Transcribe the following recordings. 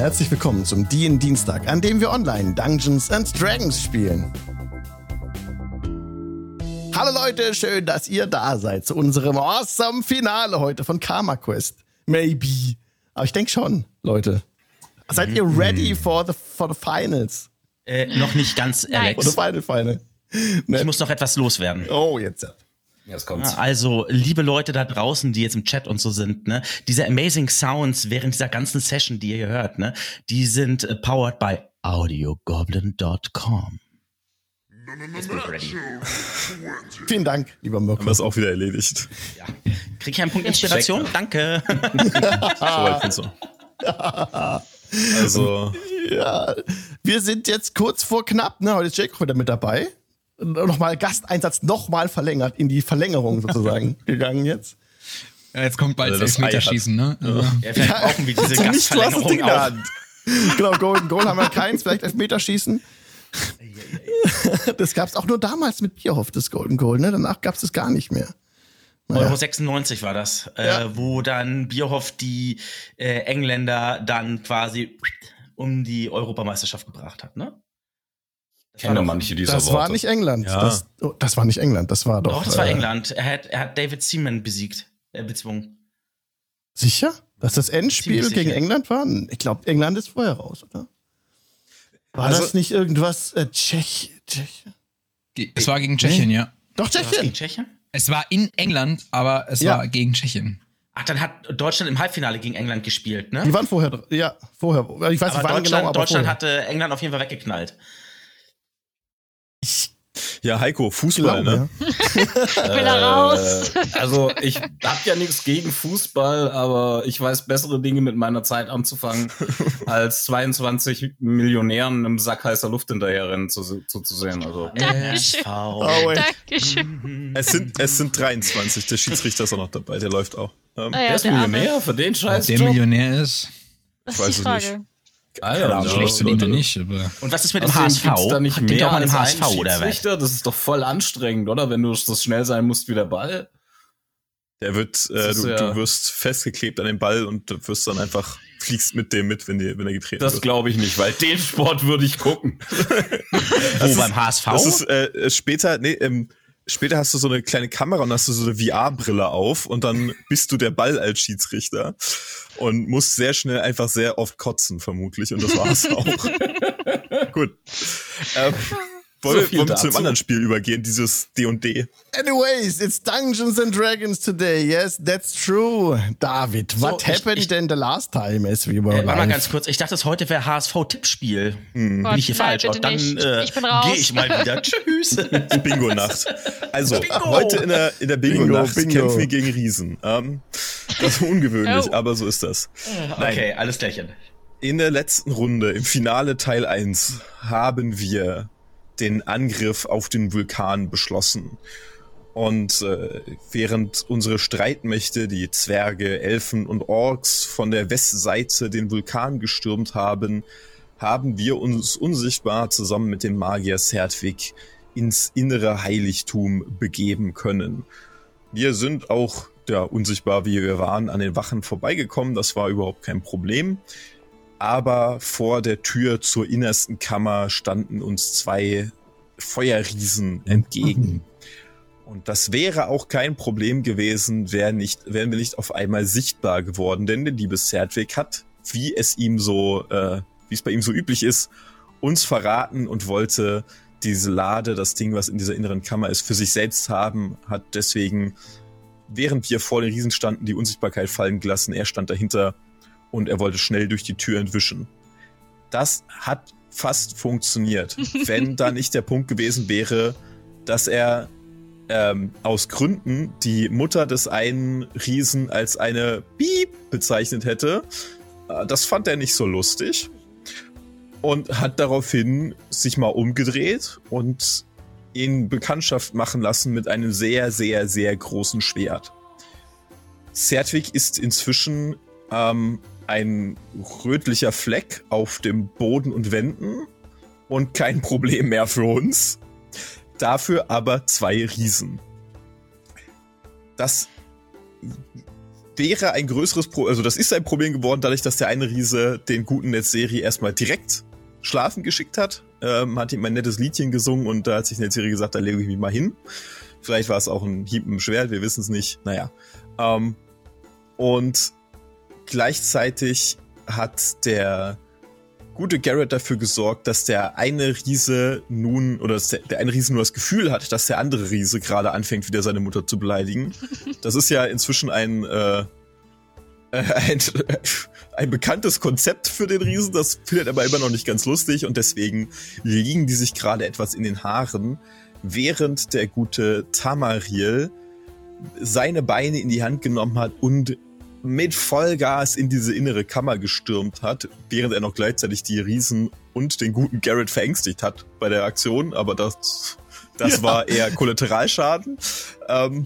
Herzlich willkommen zum DIN Dienstag, an dem wir online Dungeons and Dragons spielen. Hallo Leute, schön, dass ihr da seid zu unserem awesome Finale heute von Karma Quest. Maybe. Aber ich denke schon, Leute. Seid ihr ready for the, for the finals? Äh, noch nicht ganz, Alex. Oder Final Final? Ich muss noch etwas loswerden. Oh, jetzt. Jetzt kommt's. Also, liebe Leute da draußen, die jetzt im Chat und so sind, ne, diese amazing Sounds während dieser ganzen Session, die ihr hier hört, ne, die sind äh, powered by audiogoblin.com. Vielen Dank, lieber Haben wir Mirko. es auch wieder erledigt. Ja. Krieg ich einen Punkt Inspiration? Danke. Soweit und so. Also, Ja, wir sind jetzt kurz vor knapp, ne? Heute ist Jake wieder mit dabei. Nochmal Gasteinsatz nochmal verlängert, in die Verlängerung sozusagen gegangen jetzt. Ja, jetzt kommt bald Also das Elfmeterschießen, ne? Also, Ja, vielleicht brauchen wir diese Also nicht, du hast das Ding in Gastverlängerung der. Hand. Genau, Golden Goal haben wir keins, vielleicht Elfmeterschießen. Das gab's auch nur damals mit Bierhoff, das Golden Goal, ne? Danach gab's das gar nicht mehr. Euro 96 war das, Ja. äh, wo dann Bierhoff die äh, Engländer dann quasi um die Europameisterschaft gebracht hat, ne? Das Kenne manche dieser Das Worte. war nicht England. Ja. Das, oh, das war nicht England, das war doch. Doch, das war äh, England. Er hat, er hat David Seaman besiegt, äh, bezwungen. Sicher? Dass das Endspiel Ziemlich gegen sicher. England war? Ich glaube, England ist vorher raus, oder? War Also- das nicht irgendwas äh, Tschech, Tschech? es war gegen Tschechien, ja. Doch, Tschechien. Tschechien? Es war in England, aber es Ja. war gegen Tschechien. Ach, dann hat Deutschland im Halbfinale gegen England gespielt, ne? Die waren vorher, ja, vorher. Ich weiß nicht, aber wann Deutschland, genau, aber Deutschland vorher. hatte England auf jeden Fall weggeknallt. Ich ja, Heiko, Fußball, glaube, ne? Ich bin da raus. Äh, also ich hab ja nichts gegen Fußball, aber ich weiß bessere Dinge mit meiner Zeit anzufangen, als 22 Millionären im Sack heißer Luft hinterherrennen zu, zu, zu sehen. Also Dankeschön. Oh. Dankeschön. Es sind, es sind 23. Der Schiedsrichter ist auch noch dabei, der läuft auch. Ähm, Ah ja, der ist der Arme. Millionär für den Ob Scheiß. der Millionär ist, Das weiß ist die es Frage. Alter, Ahnung. schlecht verdient er nicht, aber Und was ist mit dem HSV? da nicht Hat mehr doch mal einen HSV oder was? Das ist doch voll anstrengend, oder? Wenn du so schnell sein musst wie der Ball. Der wird, äh, Das du, ja- du wirst festgeklebt an den Ball und du wirst dann einfach, fliegst mit dem mit, wenn, die, wenn er getreten Das wird. glaube ich nicht, weil den Sport würde ich gucken. Wo, beim HSV? Das ist äh, später, nee, ähm, später hast du so eine kleine Kamera und hast du so eine VR-Brille auf und dann bist du der Ball als Schiedsrichter und musst sehr schnell einfach sehr oft kotzen, vermutlich. Und das war's auch. Gut. Ähm, wollen, So wollen wir zu einem anderen Spiel übergehen, dieses D&D? Anyways, it's Dungeons and Dragons today. Yes, that's true. David, what ich- happened ich- then the last time as we were Äh, warte mal ganz kurz. Ich dachte, das heute wäre HSV-Tippspiel. Bin Gott, ich hier nein, falsch? Bitte dann äh, bin gehe ich mal wieder. Tschüss. Bingo-Nacht. Also, Bingo! heute in der, in der Bingo-Nacht Bingo, Bingo. kämpfen wir gegen Riesen. Ähm, das ist ungewöhnlich, Oh. aber so ist das. Nein. okay, alles klärchen. In der letzten Runde, im Finale Teil 1, haben wir den Angriff auf den Vulkan beschlossen. Und äh, während unsere Streitmächte, die Zwerge, Elfen und Orks, von der Westseite den Vulkan gestürmt haben, haben wir uns unsichtbar zusammen mit dem Magier Serdwig ins innere Heiligtum begeben können. Wir sind auch, ja, unsichtbar wie wir waren, an den Wachen vorbeigekommen. Das war überhaupt kein Problem. Aber vor der Tür zur innersten Kammer standen uns zwei Feuerriesen entgegen. Und das wäre auch kein Problem gewesen, wären, nicht, wären wir nicht auf einmal sichtbar geworden. Denn der liebe Serdwig hat, wie es ihm so, äh, wie es bei ihm so üblich ist, uns verraten und wollte diese Lade, das Ding, was in dieser inneren Kammer ist, für sich selbst haben, hat deswegen, während wir vor den Riesen standen, die Unsichtbarkeit fallen gelassen. Er stand dahinter und er wollte schnell durch die Tür entwischen. Das hat fast funktioniert, wenn da nicht der Punkt gewesen wäre, dass er ähm, aus Gründen die Mutter des einen Riesen als eine Piep bezeichnet hätte. Äh, das fand er nicht so lustig und hat daraufhin sich mal umgedreht und ihn Bekanntschaft machen lassen mit einem sehr, sehr, sehr großen Schwert. Serdwig ist inzwischen ähm, ein rötlicher Fleck auf dem Boden und Wänden und kein Problem mehr für uns. Dafür aber zwei Riesen. Das wäre ein größeres Problem, also das ist ein Problem geworden, dadurch, dass der eine Riese den guten Netzserie erstmal direkt schlafen geschickt hat. Ähm, hat ihm ein nettes Liedchen gesungen und da hat sich Netzserie gesagt, da lege ich mich mal hin. Vielleicht war es auch ein Hieb im Schwert, wir wissen es nicht. Naja. Ähm, und gleichzeitig hat der gute Garrett dafür gesorgt, dass der eine Riese nun, oder dass der, der eine Riese nur das Gefühl hat, dass der andere Riese gerade anfängt, wieder seine Mutter zu beleidigen. Das ist ja inzwischen ein, äh, äh, ein, ein bekanntes Konzept für den Riesen, das findet er aber immer noch nicht ganz lustig und deswegen liegen die sich gerade etwas in den Haaren, während der gute Tamariel seine Beine in die Hand genommen hat und mit Vollgas in diese innere Kammer gestürmt hat, während er noch gleichzeitig die Riesen und den guten Garrett verängstigt hat bei der Aktion, aber das, das Ja. war eher Kollateralschaden. Ähm,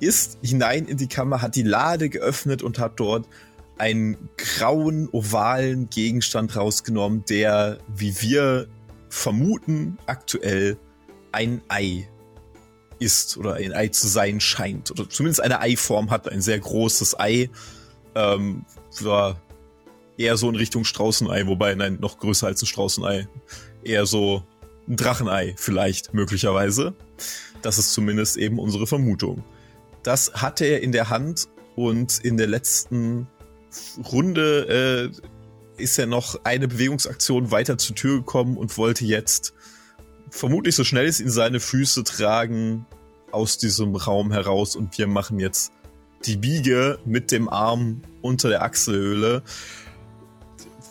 ist hinein in die Kammer, hat die Lade geöffnet und hat dort einen grauen, ovalen Gegenstand rausgenommen, der, wie wir vermuten, aktuell ein Ei ist oder ein Ei zu sein scheint. Oder zumindest eine Eiform hat, ein sehr großes Ei. Ähm, war eher so in Richtung Straußenei, wobei, nein, noch größer als ein Straußenei. Eher so ein Drachenei vielleicht, möglicherweise. Das ist zumindest eben unsere Vermutung. Das hatte er in der Hand und in der letzten Runde äh, ist er noch eine Bewegungsaktion weiter zur Tür gekommen und wollte jetzt vermutlich so schnell es ihn seine Füße tragen aus diesem Raum heraus und wir machen jetzt die Biege mit dem Arm unter der Achselhöhle,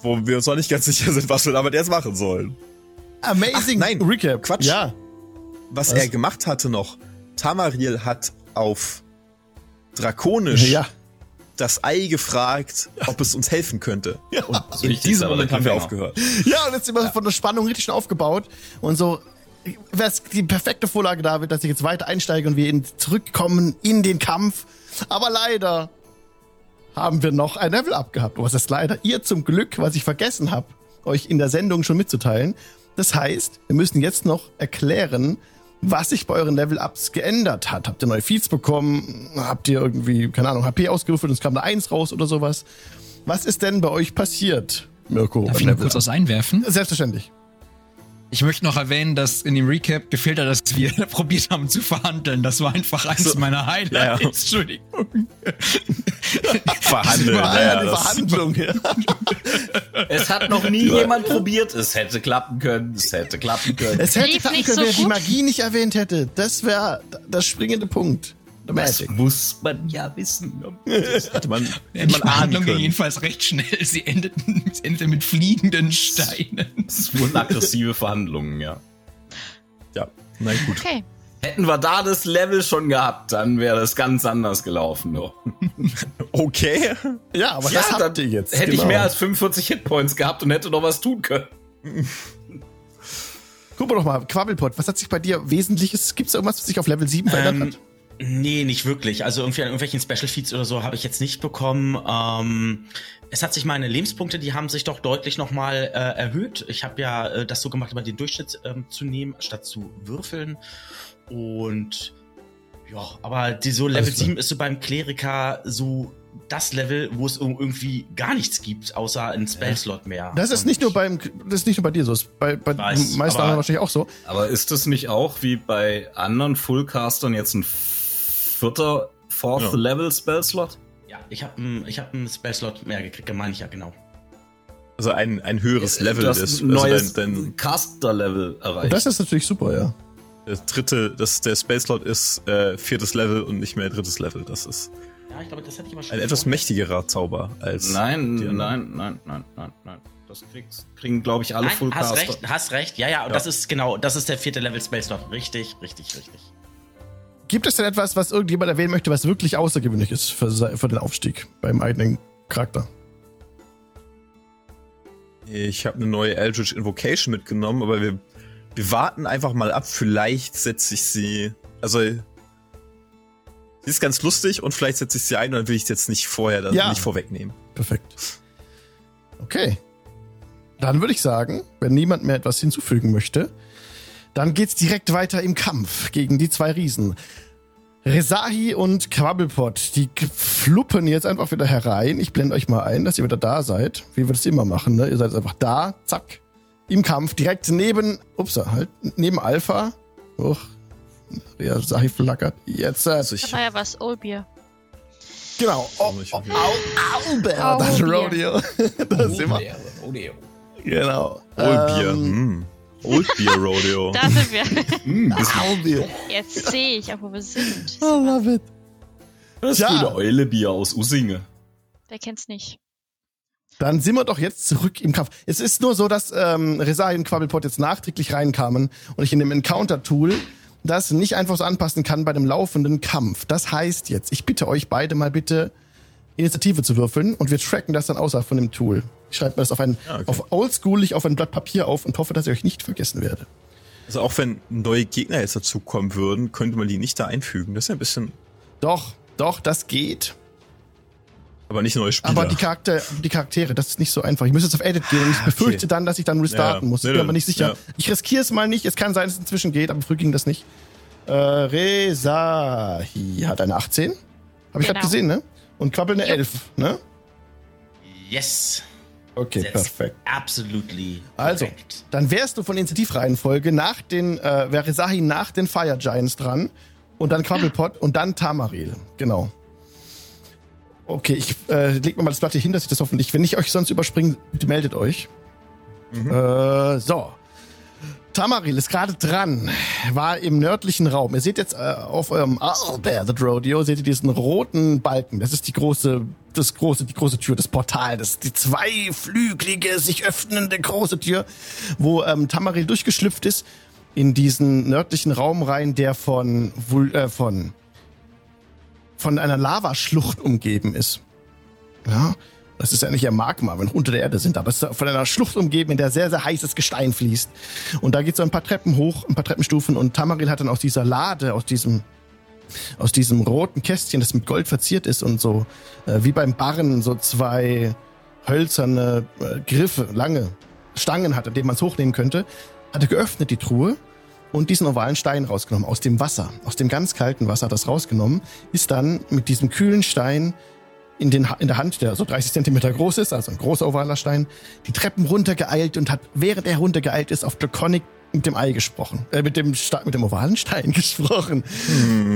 wo wir uns noch nicht ganz sicher sind, was wir damit jetzt machen sollen. Amazing Ach, nein, Recap. Quatsch. Ja. Was, Was? er gemacht hatte noch, Tamariel hat auf Drakonisch Ja. Das Ei gefragt, ob es uns helfen könnte. Ja. Und Das in diesem Moment haben wir aufgehört. Ja, und jetzt sind wir von der Spannung richtig schon aufgebaut. Und so wäre es die perfekte Vorlage, David, dass ich jetzt weiter einsteige und wir in, zurückkommen in den Kampf. Aber leider haben wir noch ein Level-Up gehabt. Was ist leider? Ihr zum Glück, was ich vergessen habe, euch in der Sendung schon mitzuteilen. Das heißt, wir müssen jetzt noch erklären, was sich bei euren Level-Ups geändert hat. Habt ihr neue Feeds bekommen? Habt ihr irgendwie, keine Ahnung, HP ausgewürfelt und es kam eine Eins raus oder sowas? Was ist denn bei euch passiert, Mirko? Darf ich Level kurz was einwerfen? Selbstverständlich. Ich möchte noch erwähnen, dass in dem Recap gefehlt hat, dass wir probiert haben zu verhandeln. Das war einfach eins So. meiner Highlights. Ja. Entschuldigung. Verhandeln. Ja, ja, Verhandlung. Es hat noch nie jemand probiert. Es hätte klappen können. Es hätte klappen können. Es hätte klappen nicht können, so wenn er die. Magie nicht erwähnt hätte. Das wäre der springende Punkt. The Das Magic. muss man ja wissen. hätte man, Ja, hätte die man ahnen Verhandlung ging können. jedenfalls recht schnell. Sie endeten, sie endete mit fliegenden Steinen. Das wurden aggressive Verhandlungen, ja. Ja, na gut. Okay. Hätten wir da das Level schon gehabt, dann wäre das ganz anders gelaufen. Doch. Okay. Ja, aber Ja, das habt ihr jetzt. Hätte genau. ich mehr als 45 Hitpoints gehabt und hätte noch was tun können. Guck mal doch mal, Quabbelpot, was hat sich bei dir Wesentliches? Gibt es irgendwas, was sich auf Level 7 verändert Ähm, hat? Nee, nicht wirklich. Also irgendwie an irgendwelchen Special Feeds oder so habe ich jetzt nicht bekommen. Ähm, es hat sich meine Lebenspunkte, die haben sich doch deutlich nochmal äh, erhöht. Ich habe ja äh, das so gemacht, immer den Durchschnitt ähm, zu nehmen, statt zu würfeln. Und ja, aber die so Level Alles klar. 7 ist so beim Kleriker so das Level, wo es ir- irgendwie gar nichts gibt, außer ein Spellslot mehr. Das ist Und- nicht nur beim, das ist nicht nur bei dir so, ist bei, bei Weiß, den meisten aber- anderen wahrscheinlich auch so. Aber ist das nicht auch wie bei anderen Fullcastern jetzt ein vierter Fourth Ja. Level Spellslot? Ja, ich habe ich hab einen Spellslot mehr gekriegt, meine ich ja genau. Also ein, ein höheres Level du hast des, ein neues also dein, dein, Caster Level erreicht. Und das ist natürlich super, ja. das dritte, das, der Space Slot ist äh, viertes Level und nicht mehr drittes Level. Das ist Ja, ich glaube, das hätte ich aber schon. ein etwas mächtigerer Zauber als. nein, nein, nein, nein, nein, nein. Das kriegst, kriegen, glaube ich, alle Nein, hast Fullcaster. recht, hast recht. Ja, ja, und Ja. das ist genau, das ist der vierte Level Spellslot. Richtig, richtig, richtig. Gibt es denn etwas, was irgendjemand erwähnen möchte, was wirklich außergewöhnlich ist für, für den Aufstieg beim eigenen Charakter? Ich habe eine neue Eldritch Invocation mitgenommen, aber wir, wir warten einfach mal ab. Vielleicht setze ich sie. Also. Sie ist ganz lustig und vielleicht setze ich sie ein und dann will ich es jetzt nicht vorher, das Ja. nicht vorwegnehmen. Perfekt. Okay. Dann würde ich sagen, wenn niemand mehr etwas hinzufügen möchte, dann geht's direkt weiter im Kampf gegen die zwei Riesen. Resahi und Quabbelpot, die fluppen jetzt einfach wieder herein. Ich blende euch mal ein, dass ihr wieder da seid. Wie wir das immer machen, ne? Ihr seid einfach da, zack, im Kampf, direkt neben, ups, halt, neben Alpha. Uch, Resahi flackert. Jetzt, äh, Also ich, war ja was, Olbier. genau. Oh, oh, au, Albert, das Aubier. Rodeo. das ist immer, genau. Old Beer. Ähm, hm. Old Beer Rodeo. Da sind wir. Albier. Jetzt sehe ich auch, wo wir sind. I love it. das Tja. gute Eulebier aus Ussinge. Wer kennt's nicht? Dann sind wir doch jetzt zurück im Kampf. Es ist nur so, dass ähm, Resai und Quabbelpot jetzt nachträglich reinkamen und ich in dem Encounter-Tool das nicht einfach so anpassen kann bei dem laufenden Kampf. Das heißt jetzt, ich bitte euch beide mal bitte Initiative zu würfeln und wir tracken das dann außerhalb von dem Tool. Ich schreibe mir das auf ein, okay. auf oldschoolig auf ein Blatt Papier auf und hoffe, dass ich euch nicht vergessen werde. Also auch wenn neue Gegner jetzt dazukommen würden, könnte man die nicht da einfügen. Das ist ja ein bisschen, Doch, doch, das geht. aber nicht neue Spieler. Aber die, Charakter, die Charaktere, das ist nicht so einfach. Ich muss jetzt auf Edit gehen und ich befürchte dann, dass ich dann restarten Ja, muss. Ich bin aber nicht sicher. ja. Ich riskiere es mal nicht. Es kann sein, dass es inzwischen geht, aber früh ging das nicht. Äh, Resahi hat eine 18. Habe ich gerade Genau. gesehen, ne? Und Quabbel eine Jo. 11, ne? Yes. Okay, That's perfekt. Absolutely. Also, correct. dann wärst du von Initiativreihenfolge nach den, äh, wäre Resahi nach den Fire Giants dran und dann Quabbelpot und dann Tamaril. Genau. Okay, ich äh, leg mir mal das Blatt hier hin, dass ich das hoffentlich, wenn ich euch sonst überspringe, bitte meldet euch. Äh, so. Tamaril ist gerade dran, war im nördlichen Raum. Ihr seht jetzt äh, auf eurem Albert Rodeo, seht ihr diesen roten Balken. Das ist die große, das große, die große Tür, das Portal, das die zweiflügelige, sich öffnende große Tür, wo ähm, Tamaril durchgeschlüpft ist in diesen nördlichen Raum rein, der von, äh, von, von einer Lavaschlucht umgeben ist. Ja, das ist ja nicht ja Magma, wenn unter der Erde sind, aber es ist von einer Schlucht umgeben, in der sehr, sehr heißes Gestein fließt. Und da geht so ein paar Treppen hoch, ein paar Treppenstufen und Tamaril hat dann aus dieser Lade, aus diesem, aus diesem roten Kästchen, das mit Gold verziert ist und so, äh, wie beim Barren, so zwei hölzerne äh, Griffe, lange Stangen hat, an denen man es hochnehmen könnte, hat er geöffnet, die Truhe, und diesen ovalen Stein rausgenommen, aus dem Wasser, aus dem ganz kalten Wasser hat das rausgenommen, ist dann mit diesem kühlen Stein in, den, in der Hand, der so 30 Zentimeter groß ist, also ein großer ovaler Stein, die Treppen runtergeeilt und hat, während er runtergeeilt ist, auf Draconic mit dem Ei gesprochen, äh, mit dem Sta mit dem ovalen Stein gesprochen.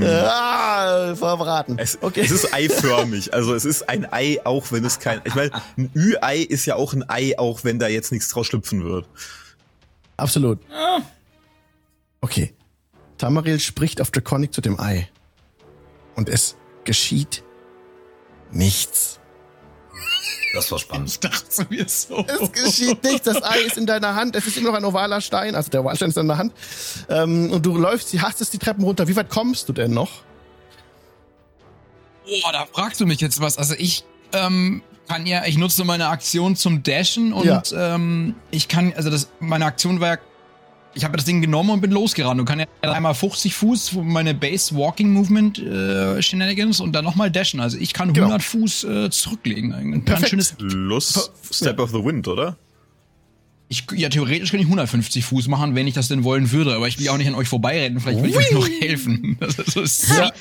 Ah, verbraten. Es, okay. es ist eiförmig. Also es ist ein Ei, auch wenn es kein. Ich meine, ein Ü-Ei ist ja auch ein Ei, auch wenn da jetzt nichts draus schlüpfen wird. Absolut. Okay. Tamaril spricht auf Draconic zu dem Ei. Und es geschieht nichts. Das war spannend. Ich dachte mir so. Es geschieht nichts. Das Ei ist in deiner Hand. Es ist immer noch ein ovaler Stein. Also der Ovalstein ist in deiner Hand. Ähm, und du läufst, sie hastest die Treppen runter. Wie weit kommst du denn noch? Boah, da fragst du mich jetzt was. Also ich ähm, kann ja, ich nutze meine Aktion zum Dashen und Ja. ähm, ich kann, also das, meine Aktion war ja, ich habe das Ding genommen und bin losgerannt und kann ja einmal 50 Fuß meine Base Walking Movement äh, Shenanigans und dann nochmal dashen. Also ich kann Genau. 100 Fuß äh, zurücklegen. Ein ganz Perfekt. schönes, Plus Step of the Wind, oder? ich, ja, theoretisch kann ich 150 Fuß machen, wenn ich das denn wollen würde, aber ich will ja auch nicht an euch vorbeirennen. Vielleicht will ich euch noch helfen. Das ist so sehr,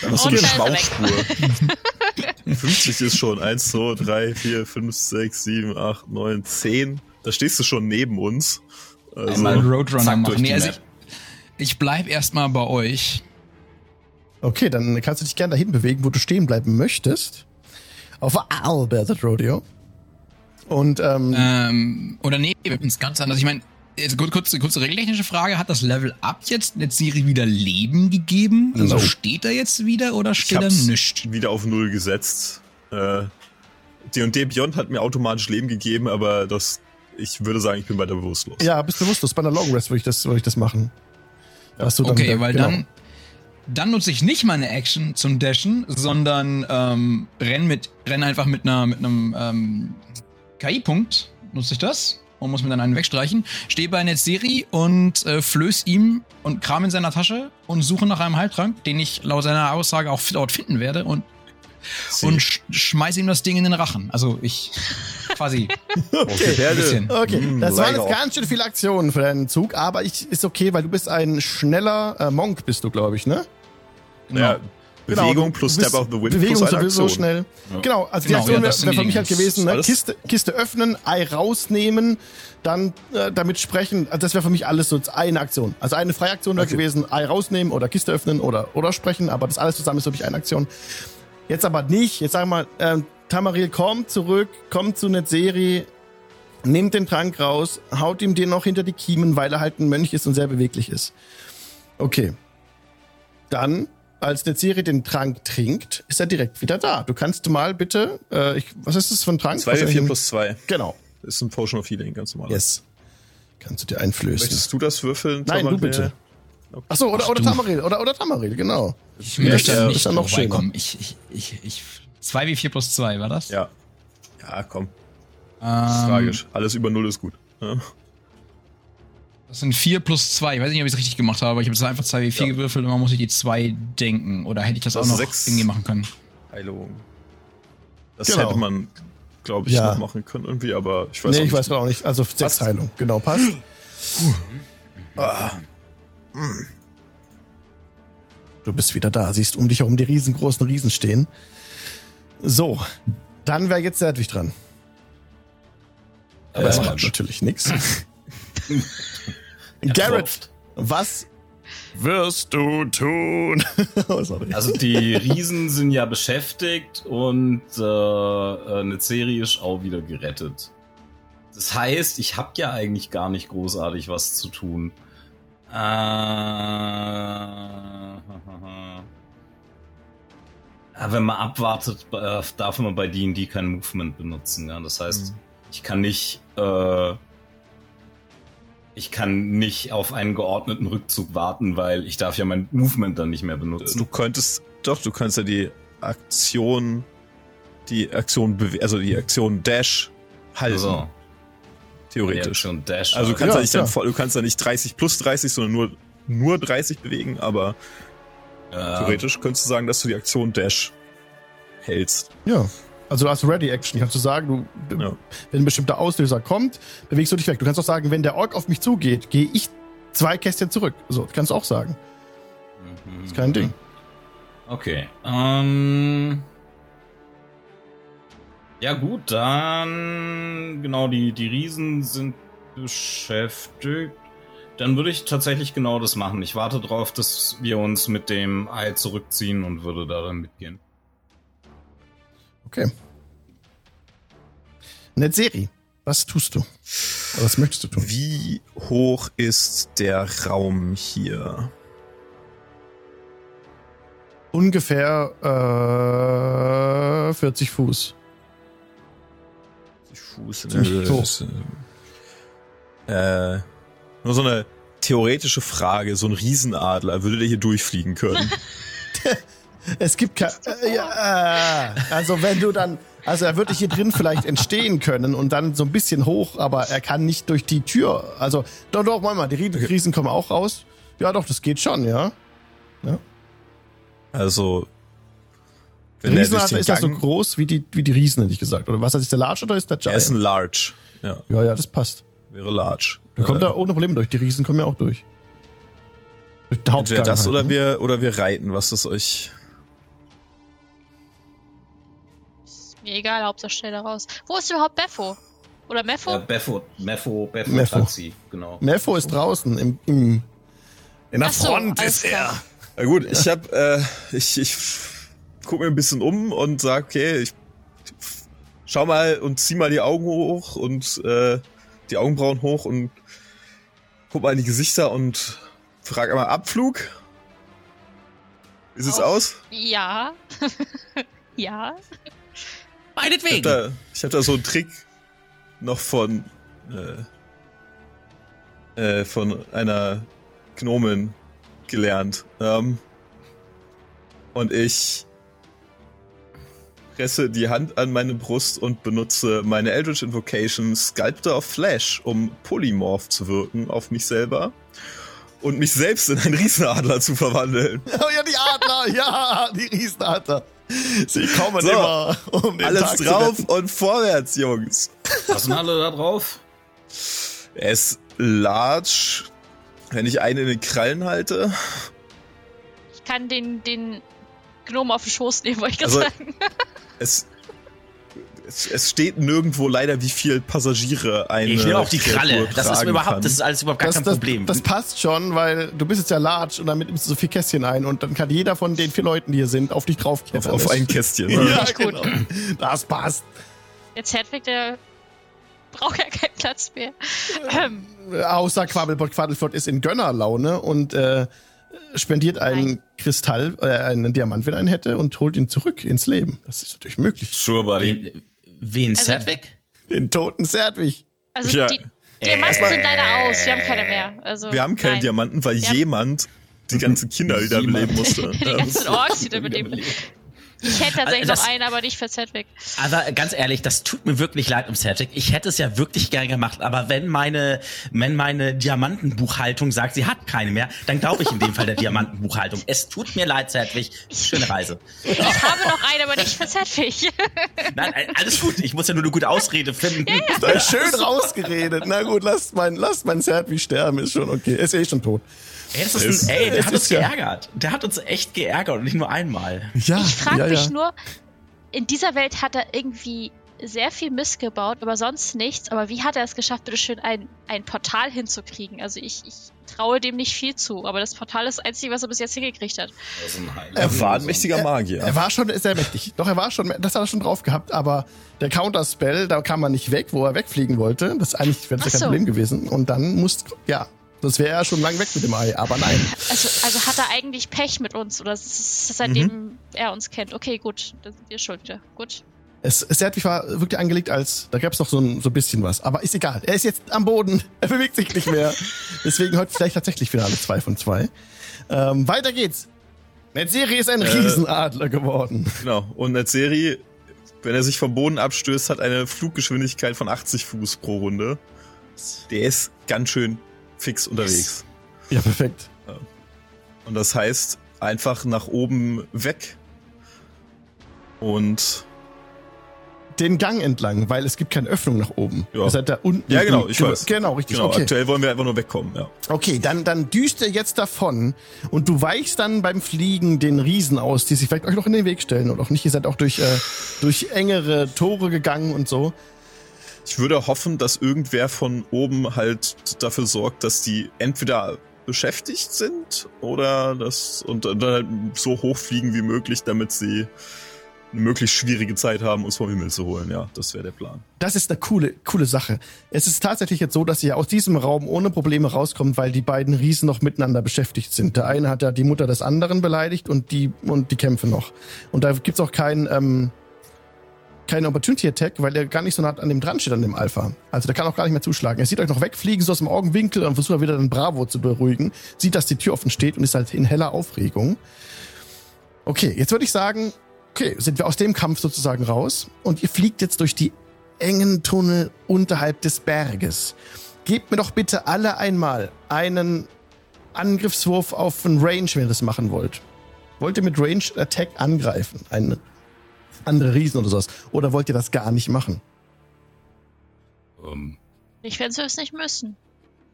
Das ist so eine Schmauchspur. 50 ist schon 1, 2, 3, 4, 5, 6, 7, 8, 9, 10. Da stehst du schon neben uns. Also, Einmal Roadrunner zack, machen. Nee, also ich, ich bleib erstmal bei euch. Okay, dann kannst du dich gerne dahin bewegen, wo du stehen bleiben möchtest. Auf Albert Rodeo. Und ähm, Ähm, oder nee, wir müssen es ganz anders. Ich meine, jetzt kurz, kurze, kurze regeltechnische Frage. Hat das Level Up jetzt der Serie wieder Leben gegeben? Also No. steht er jetzt wieder oder steht er nicht? wieder auf Null gesetzt. Äh, D&D Beyond hat mir automatisch Leben gegeben, aber das, ich würde sagen, ich bin weiter bewusstlos. ja, bist bewusstlos. Bei einer Long Rest würde ich das, würde ich das machen. Dass du dann Okay, wieder- weil genau. dann, dann nutze ich nicht meine Action zum Dashen, sondern ähm, renn mit, renn einfach mit einer mit einem ähm, KI-Punkt, nutze ich das und muss mir dann einen wegstreichen. Stehe bei Netzeri und äh, flöß ihm und kram in seiner Tasche und suche nach einem Heiltrank, den ich laut seiner Aussage auch dort finden werde und und sch schmeiße ihm das Ding in den Rachen. Also ich quasi Okay, ein bisschen. Okay, Mm, das waren jetzt ganz schön viele Aktionen für deinen Zug, aber ich, ist okay, weil du bist ein schneller äh, Monk, bist du, glaube ich, ne? Genau. Ja, Genau, Bewegung du plus Step of the Wind Bewegung plus eine sowieso Aktion. schnell. Genau, also die Genau, Aktion ja, wäre wär die für mich halt gewesen, ne? Kiste, Kiste öffnen, Ei rausnehmen, dann äh, damit sprechen. Also das wäre für mich alles so eine Aktion. Also eine freie Aktion wäre Okay. gewesen, Ei rausnehmen oder Kiste öffnen oder, oder sprechen, aber das alles zusammen ist für mich eine Aktion. Jetzt aber nicht. Jetzt sagen wir mal, ähm, Tamaril kommt zurück, kommt zu Netzeri, nimmt den Trank raus, haut ihm den noch hinter die Kiemen, weil er halt ein Mönch ist und sehr beweglich ist. Okay. Dann, als Netzeri den Trank trinkt, ist er direkt wieder da. Du kannst mal bitte, äh, ich, was ist das für ein Trank? 2 Wahrscheinlich 4 ein- plus 2. Genau. Ist ein Potion of Healing, ganz normal. Yes. Kannst du dir einflößen. Möchtest du das würfeln? Nein, du Tamaril? bitte. Achso, oder, Ach, oder du. Tamaril, oder, oder Tamaril, genau. Ich möchte Ja, nicht ist ja noch vorbeikommen. Ich, ich, ich, ich, 2 wie 4 plus 2, war das? Ja. Ja, komm. Ähm, Tragisch. Alles über Null ist gut. Ja. Das sind 4 plus 2. Ich weiß nicht, ob ich es richtig gemacht habe, aber ich habe jetzt einfach 2 wie 4 Ja. gewürfelt und man muss sich die 2 denken. Oder hätte ich das, Das auch ist noch sechs. irgendwie machen können? Heilung. Das Genau. hätte man, glaube ich, Ja. noch machen können irgendwie, aber ich weiß nee, auch ich nicht. weiß auch nicht. Also sechs Passt. Heilung. Genau, passt. Ah. Du bist wieder da. Siehst um dich herum die riesengroßen Riesen stehen. So, dann wäre jetzt Sedwig dran. Aber Äh, es macht natürlich nichts. Garrett, was wirst du tun? oh. Also die Riesen sind ja beschäftigt und äh, eine Serie ist auch wieder gerettet. Das heißt, ich habe ja eigentlich gar nicht großartig was zu tun. Äh, ja, wenn man abwartet, äh, darf man bei D&D kein Movement benutzen. Ja? Das heißt, ich kann nicht äh, ich kann nicht auf einen geordneten Rückzug warten, weil ich darf ja mein Movement dann nicht mehr benutzen. Du könntest, doch, du kannst ja die Aktion, die Aktion, also die Aktion Dash halten, so, theoretisch. Reaktion Dash. Also du kannst Ja, ja nicht dann du kannst ja nicht 30 plus 30, sondern nur, nur 30 bewegen, aber ja, theoretisch könntest du sagen, dass du die Aktion Dash hältst. Ja. Also du hast Ready Action. Kannst du sagen, du, Ja. wenn ein bestimmter Auslöser kommt, bewegst du dich weg. Du kannst auch sagen, wenn der Ork auf mich zugeht, gehe ich zwei Kästchen zurück. So, das kannst du auch sagen. Mhm. Ist kein Ding. Okay. Ähm, ja gut, dann genau die die Riesen sind beschäftigt. Dann würde ich tatsächlich genau das machen. Ich warte drauf, dass wir uns mit dem Ei zurückziehen und würde da dann mitgehen. Okay. Netzeri, was tust du? Was möchtest du tun? Wie hoch ist der Raum hier? Ungefähr äh, 40 Fuß. Fuß in der Höhe äh, nur so eine theoretische Frage. So ein Riesenadler, würde der hier durchfliegen können? Es gibt kein, äh, ja, äh, also wenn du dann, also er würde hier drin vielleicht entstehen können und dann so ein bisschen hoch, aber er kann nicht durch die Tür. Also doch, doch, mal mal, die Rie- Riesen kommen auch raus. Ja, doch, das geht schon, ja. Also, Der wenn er durch Riesenadler den ist ja so groß wie die, wie die Riesen, hätte ich gesagt. Oder was ist der Large oder ist der er ist ein Giant? Large. Ja, Ja, ja, das passt. Wäre Large. Da kommt Äh, er ohne Probleme durch. Die Riesen kommen ja auch durch. Durch den Hauptgang das halt, oder ne? wir oder wir reiten, was ist euch. Ist mir egal, Hauptsache schnell da raus. Wo ist überhaupt Beffo? Oder Meffo? Äh, Beffo, Meffo, Beffo, Meffo. Taxi, genau. Mepho ist draußen im, im in der so, Front ist er. klar. Na gut, ich hab, äh, ich, ich guck mir ein bisschen um und sag, okay, ich schau mal und zieh mal die Augen hoch und äh, die Augenbrauen hoch und guck mal in die Gesichter und frag einmal Abflug. Wie sieht's Auf- aus? Ja. ja. Ich hab, Meinetwegen. da, ich hab da so einen Trick noch von äh, äh, von einer Gnomen gelernt. Ähm, und ich presse die Hand an meine Brust und benutze meine Eldritch Invocation Sculptor of Flash, um Polymorph zu wirken auf mich selber und mich selbst in einen Riesenadler zu verwandeln. Oh ja, die Adler, ja, die Riesenadler. Sie kommen So, immer um den Alles Tag drauf und vorwärts, Jungs. Was sind alle da drauf? Er ist large. Wenn ich einen in den Krallen halte, Ich kann den, den Gnom auf den Schoß nehmen, wollte ich gerade Also, sagen. Es, es, es steht nirgendwo leider, wie viel Passagiere eine Ich nehme auch die Kralle. Das ist überhaupt, das ist alles überhaupt gar Das, kein das, Problem. das passt schon, weil du bist jetzt ja large und damit nimmst du so viel Kästchen ein und dann kann jeder von den vier Leuten, die hier sind, auf dich auf, draufklettern. auf Das- ein Kästchen. Ja, gut. genau. Das passt. Jetzt Hedwig, der braucht ja keinen Platz mehr. Außer Quabbelpot Quaddelflott ist in Gönnerlaune und äh, spendiert einen Nein. Kristall, äh, einen Diamant, wenn er einen hätte, und holt ihn zurück ins Leben. Das ist natürlich möglich. Sure, buddy. Wen, wen Also-? Den toten Serdwig. also Ja. die Diamanten sind leider aus. Wir haben keine mehr. Also, Wir haben keine nein. Diamanten, weil Wir jemand die ganzen Kinder wieder beleben musste. Die ganzen Orks wieder mit dem. Ich hätte tatsächlich Also das- noch einen, aber nicht für Sedwick. Aber ganz ehrlich, das tut mir wirklich leid um Cedric. Ich hätte es ja wirklich gern gemacht, aber wenn meine, wenn meine Diamantenbuchhaltung sagt, sie hat keine mehr, dann glaube ich in dem Fall der Diamantenbuchhaltung. Es tut mir leid, Cedric. Schöne Reise. Ich habe noch einen, aber nicht für Sedwick. Nein, äh, alles gut. Ich muss ja nur eine gute Ausrede finden. Da ist schön rausgeredet. Na gut, lasst mein, lasst mein Serdwig sterben, ist schon okay. Ist eh schon tot. Ey, das ist ein, ey, der hat uns ja- geärgert. Der hat uns echt geärgert und nicht nur einmal. Ja, Ich frage ja, mich ja. nur, in dieser Welt hat er irgendwie sehr viel Mist gebaut, aber sonst nichts. Aber wie hat er es geschafft, bitteschön, ein, ein Portal hinzukriegen? Also ich, ich traue dem nicht viel zu, aber das Portal ist das Einzige, was er bis jetzt hingekriegt hat. Er war ein mächtiger Magier. Er war schon sehr mächtig. Doch, er war schon, das hat er schon drauf gehabt, aber der Counterspell, da kam er nicht weg, wo er wegfliegen wollte. Das ist eigentlich wäre das ja kein so. Problem gewesen. Und dann musst, ja, das wäre er schon lang weg mit dem Ei, aber nein. Also, also hat er eigentlich Pech mit uns oder ist es seitdem er uns kennt? Okay, gut, dann sind wir schuld wieder. Gut. Es, Serdwig war wirklich angelegt als, da gab es noch so ein, so ein bisschen was. Aber ist egal. Er ist jetzt am Boden. Er bewegt sich nicht mehr. Deswegen heute vielleicht tatsächlich Finale 2 von 2. Ähm, weiter geht's. Netzeri ist ein Äh. Riesenadler geworden. Genau. Und Netzeri, wenn er sich vom Boden abstößt, hat eine Fluggeschwindigkeit von 80 Fuß pro Runde. Der ist ganz schön fix unterwegs. Ja, perfekt. Und das heißt, einfach nach oben weg. Und Den Gang entlang, weil es gibt keine Öffnung nach oben. Ja. Ihr seid da unten. Ja, genau, ich weiß. Genau, richtig. genau, okay. aktuell wollen wir einfach nur wegkommen, ja. Okay, dann, dann düst er jetzt davon und du weichst dann beim Fliegen den Riesen aus, die sich vielleicht euch noch in den Weg stellen oder auch nicht. Ihr seid auch durch, äh, durch engere Tore gegangen und so. Ich würde hoffen, dass irgendwer von oben halt dafür sorgt, dass die entweder beschäftigt sind oder das und dann halt so hoch fliegen wie möglich, damit sie eine möglichst schwierige Zeit haben, uns vom Himmel zu holen. Ja, das wäre der Plan. Das ist eine coole, coole Sache. Es ist tatsächlich jetzt so, dass ihr aus diesem Raum ohne Probleme rauskommt, weil die beiden Riesen noch miteinander beschäftigt sind. Der eine hat ja die Mutter des anderen beleidigt und die, und die kämpfen noch. Und da gibt's auch kein, ähm, kein Opportunity Attack, weil der gar nicht so nah an dem dran steht, an dem Alpha. Also der kann auch gar nicht mehr zuschlagen. Er sieht euch noch wegfliegen, so aus dem Augenwinkel und versucht wieder den Bravo zu beruhigen. Sieht, dass die Tür offen steht und ist halt in heller Aufregung. Okay, jetzt würde ich sagen, okay, sind wir aus dem Kampf sozusagen raus und ihr fliegt jetzt durch die engen Tunnel unterhalb des Berges. Gebt mir doch bitte alle einmal einen Angriffswurf auf einen Range, wenn ihr das machen wollt. Wollt ihr mit Range Attack angreifen? Einen andere Riesen oder sowas? Oder wollt ihr das gar nicht machen? Ähm, Ich werde es nicht müssen.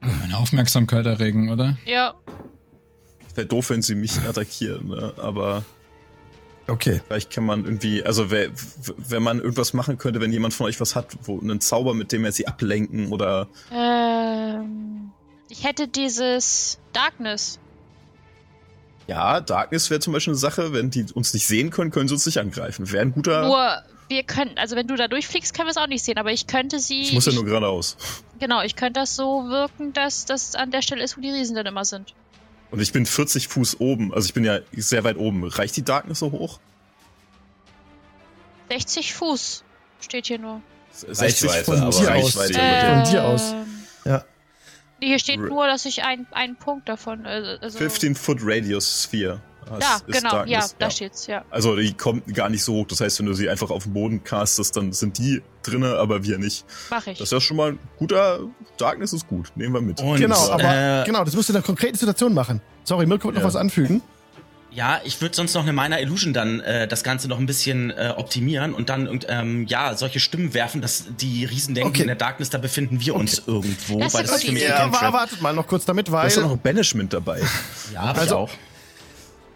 Meine Aufmerksamkeit erregen, oder? Ja, Wäre doof, wenn sie mich attackieren, ne? aber Okay. vielleicht kann man irgendwie, also wer, wenn man irgendwas machen könnte, wenn jemand von euch was hat, wo einen Zauber, mit dem er sie ablenken oder ähm, ich hätte dieses Darkness. Ja, Darkness wäre zum Beispiel eine Sache, wenn die uns nicht sehen können, können sie uns nicht angreifen. Wäre ein guter. Nur, wir können, also wenn du da durchfliegst, können wir es auch nicht sehen, aber ich könnte sie. ich muss ja nur geradeaus. Genau, ich könnte das so wirken, dass das an der Stelle ist, wo die Riesen dann immer sind. Und ich bin 40 Fuß oben, also ich bin ja sehr weit oben. Reicht die Darkness so hoch? 60 Fuß steht hier nur. 60 Reichweite, von aber dir aus. Reichweite. Äh, Von dir aus. Ja. Hier steht nur, dass ich ein, einen Punkt davon. äh, Also, 15 Foot Radius Sphere. Das Ja, genau, ja, da steht's, ja. Also die kommt gar nicht so hoch. Das heißt, wenn du sie einfach auf den Boden castest, dann sind die drinne, aber wir nicht. Mach ich. Das ist ja schon mal ein guter. Darkness ist gut. Nehmen wir mit. Und, genau, aber äh, genau, das müsst ihr in einer konkreten Situation machen. Sorry, Mirko wollte noch Ja. was anfügen. Ja, ich würde sonst noch eine Minor Illusion dann äh, das Ganze noch ein bisschen äh, optimieren und dann irgend- ähm, ja solche Stimmen werfen, dass die Riesen denken, Okay. in der Darkness da befinden wir uns irgendwo, Das ist weil das ist für mich Ja, aber Cantrip. wartet mal noch kurz damit, Da weil ist ja noch ein Banishment dabei. Ja, hab Also- ich auch.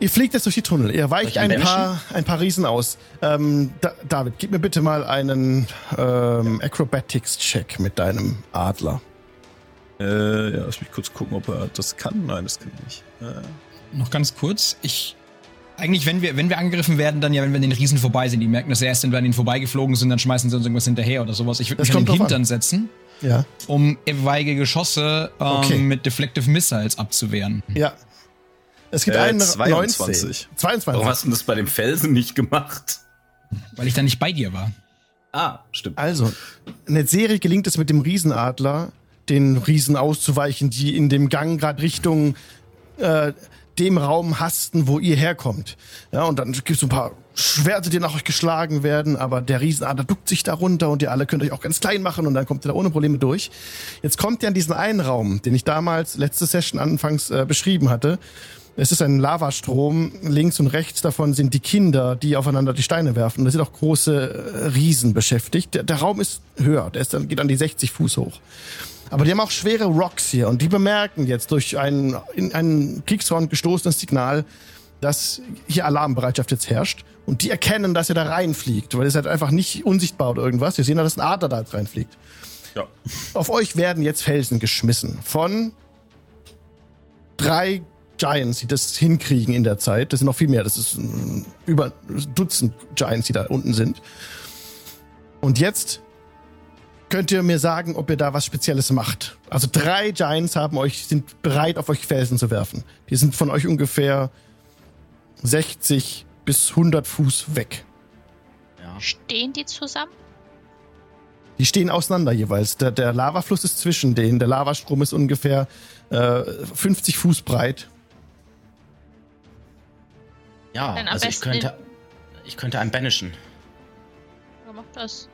Ihr fliegt jetzt durch die Tunnel. Ihr weicht ich ein paar, ein paar Riesen aus. Ähm, da, David, gib mir bitte mal einen ähm, Acrobatics-Check mit deinem Adler. Äh, ja, lass mich kurz gucken, ob er das kann. Nein, das kann er nicht. Äh, Noch ganz kurz. Ich. Eigentlich, wenn wir, wenn wir angegriffen werden, dann ja, wenn wir an den Riesen vorbei sind. Die merken das erst, wenn wir an ihnen vorbeigeflogen sind, dann schmeißen sie uns irgendwas hinterher oder sowas. Ich würde mich an den Hintern setzen, Ja. um etwaige Geschosse ähm, Okay. mit Deflective Missiles abzuwehren. Ja. Es gibt Äh, einen 22. 19. 22. Warum hast du das bei dem Felsen nicht gemacht? Weil ich da nicht bei dir war. Ah, stimmt. Also, in der Serie gelingt es mit dem Riesenadler, den Riesen auszuweichen, die in dem Gang gerade Richtung äh, dem Raum hasten, wo ihr herkommt. Ja, und dann gibt es so ein paar Schwerter, die nach euch geschlagen werden, aber der Riesenadler duckt sich da runter und ihr alle könnt euch auch ganz klein machen und dann kommt ihr da ohne Probleme durch. Jetzt kommt ihr an diesen einen Raum, den ich damals letzte Session anfangs äh, beschrieben hatte. Es ist ein Lavastrom. Links und rechts davon sind die Kinder, die aufeinander die Steine werfen. Da sind auch große äh, Riesen beschäftigt. Der, der Raum ist höher. Der ist geht an die 60 Fuß hoch. Aber die haben auch schwere Rocks hier und die bemerken jetzt durch ein in einen Kriegshorn gestoßenes Signal, dass hier Alarmbereitschaft jetzt herrscht. Und die erkennen, dass ihr da reinfliegt, weil ihr seid einfach nicht unsichtbar oder irgendwas. Wir sehen, dass ein Adler da jetzt reinfliegt. ja. Auf euch werden jetzt Felsen geschmissen von drei Giants, die das hinkriegen in der Zeit. Das sind noch viel mehr. Das ist über Dutzend Giants, die da unten sind. Und jetzt könnt ihr mir sagen, ob ihr da was Spezielles macht. Also drei Giants haben euch, sind bereit, auf euch Felsen zu werfen. Die sind von euch ungefähr 60 bis 100 Fuß weg. Ja. Stehen die zusammen? Die stehen auseinander jeweils. Der, der Lavafluss ist zwischen denen. Der Lavastrom ist ungefähr äh, 50 Fuß breit. Ja, also ich könnte, ich könnte einen banishen. Wer macht das?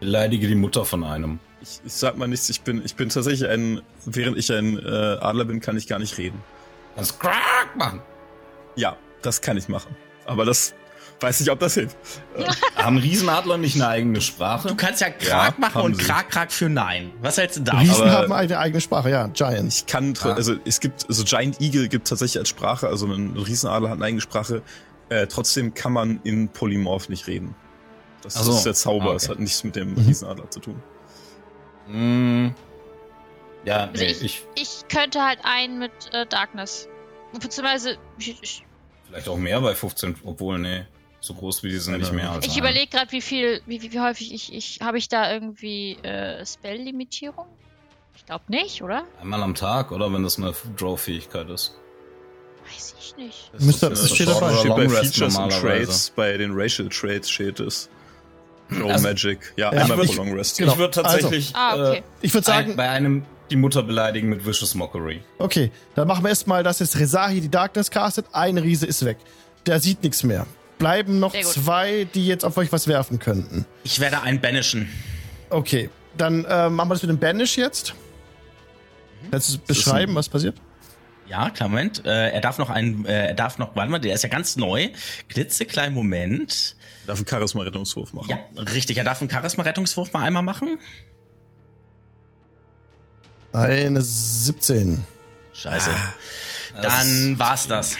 Beleidige die Mutter von einem. Ich, ich sag mal nichts, ich bin, ich bin tatsächlich ein, während ich ein äh, Adler bin, kann ich gar nicht reden. Kannst Quack machen. Ja, das kann ich machen. Aber das weiß nicht, ob das hilft. Haben Riesenadler nicht eine eigene Sprache? Du kannst ja Krak Ja, machen und. Krak, Krak für Nein. Was hältst du da? Riesen aber- haben eine eigene Sprache, ja, Giants. Ich kann, Ah. also es gibt, also Giant Eagle gibt tatsächlich als Sprache, also ein Riesenadler hat eine eigene Sprache. Äh, trotzdem kann man in Polymorph nicht reden. Das so. ist der Zauber, Ah, okay. es hat nichts mit dem Mhm. Riesenadler zu tun. Hm. Ja, Also nee, ich, ich, ich könnte halt einen mit äh, Darkness. Beziehungsweise, ich, ich, vielleicht auch mehr bei 15, obwohl, nee, so groß wie die sind nicht mehr als ich überlege gerade, wie viel, wie, wie, wie häufig ich, ich habe ich da irgendwie äh, Spell-Limitierung? Ich glaube nicht, oder? Einmal am Tag, oder? Wenn das eine Draw-Fähigkeit ist. Weiß ich nicht. Müsste- Das das ist steht dabei. steht bei Features und. Traits, bei den Racial Traits steht es. Draw Also- Magic. Ja, Ja, einmal ich- pro Long Rest. Genau. Ich würde tatsächlich Ah, okay. äh, Ich würde sagen, ein, bei einem die Mutter beleidigen mit Vicious Mockery. okay, dann machen wir erstmal, dass jetzt Rezahi die Darkness castet. Ein Riese ist weg. Der sieht nichts mehr. Bleiben noch zwei, die jetzt auf euch was werfen könnten. Ich werde einen banishen. Okay, dann äh, machen wir das mit dem Banish jetzt. Kannst du beschreiben, was passiert? Ja, klar, Moment. Äh, er darf noch einen, äh, er darf noch, warte mal, der ist ja ganz neu. Klitzekleinen Moment. Darf einen Charisma-Rettungswurf machen. Ja, richtig. Er darf einen Charisma-Rettungswurf mal einmal machen. Eine 17. Scheiße. Das- Dann war's das.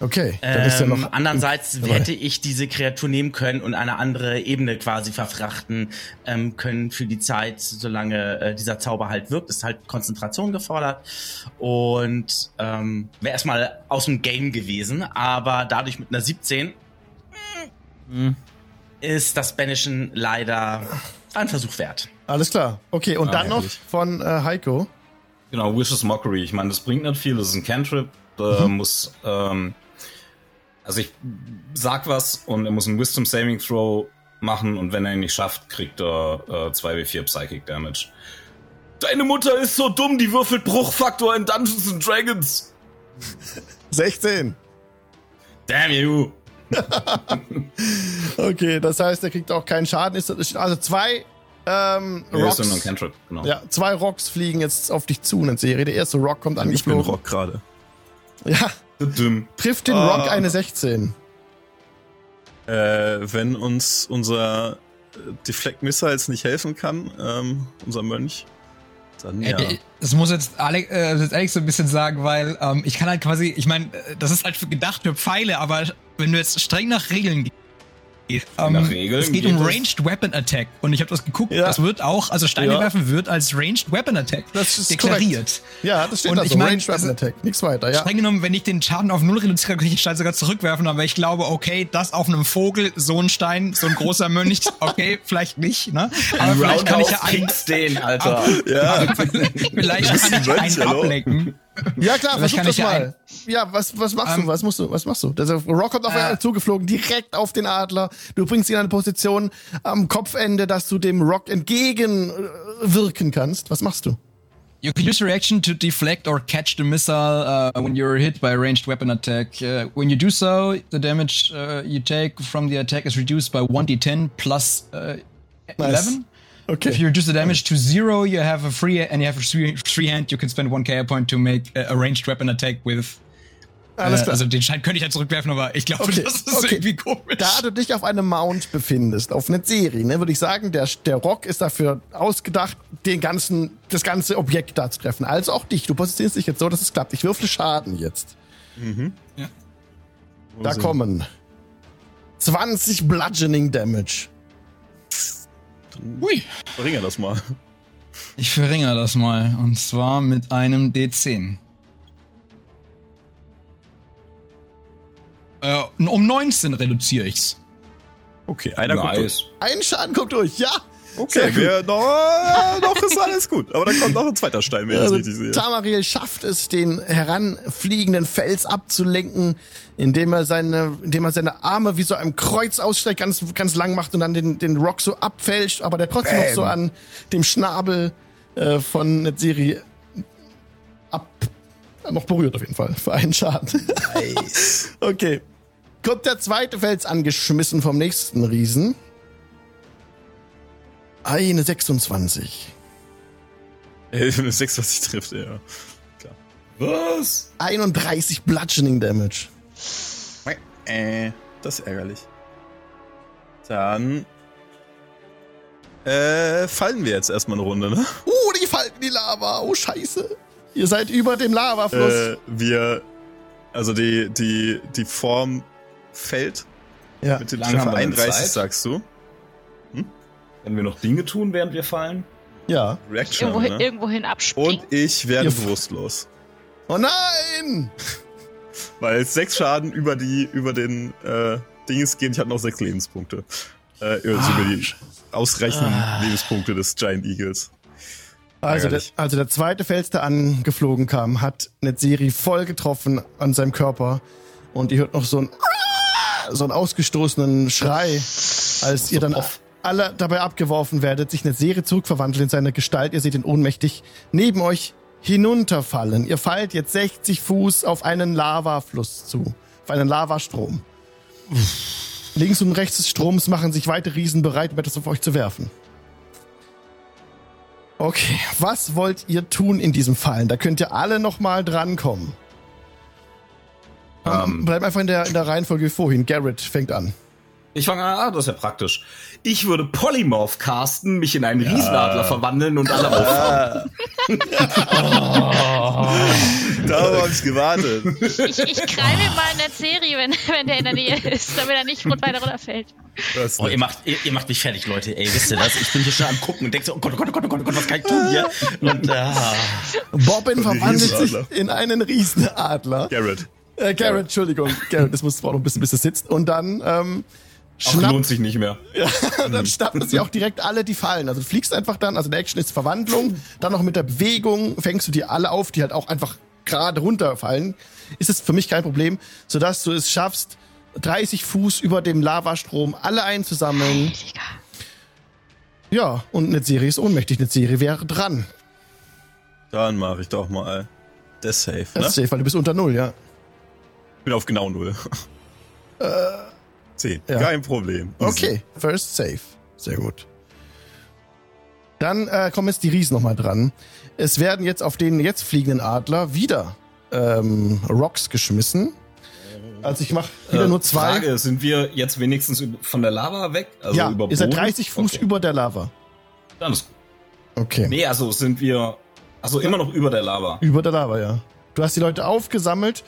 Okay, dann ist ja Ähm, noch. andererseits dabei. hätte ich diese Kreatur nehmen können und eine andere Ebene quasi verfrachten ähm, können für die Zeit, solange äh, dieser Zauber halt wirkt. Ist halt Konzentration gefordert und ähm, wäre erstmal aus dem Game gewesen. Aber dadurch mit einer 17 Hm. ist das Banishen leider ein Versuch wert. Alles klar. Okay, und Ah, dann noch herrlich. von äh, Heiko. Genau, Vicious Mockery. Ich meine, das bringt nicht viel, das ist ein Cantrip. Da Mhm. muss, ähm, also ich sag was und er muss einen Wisdom Saving Throw machen und wenn er ihn nicht schafft, kriegt er äh, 2w4 Psychic Damage. Deine Mutter ist so dumm, die würfelt Bruchfaktor in Dungeons and Dragons. 16. Damn you. Okay, das heißt, er kriegt auch keinen Schaden. Also zwei ähm, Nee, Rocks. ist nur ein Cantrip, genau. Ja, zwei Rocks fliegen jetzt auf dich zu in der Serie. Der erste Rock kommt Ich bin. Rock gerade. Ja, Dumm. trifft den Ah. Rock eine 16. Äh, wenn uns unser äh, Deflect Missiles nicht helfen kann, ähm, unser Mönch, Ja. Äh, Das muss jetzt Alex, äh, jetzt Alex so ein bisschen sagen, weil ähm, ich kann halt quasi, ich meine, äh, das ist halt gedacht für Pfeile, aber wenn du jetzt streng nach Regeln gehst, ähm, Nach Regeln es geht, geht um Ranged Weapon Attack und ich habe das geguckt, Ja. das wird auch, also Steine Ja. werfen wird als Ranged Weapon Attack Das ist deklariert. Ja, das steht Und da ich so. mein, Range Weapon also- Attack. Nichts weiter, ja. Streng genommen, wenn ich den Schaden auf null reduziere, kann ich den Stein sogar zurückwerfen, aber ich glaube, okay, das auf einem Vogel, so ein Stein, so ein großer Mönch, okay, vielleicht nicht, ne? Aber vielleicht kann ich ja einen, den, Alter. ja, vielleicht kann ich einen ablenken. Ja klar, versuch das mal. Ja, was, was machst Ähm, du? Was musst du? Was machst du? Der Rock kommt auf Äh. zugeflogen, direkt auf den Adler. Du bringst ihn in eine Position am Kopfende, dass du dem Rock entgegenwirken kannst. Was machst du? You can use a reaction to deflect or catch the missile uh, when you're hit by a ranged weapon attack. Uh, when you do so, the damage uh, you take from the attack is reduced by 1d10 plus uh, 11. Okay. If you reduce the damage to zero, you have a free and you have a free, free hand. You can spend one KR point to make a, ranged weapon attack with. Alles äh, klar. Also den Schein könnte ich halt zurückwerfen, aber ich glaube, Okay, das ist okay. irgendwie komisch. Da du dich auf einem Mount befindest, auf einer Serie, ne, würde ich sagen, der, der Rock ist dafür ausgedacht, den ganzen, das ganze Objekt da zu treffen. Also auch dich. Du positionierst dich jetzt so, dass es klappt. Ich würfle Schaden jetzt. Ja. Da kommen 20 Bludgeoning Damage. Ui. bringe das mal. Ich verringere das mal. Und zwar mit einem D10. Äh, um 19 reduziere ich's. Okay, einer kommt durch. Nice. Ein Schaden kommt durch, ja. Okay, wir, noch, noch ist alles gut. Aber dann kommt noch ein zweiter Stein, wenn ich das Also, richtig sehe. Tamariel schafft es, den heranfliegenden Fels abzulenken, indem er seine, indem er seine Arme wie so ein Kreuz ausstreckt, ganz, ganz lang macht und dann den, den Rock so abfälscht, aber der trotzdem noch so an dem Schnabel äh, von Netzeri ab, noch berührt auf jeden Fall, für einen Schaden. Nice. Okay. Kommt der zweite Fels angeschmissen vom nächsten Riesen. Eine 26. Äh, Eine 6, was ich trifft, ja. Was? 31 Bludgeoning Damage. Äh, das ist ärgerlich. Dann äh, fallen wir jetzt erstmal eine Runde, ne? Uh, die fallen in die Lava. Oh, scheiße. Ihr seid über dem Lavafluss. Äh, wir, also die, die, die Form fällt ja. mit dem Treffer wir denn 31, Zeit? sagst du. Wenn wir noch Dinge tun, während wir fallen? Ja. Reaction, Irgendwohin, ne? irgendwohin abspringen. Und ich werde Ihr- bewusstlos. Oh nein! Weil sechs Schaden über die, über den äh, Dinges gehen. Ich habe noch sechs Lebenspunkte. Äh, also über die ausreichenden Lebenspunkte des Giant Eagles. Also der, also der zweite Fels, der angeflogen kam, hat Netzeri voll getroffen an seinem Körper. Und ihr hört noch so ein so einen ausgestoßenen Schrei, als ihr dann alle dabei abgeworfen werdet, sich Netzeri zurückverwandelt in seine Gestalt. Ihr seht ihn ohnmächtig neben euch hinunterfallen. Ihr fallt jetzt 60 Fuß auf einen Lavafluss zu, auf einen Lavastrom. Links und rechts des Stroms machen sich weite Riesen bereit, um etwas auf euch zu werfen. Okay, was wollt ihr tun in diesem Fallen? Da könnt ihr alle nochmal drankommen. Ähm, Bleibt einfach in der, in der Reihenfolge wie vorhin. Garrett fängt an. Ich fange an, ah, das ist ja praktisch. Ich würde Polymorph casten, mich in einen Riesenadler verwandeln und alle auffangen. Darauf habe ich gewartet. Ich, ich krall mir mal in der Serie, wenn, wenn der in der Nähe ist, damit er nicht rund weiter runterfällt. Oh, ihr macht, ihr, ihr macht mich fertig, Leute. Ey, wisst ihr das? Ich bin hier schon am gucken und denke so, oh Gott, oh Gott, oh Gott, oh Gott, oh Gott was kann ich tun hier? Und, ah. Bobbin verwandelt sich in einen Riesenadler. Garrett. Äh, Garrett, Entschuldigung. Garrett, das muss noch ein bisschen, bis es sitzt. Und dann, ähm, Ach, schnappt, lohnt sich nicht mehr. dann schnappen sie auch direkt alle, die fallen. Also du fliegst einfach dann, also der Action ist Verwandlung, dann noch mit der Bewegung fängst du die alle auf, die halt auch einfach gerade runterfallen. Ist es für mich kein Problem, sodass du es schaffst, 30 Fuß über dem Lavastrom alle einzusammeln. Ja, und Netzeri ist ohnmächtig. Netzeri wäre dran. Dann mache ich doch mal das Safe, Das ne? ist safe, weil du bist unter Null, ja. Ich bin auf genau null. Zehn. ja. Kein Problem. Easy. Okay, first safe. Sehr gut. Dann äh, kommen jetzt die Riesen nochmal dran. Es werden jetzt auf den jetzt fliegenden Adler wieder ähm, Rocks geschmissen. Also ich mache wieder Äh, nur zwei. Frage, sind wir jetzt wenigstens von der Lava weg? Also ja, über seid Boden? 30 Fuß okay. über der Lava. Dann ist gut. Okay. Nee, also sind wir Also immer noch über der Lava. Über der Lava, ja. Du hast die Leute aufgesammelt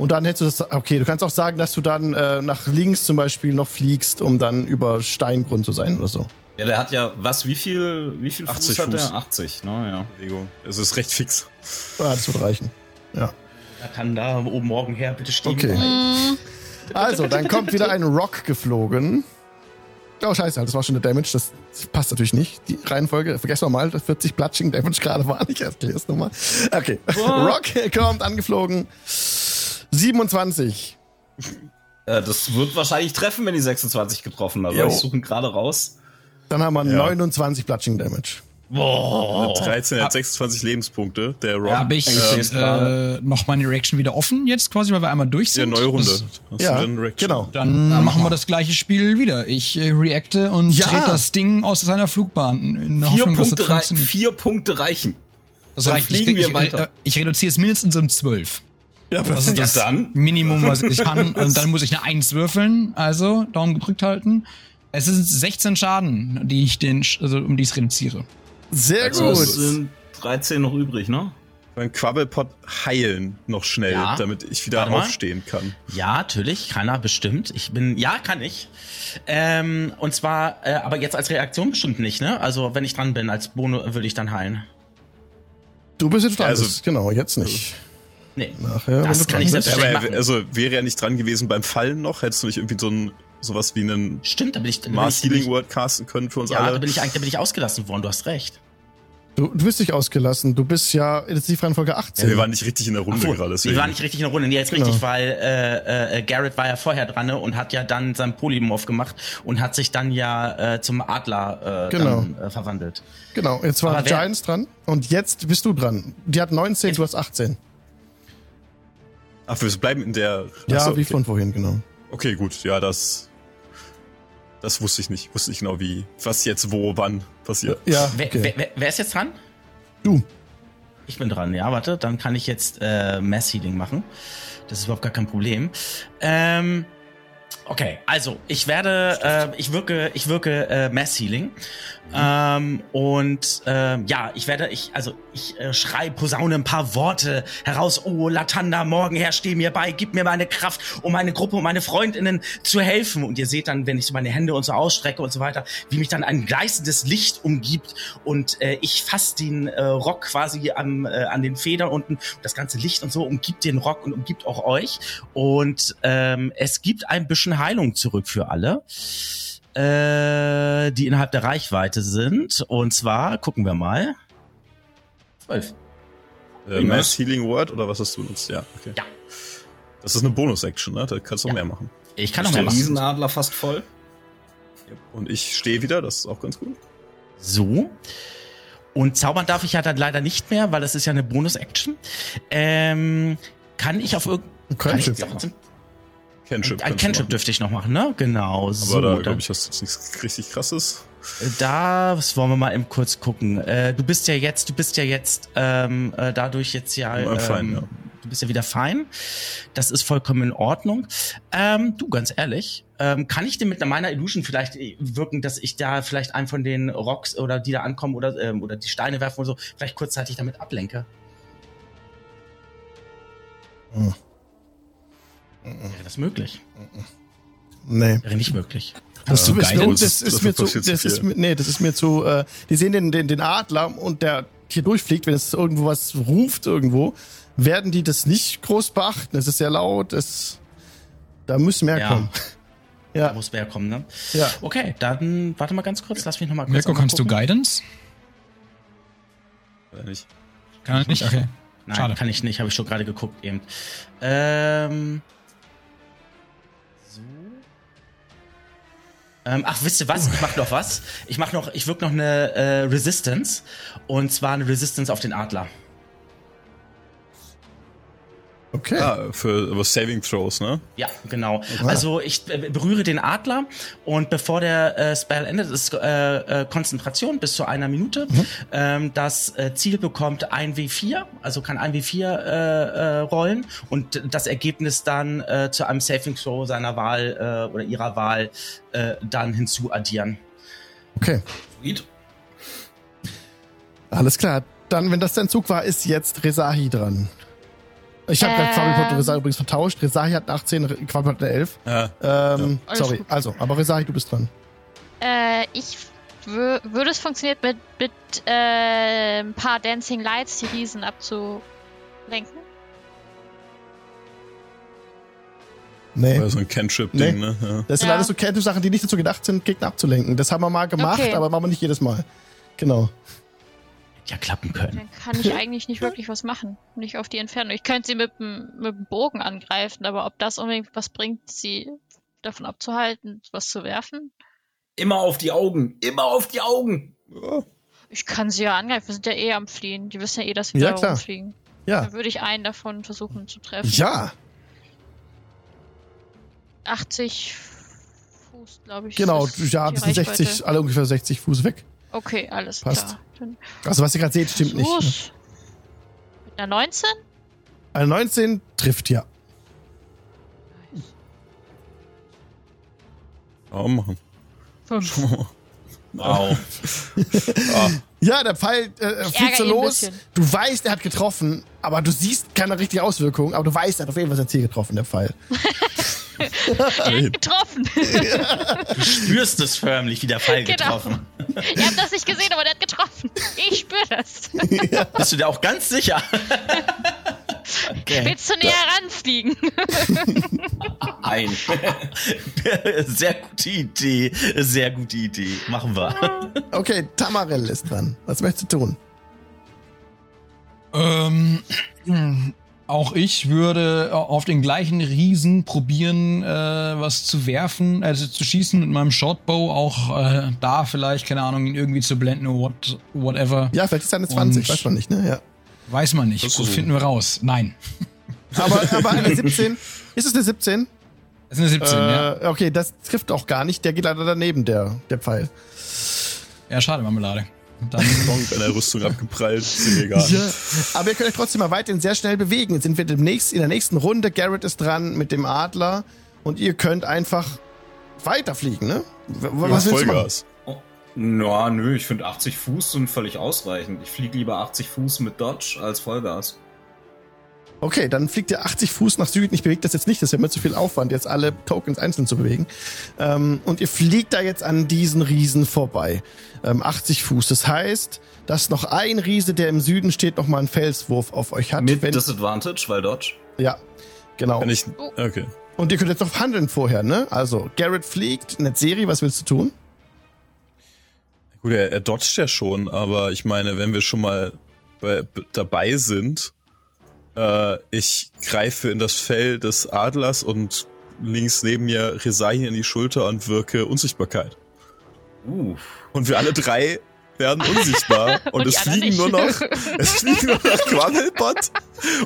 und dann hättest du das. Okay, du kannst auch sagen, dass du dann äh, nach links zum Beispiel noch fliegst, um dann über Steingrund zu sein oder so. Ja, der hat ja, was, wie viel, wie viel 80 Fuß hat Fuß. der? 80, ne, ja. Bewegung. Es ist recht fix. Ja, das wird reichen. Ja. Da kann da oben morgen her bitte stehen. Okay. Also, dann kommt wieder ein Rock geflogen. Oh, scheiße, das war schon der Damage. Das passt natürlich nicht. Die Reihenfolge, vergessen wir mal, das 40 Platsching Damage gerade war. Ich erkläre es nochmal. Okay. Rock kommt angeflogen. 27. Äh, das wird wahrscheinlich treffen, wenn die 26 getroffen hat. Ich suche ihn gerade raus. Dann haben wir Ja. 29 Platsching Damage. Boah. 13 hat 26 Lebenspunkte. Der Rock. Habe ich ich gerade. äh, noch meine Reaction wieder offen jetzt quasi, weil wir einmal durch Ja, sind? neue Runde. Das, Hast Ja, du dann Reaction? genau. dann äh, machen wir das gleiche Spiel wieder. Ich äh, reacte und Ja. trete das Ding aus seiner Flugbahn. Vier Hoffnung, Punkte, vier Punkte reichen. Das Dann reicht. Ich, fliegen wir ich, weiter. äh, ich reduziere es mindestens um 12. Ja, Das ist das dann? Minimum, was ich kann. Und dann muss ich eine 1 würfeln. Also, Daumen gedrückt halten. Es sind 16 Schaden, die ich den, also um die ich es reduziere. Sehr Also es gut. sind 13 noch übrig, ne? Beim Quabbelpot heilen noch schnell, Ja. damit ich wieder Warte mal. aufstehen kann. Ja, natürlich, kann er bestimmt. Ich bin, ja, kann ich. Ähm, und zwar, äh, aber jetzt als Reaktion bestimmt nicht, ne? Also wenn ich dran bin, als Bono würde ich dann heilen. Du bist jetzt dran. Also- genau, jetzt nicht. Nee. Nachher, Das kann ich selbst- Ja, machen. also wäre er nicht dran gewesen beim Fallen noch, hättest du nicht irgendwie so ein sowas wie einen Stimmt, da bin ich, da bin Mars ich, Healing Word casten können für uns ja, alle. da bin ich eigentlich, da bin ich ausgelassen worden. Du hast recht. Du, du bist nicht ausgelassen. Du bist ja jetzt die Reihenfolge 18. ja, wir waren nicht richtig in der Runde Ach so, gerade. wir deswegen. waren nicht richtig in der Runde. Nee, jetzt Genau. richtig, weil äh, äh, Garrett war ja vorher dran ne, und hat ja dann seinen Polymorph gemacht und hat sich dann ja äh, zum Adler äh, Genau. dann, äh, verwandelt. Genau, jetzt war Aber wer- Giants dran und jetzt bist du dran. Die hat 19, du hast 18. Ach, wir bleiben in der. Ja, Achso, wie okay. von vorhin, genau. Okay, gut, ja, das. Das wusste ich nicht. Wusste ich genau, wie, was jetzt, wo, wann passiert. Ja, Wer, okay. wer, wer, wer ist jetzt dran? Du. Ich bin dran, ja, warte, dann kann ich jetzt äh, Mass Healing machen. Das ist überhaupt gar kein Problem. Ähm, okay, also ich werde, äh, ich wirke, ich wirke äh, Mass Healing. Ähm, und ähm, ja, ich werde, ich, also ich äh, schrei, posaune ein paar Worte heraus. Oh, Latanda, morgen her, steh mir bei, gib mir meine Kraft, um meine Gruppe, um meine Freundinnen zu helfen. Und ihr seht dann, wenn ich so meine Hände und so ausstrecke und so weiter, wie mich dann ein gleißendes Licht umgibt und äh, ich fasse den äh, Rock quasi am, äh, an den Federn unten. Das ganze Licht und so umgibt den Rock und umgibt auch euch. Und ähm, es gibt ein bisschen Heilung zurück für alle äh, die innerhalb der Reichweite sind. Und zwar, gucken wir mal. Zwölf. Äh, Mass Healing Word oder was hast du benutzt? Ja, okay. Ja. Das ist eine Bonus-Action, ne? Da kannst du noch Ja. mehr machen. Ich kann noch Ist mehr der machen. Riesenadler fast voll? Und ich stehe wieder, das ist auch ganz gut. So. Und zaubern darf ich ja dann leider nicht mehr, weil das ist ja eine Bonus-Action. Ähm, kann ich auf irgendein... Kann ich Cantrip. Ein Cantrip machen. dürfte ich noch machen, ne? Genau. so, Aber da, dann- glaube ich, hast du jetzt nichts richtig krasses. Da, was wollen wir mal eben kurz gucken. Äh, du bist ja jetzt, du bist ja jetzt ähm, äh, dadurch jetzt ja, ähm, fine, ja. du bist ja wieder fein. Das ist vollkommen in Ordnung. Ähm, du, ganz ehrlich, ähm, kann ich denn mit meiner Illusion vielleicht äh, wirken, dass ich da vielleicht einen von den Rocks oder die da ankommen oder ähm, oder die Steine werfen oder so, vielleicht kurzzeitig damit ablenke? Hm. Wäre das möglich? Nee. Wäre nicht möglich. Das, ist, das, Das- ist mir zu, das ist mir, nee, das ist mir zu, äh, die sehen den, den, den Adler und der hier durchfliegt, wenn es irgendwo was ruft irgendwo, werden die das nicht groß beachten. Es ist sehr laut, es, da müssen mehr Ja. kommen. Da Ja, muss wer kommen, ne? ja. Okay, dann warte mal ganz kurz, lass mich noch mal kurz Mirko, kannst du. Guidance? Oder nicht? Kann er nicht? Okay. Nein, Schade. kann ich nicht, habe ich schon gerade geguckt eben. Ähm, Ähm, ach, wisst ihr was? Ich mach noch was. Ich mach noch, ich wirke noch eine äh, Resistance. Und zwar eine Resistance auf den Adler. Okay. Ah, für aber Saving Throws, ne? Ja, genau. Also ich äh, berühre den Adler und bevor der äh, Spell endet, ist äh, äh, Konzentration bis zu einer Minute. Ähm, das äh, Ziel bekommt ein W4, also kann ein W4 äh, äh, rollen und das Ergebnis dann äh, zu einem Saving Throw seiner Wahl äh, oder ihrer Wahl äh, dann hinzuaddieren. Okay. Alles klar. dann, wenn das dein Zug war, ist jetzt Resahi dran. Ich habe gerade Ähm. Quabbelpot und Resahi übrigens vertauscht. Resahi hat eine 18, Re- Quabbelpot eine 11. Ja. Ähm, Alles sorry, gut. also, aber Resahi, du bist dran. Äh, ich wür- würde es funktionieren mit, mit äh, ein paar Dancing Lights die Riesen abzulenken. Nee. War so ein Cantrip-Ding, ne? Ja. Das sind Ja. alles so Cantrip-Sachen, die nicht dazu gedacht sind, Gegner abzulenken. Das haben wir mal gemacht, Okay. aber machen wir nicht jedes Mal. Genau. Ja, klappen können. Dann kann ich eigentlich nicht wirklich was machen. Nicht auf die Entfernung. Ich könnte sie mit dem, mit dem Bogen angreifen, aber ob das unbedingt was bringt, sie davon abzuhalten, was zu werfen? Immer auf die Augen. Immer auf die Augen. Ich kann sie ja angreifen. Wir sind ja eh am Fliehen. Die wissen ja eh, dass wir Ja, da klar. rumfliegen. Ja. Dann würde ich einen davon versuchen zu treffen. Ja, 80 Fuß, glaube ich. genau. Ja, das sind 60, Reichweite. alle ungefähr 60 Fuß weg. Okay, alles Passt. klar. Dann Also, was ihr gerade seht, stimmt nicht. ne? Mit einer 19? Eine 19 trifft ja. Auch machen. Fünf. Wow. Ja, der Pfeil äh, fliegt so los. Du weißt, er hat getroffen, aber du siehst keine richtige Auswirkung. Aber du weißt, er hat auf jeden Fall sein Ziel getroffen, der Pfeil. Hat getroffen. Du spürst es förmlich, wie der Pfeil Genau. getroffen. Ihr habt das nicht gesehen, aber der hat getroffen. Ich spüre das. Bist du dir auch ganz sicher? Willst du näher ranfliegen? Ein. Sehr gute Idee. Sehr gute Idee. Machen wir. Okay, Tamarell ist dran. Was möchtest du tun? Ähm, auch ich würde auf den gleichen Riesen probieren, äh, was zu werfen, also zu schießen mit meinem Shortbow, auch äh, da vielleicht, keine Ahnung, ihn irgendwie zu blenden, what, whatever. Ja, vielleicht ist er eine 20, Und- weiß man nicht, ne? Ja. Weiß man nicht. Das so. finden wir raus. Nein. Aber, aber eine 17. Ist es eine 17? Das ist eine 17, ja. Äh, okay, das trifft auch gar nicht. Der geht leider daneben, der, der Pfeil. Ja, schade, Marmelade. Dann Bonk an der Rüstung abgeprallt. Ist mir egal. Ja. Aber ihr könnt euch trotzdem mal weiterhin sehr schnell bewegen. Jetzt sind wir demnächst in der nächsten Runde. Garrett ist dran mit dem Adler. Und ihr könnt einfach weiterfliegen, ne? Was willst du machen? Vollgas. Na, nö, ich finde 80 Fuß sind völlig ausreichend. Ich fliege lieber 80 Fuß mit Dodge als Vollgas. Okay, dann fliegt ihr 80 Fuß nach Süden. Ich bewege das jetzt nicht, das wäre mir zu viel Aufwand, jetzt alle Tokens einzeln zu bewegen. Ähm, und ihr fliegt da jetzt an diesen Riesen vorbei. Ähm, 80 Fuß. Das heißt, dass noch ein Riese, der im Süden steht, noch mal einen Felswurf auf euch hat. Mit wenn, Disadvantage, weil Dodge. ja, genau. Kann ich. Okay. Und ihr könnt jetzt noch handeln vorher, ne? Also, Garrett fliegt, Netzeri, was willst du tun? Gut, er, er dodgt ja schon, aber ich meine, wenn wir schon mal bei, dabei sind, äh, ich greife in das Fell des Adlers und links neben mir Resahi in die Schulter und wirke Unsichtbarkeit. Uh. Und wir alle drei werden unsichtbar und, Und es fliegen nur noch, es fliegen nur noch Quabbelpot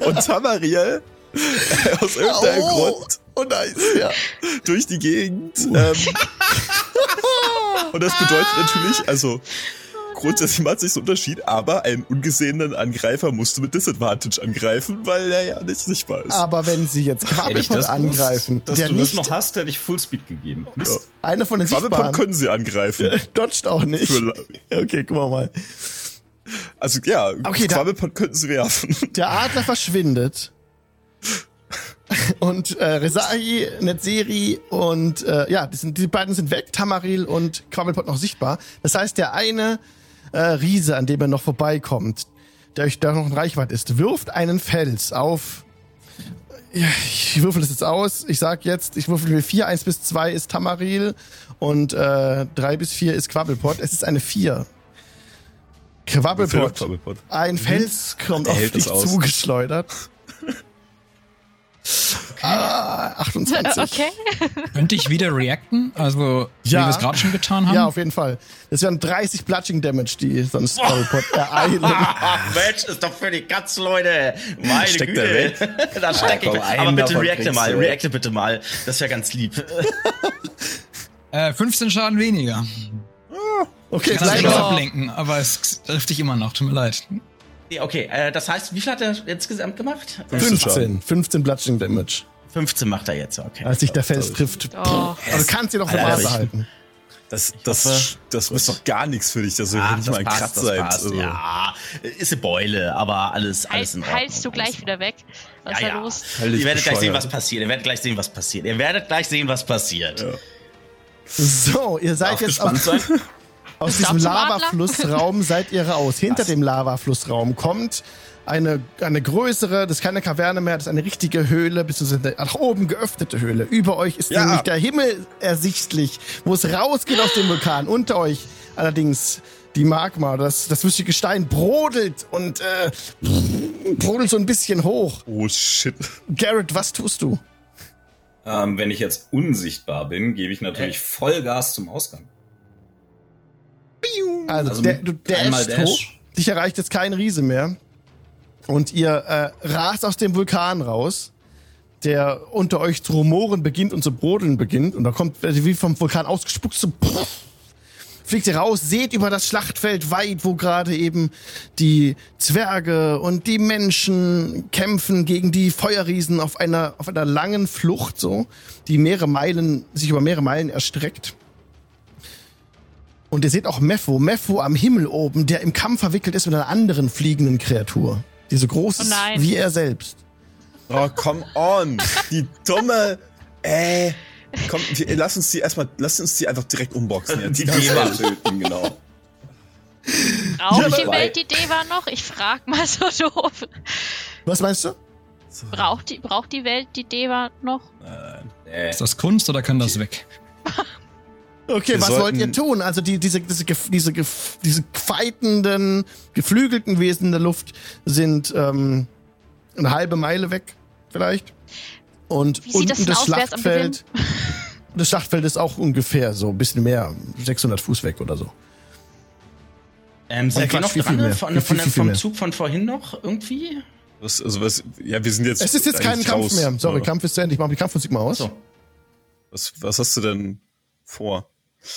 und Tamariel aus irgendeinem Grund oh nice, ja. durch die Gegend. Ähm, und das bedeutet natürlich, also grundsätzlich macht sich so ein Unterschied, aber einen ungesehenen Angreifer musst du mit Disadvantage angreifen, weil er ja nicht sichtbar ist. Aber wenn sie jetzt das angreifen, dass der du das nicht, noch hast, hätte ich Fullspeed gegeben. Mist. einer von den Sichtbaren, können sie angreifen. dodgt auch nicht. Für- Okay, guck mal mal. Also ja, Okay, Quabbelpot könnten sie werfen. Der Adler verschwindet. Und äh, Resahi, Netzeri und äh, ja, die, sind, die beiden sind weg, Tamaril und Quabbelpot noch sichtbar. Das heißt, der eine äh, Riese, an dem er noch vorbeikommt, der euch da noch in Reichweite ist, wirft einen Fels auf. Ich würfel das jetzt aus. Ich sag jetzt, ich würfel mir 4, 1 bis 2 ist Tamaril und äh, 3 bis 4 ist Quabbelpot. Es ist eine 4. Quabbelpot. Ein Fels kommt auf dich zugeschleudert. Ah, 28. Okay. könnte ich wieder reacten, also Ja. wie wir es gerade schon getan haben. Ja, auf jeden Fall. Das wären 30 Bludging Damage, die sonst Quabbelpot ereilen. Ach Mensch, ist doch für die Katz, Leute. Meine Steckt Güte. er da steck ich. komm, Aber einen bitte reacte mal, du. reacte bitte mal. Das wäre ganz lieb. Äh, 15 Schaden weniger. Okay, Ich kann das nicht ablenken, aber es trifft dich immer noch, tut mir leid. Okay, äh, das heißt, wie viel hat er insgesamt gemacht? 15. 15 Bludging Damage. 15 macht er jetzt, okay. Als sich der Fels trifft. Oh. Aber du kannst ihn Alter, Maße ich- halten. Das, das, hoffe- das ist doch gar nichts für dich. Das soll Ach, nicht mal ein Kratzer passt. Also, Ja, ist eine Beule, aber alles, alles in Ordnung. heilst du gleich wieder weg? Was ist Ja, da ja. los? Ihr werdet gleich sehen, bescheuert. was passiert. Ihr werdet gleich sehen, was passiert. Ihr werdet gleich sehen, was passiert. So, ihr seid Darf jetzt auf, sein. aus du diesem? Lavaflussraum seid ihr raus. Hinter Was? dem Lavaflussraum kommt eine, eine größere, das ist keine Kaverne mehr, das ist eine richtige Höhle, beziehungsweise eine nach oben geöffnete Höhle. Über euch ist Ja. nämlich der Himmel ersichtlich, wo es rausgeht aus dem Vulkan. Unter euch allerdings die Magma, das, das flüssige Gestein brodelt und äh, brodelt so ein bisschen hoch. Oh shit. Garrett, was tust du? Ähm, wenn ich jetzt unsichtbar bin, gebe ich natürlich Vollgas zum Ausgang. Also, Also der, du dashst Dash. hoch. Dich erreicht jetzt kein Riese mehr. Und ihr äh, rast aus dem Vulkan raus, der unter euch zu rumoren beginnt und zu brodeln beginnt. Und da kommt äh, wie vom Vulkan ausgespuckt, so fliegt ihr raus, seht über das Schlachtfeld weit, wo gerade eben die Zwerge und die Menschen kämpfen gegen die Feuerriesen auf einer, auf einer langen Flucht, so, die mehrere Meilen, sich über mehrere Meilen erstreckt. Und ihr seht auch Mepho, Mepho am Himmel oben, der im Kampf verwickelt ist mit einer anderen fliegenden Kreatur. Die so groß Oh ist nein. wie er selbst. Oh, come on. Die dumme. Äh. Komm, wir, lass uns die erstmal, lass uns die einfach direkt unboxen jetzt. Die Ganz Deva töten, genau. Braucht die Welt die Deva noch? Ich frag mal so doof. Was meinst du? Braucht die, braucht die Welt die Deva noch? Äh, Ist das Kunst oder kann das weg? Okay, Wir was wollt ihr tun? Also die, diese, diese, diese, diese feitenden, geflügelten Wesen in der Luft sind ähm, eine halbe Meile weg, vielleicht. Und Wie sieht das unten das am Schlachtfeld. Das Schlachtfeld ist auch ungefähr so ein bisschen mehr, 600 Fuß weg oder so. Ähm, sind wir noch viel, viel dran mehr. von, Viel, von, viel, viel vom mehr. Zug von vorhin noch irgendwie? Was, also was, ja, wir sind jetzt. Es ist jetzt kein Kampf raus. mehr. Sorry, Ja. Kampf ist zu Ende. Ich mache die Kampfmusik mal aus. So. Was, was hast du denn vor?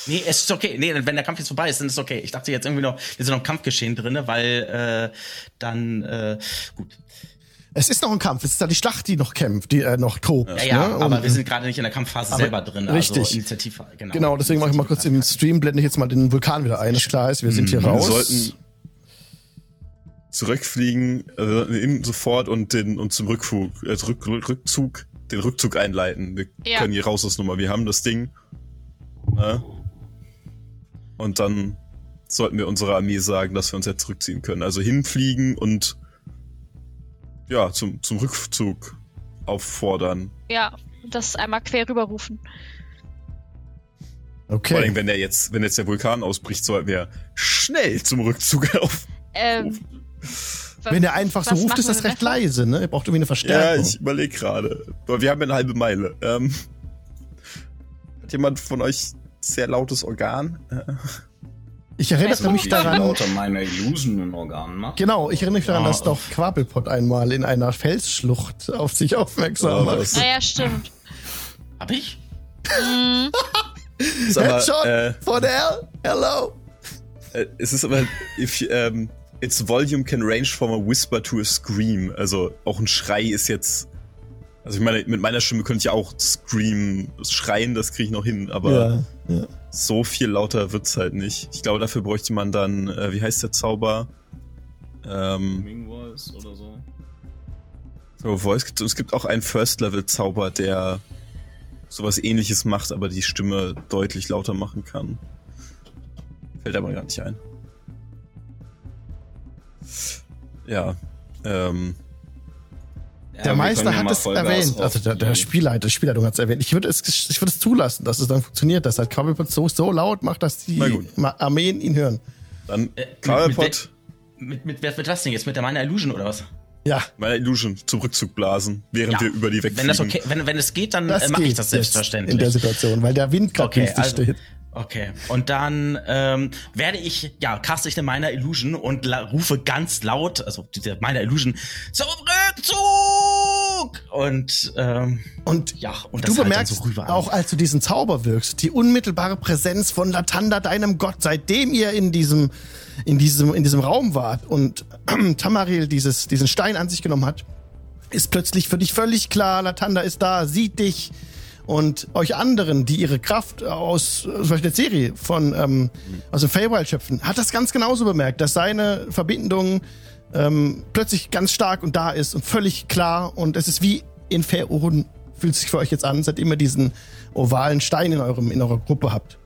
Nee, es ist okay. Nee, wenn der Kampf jetzt vorbei ist, dann ist es okay. Ich dachte jetzt irgendwie noch, wir sind noch im Kampfgeschehen drinne, weil äh, dann äh, gut. Es ist noch ein Kampf. Es ist da die Schlacht, die noch kämpft, die äh, noch tobt. Ja, ja, ne? aber Und- wir sind gerade nicht in der Kampfphase Aber selber drin. richtig. Also Initiativ, genau. Genau, deswegen mache ich mal kurz den Stream, blende ich jetzt mal den Vulkan wieder ein, dass klar ist, wir sind hier Wir raus. sollten zurückfliegen, äh, in, sofort und den und zum Rückflug, äh, Rück, Rückzug, den Rückzug einleiten. Wir Ja. können hier raus aus Nummer. Wir haben das Ding. Ne? Und dann sollten wir unserer Armee sagen, dass wir uns jetzt zurückziehen können. Also hinfliegen und ja, zum, zum Rückzug auffordern. Ja, das einmal quer rüberrufen. Vor allem, Okay. wenn der jetzt, wenn jetzt der Vulkan ausbricht, sollten wir schnell zum Rückzug auf. Ähm, Wenn der einfach so ruft, ist das recht leise, ne? Ihr braucht irgendwie eine Ja, Verstärkung. ich überlege gerade. Aber wir haben ja eine halbe Meile. Ähm, hat jemand von euch sehr lautes Organ? Äh, Ich erinnere Weißt du, mich daran, lauter meine Illusion in Organen macht. genau, ich erinnere mich daran, Ja. dass doch Quabelpot einmal in einer Felsschlucht auf sich aufmerksam Oh, macht. Naja, stimmt. Hab ich? Aber, Headshot äh, for the hell, hello. äh, es ist aber, if, ähm, its volume can range from a whisper to a scream. Also auch ein Schrei ist jetzt. Also ich meine, mit meiner Stimme könnte ich auch scream, schreien, das kriege ich noch hin, aber Ja, ja. so viel lauter wird's halt nicht. Ich glaube, dafür bräuchte man dann, äh, wie heißt der Zauber? Ähm, Wing Voice oder so. So, Voice gibt es gibt auch einen First-Level-Zauber, der sowas ähnliches macht, aber die Stimme deutlich lauter machen kann. Fällt aber gar nicht ein. Ja, ähm, Ja, Der Meister hat es erwähnt, also der, der Spielleiter, die Spielleitung hat es erwähnt. Ich würde es, ich würde es zulassen, dass es dann funktioniert, dass halt Quabelpot so, so laut macht, dass die Armeen ihn hören. dann Äh, mit- Karlpot, Mit, mit, wer wird das denn jetzt? Mit der Minor Illusion oder was? Ja, meine Illusion zum Rückzug blasen, während Ja. wir über die wegfliegen. Wenn das okay, wenn, wenn es geht, dann äh, mache ich das selbstverständlich. in der Situation, weil der Wind gerade Okay, günstig also, steht. Okay. Und dann ähm, werde ich, ja, caste ich eine Minor Illusion und rufe ganz laut, also diese Minor Illusion, zum Rückzug! Und ähm, Und ja, und du das halt bemerkst so auch, als du diesen Zauber wirkst, die unmittelbare Präsenz von Latanda, deinem Gott, seitdem ihr in diesem, in diesem, in diesem Raum wart und Tamaril dieses, diesen Stein an sich genommen hat, ist plötzlich für dich völlig klar, Latanda ist da, sieht dich Und euch anderen, die ihre Kraft aus zum Beispiel der Serie von ähm, aus dem Feywild schöpfen, hat das ganz genauso bemerkt, dass seine Verbindung ähm, plötzlich ganz stark und da ist und völlig klar und es ist wie in Faeroden fühlt sich für euch jetzt an, seitdem ihr diesen ovalen Stein in eurem in eurer Gruppe habt.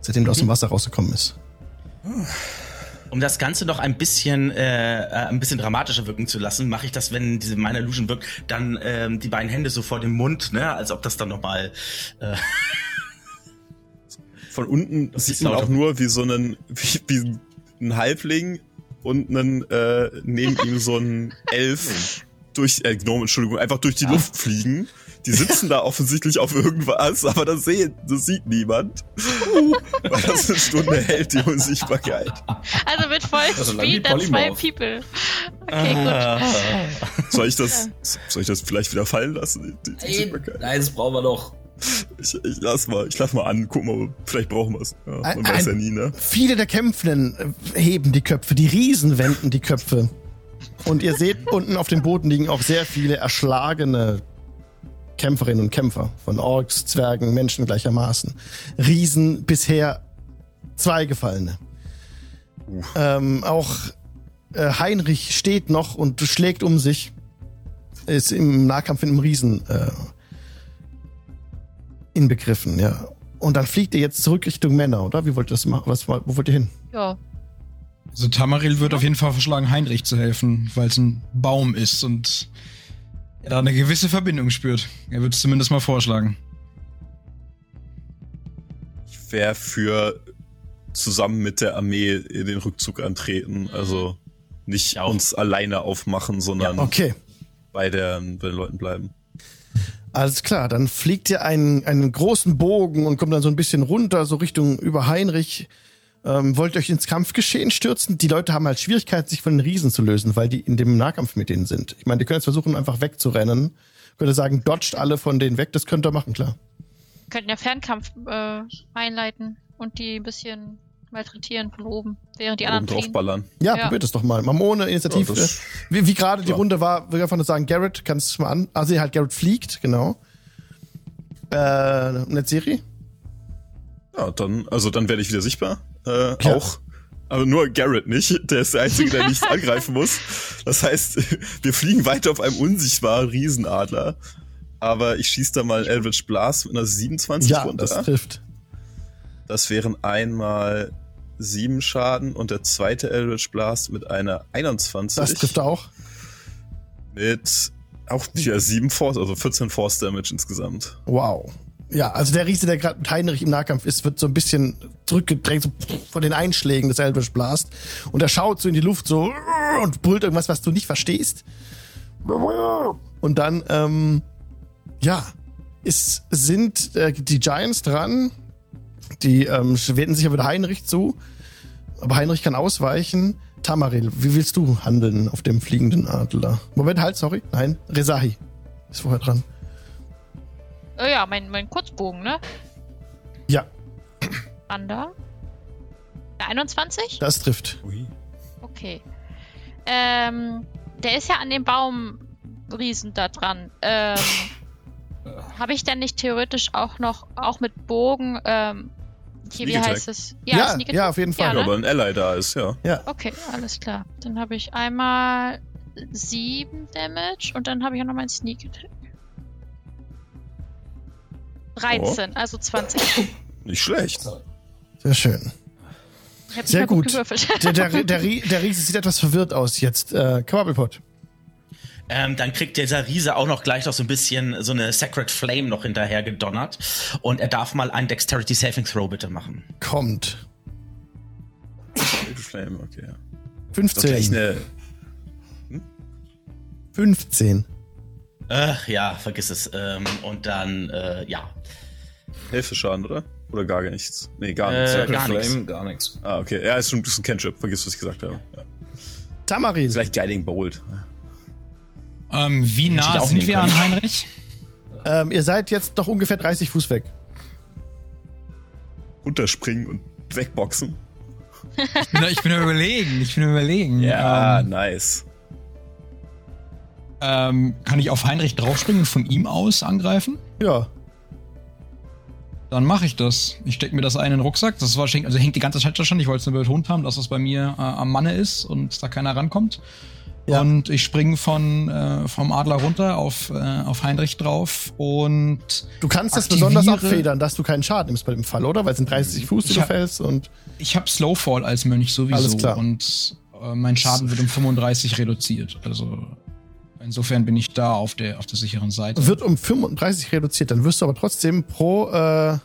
Seitdem der aus dem Wasser rausgekommen ist. Um das Ganze noch ein bisschen, äh, äh, ein bisschen dramatischer wirken zu lassen, mache ich das, wenn diese meine Illusion wirkt, dann ähm, die beiden Hände so vor dem Mund, ne, als ob das dann nochmal. Äh, Von unten Das sieht man auch nur wie so einen, wie, wie ein Halbling und einen, äh, neben ihm so ein Elf durch, äh, Gnome, Entschuldigung, einfach durch die Luft fliegen. Die sitzen da offensichtlich auf irgendwas, aber das, sehen, das sieht niemand. Weil das eine Stunde hält, die Unsichtbarkeit. Also mit voll Also Speed dann zwei. People. Okay, gut. Ah. Soll ich das, soll ich das vielleicht wieder fallen lassen? Die, die Nein, Unsichtbarkeit? nein, das brauchen wir doch. Ich, ich lass mal, ich lass mal an, guck mal, vielleicht brauchen wir es. Ja, Ein- man weiß ein- ja nie, ne? Viele der Kämpfenden äh, heben die Köpfe, die Riesen wenden die Köpfe. Und ihr seht unten auf dem Boden liegen auch sehr viele erschlagene Kämpferinnen und Kämpfer von Orks, Zwergen, Menschen gleichermaßen. Riesen, bisher zwei Gefallene. Ähm, auch äh, Heinrich steht noch und schlägt um sich. Ist im Nahkampf in einem Riesen äh, inbegriffen, ja. Und dann fliegt ihr jetzt zurück Richtung Männer, oder? Wie wollt ihr das machen? Was, wo wollt ihr hin? Ja. Also Tamaril wird auf jeden Fall verschlagen, Heinrich zu helfen, weil es ein Baum ist und da eine gewisse Verbindung spürt. Er wird es zumindest mal vorschlagen. Ich wäre für zusammen mit der Armee in den Rückzug antreten. Also nicht Ich auch. uns alleine aufmachen, sondern Okay. bei, der, bei den Leuten bleiben. Alles klar, dann fliegt ihr einen, einen großen Bogen und kommt dann so ein bisschen runter, so Richtung über Heinrich. Ähm, wollt ihr euch ins Kampfgeschehen stürzen? Die Leute haben halt Schwierigkeiten, sich von den Riesen zu lösen, weil die in dem Nahkampf mit denen sind. Ich meine, die können jetzt versuchen, einfach wegzurennen. Könnt ihr sagen, dodgt alle von denen weg, das könnt ihr machen, klar. Wir könnten ja Fernkampf äh, einleiten und die ein bisschen malträtieren von oben, während die Oben anderen drauf fliehen. ballern. Ja, Ja. probiert es doch mal. Mal ohne Initiative. Ja, wie wie gerade die. Runde war, würde ich einfach nur sagen, Garrett, kannst du mal an. Also halt, Garrett fliegt, genau. Äh, Netzserie? Ja, dann, also dann werde ich wieder sichtbar. Äh, Ja. Auch. Aber nur Garrett nicht. Der ist der Einzige, der nicht angreifen muss. Das heißt, wir fliegen weiter auf einem unsichtbaren Riesenadler. Aber ich schieße da mal Eldritch Blast mit einer 27 Ja, runter. das trifft. Das wären einmal sieben Schaden und der zweite Eldritch Blast mit einer 21. Das trifft auch. Mit auch wieder sieben Force, also 14 Force Damage insgesamt. Wow. Ja, also der Riese, der gerade mit Heinrich im Nahkampf ist, wird so ein bisschen zurückgedrängt so von den Einschlägen des Eldritch Blast. Und er schaut so in die Luft so und brüllt irgendwas, was du nicht verstehst. Und dann, ähm, ja, es sind äh, die Giants dran. Die ähm, wenden sich aber wieder Heinrich zu. Aber Heinrich kann ausweichen. Tamaril, wie willst du handeln auf dem fliegenden Adler? Moment, halt, sorry. Nein, Rezahi ist vorher dran. Äh, ja, mein, mein Kurzbogen, ne? Ja, Ander. Der 21? das trifft. Okay. Ähm, der ist ja an dem Baumriesen da dran. Ähm, Habe ich denn nicht theoretisch auch noch, auch mit Bogen, ähm, hier, wie heißt es? Ja, Sneak ja, Attack. auf jeden Fall. Ja, Ja, ne? aber ein Ally da ist, ja. Ja, Okay, alles klar. Dann habe ich einmal 7 Damage und dann habe ich auch noch meinen Sneak Attack. 13, also 20. Nicht schlecht. sehr schön. Sehr gut gut. Der, der, der, der Riese sieht etwas verwirrt aus jetzt. Äh, Quabbelpot. Ähm, dann kriegt dieser Riese auch noch gleich noch so ein bisschen so eine Sacred Flame noch hinterher gedonnert. Und er darf mal einen Dexterity Saving Throw bitte machen. Kommt. Flame, okay. ja. Das ist gleich 15. eine 15. Äh, ja, vergiss es. Ähm, und dann, äh, ja. Hälfte Schaden, oder? Oder gar nichts? Nee, gar nichts. Äh, gar nichts. gar nichts. Ah, okay. Ja, ist schon ein bisschen Cantrip. Vergiss, was ich gesagt habe. Ja. Tamaril. Vielleicht Guiding Bolt. Ähm, wie nah sind wir an können. Heinrich? Ähm, ihr seid jetzt noch ungefähr 30 Fuß weg. Runterspringen und wegboxen. Ich bin, ich bin überlegen, ich bin überlegen. Ja, Ähm, nice. Ähm, kann ich auf Heinrich draufspringen und von ihm aus angreifen? Ja. Dann mache ich das. Ich stecke mir das ein in den Rucksack. Das war also hängt die ganze Zeit schon. Ich wollte es nur betont haben, dass das bei mir äh, am Manne ist und da keiner rankommt. Ja. Und ich springe von äh, vom Adler runter auf, äh, auf Heinrich drauf und Du kannst das besonders abfedern, dass du keinen Schaden nimmst bei dem Fall, oder? Weil es sind 30 Fuß, die du fällst und. ich habe Slowfall als Mönch sowieso Alles klar. und äh, mein Schaden wird um 35 reduziert. Also insofern bin ich da auf der auf der sicheren Seite. wird um 35 reduziert, dann wirst du aber trotzdem pro, äh,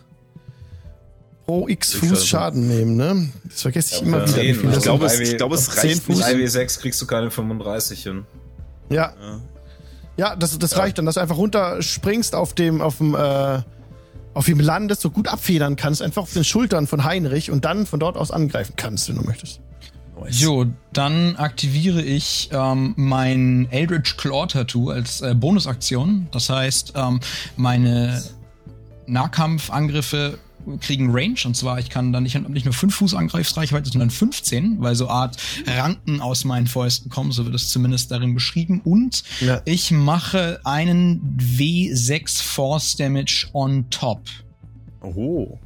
pro X Fuß also- Schaden nehmen, ne? Das vergesse ich Ja, immer ja. wieder. ich Ich glaube, es, ich glaube, es reicht Fuß. nicht. 3W6 kriegst du keine 35 hin. Ja, Ja. ja, das, das reicht dann, dass du einfach runterspringst auf dem, auf dem, äh, auf dem landest, so gut abfedern kannst, einfach auf den Schultern von Heinrich und dann von dort aus angreifen kannst, wenn du möchtest. Jo, dann aktiviere ich ähm, mein Eldritch Claw Tattoo als äh, Bonusaktion. Das heißt, ähm, meine Nahkampfangriffe kriegen Range und zwar ich kann dann nicht, nicht nur 5 Fuß Angreifsreichweite, sondern 15, weil so Art Ranken aus meinen Fäusten kommen, so wird es zumindest darin beschrieben. Und Ja. ich mache einen W6 Force Damage on top. Oh,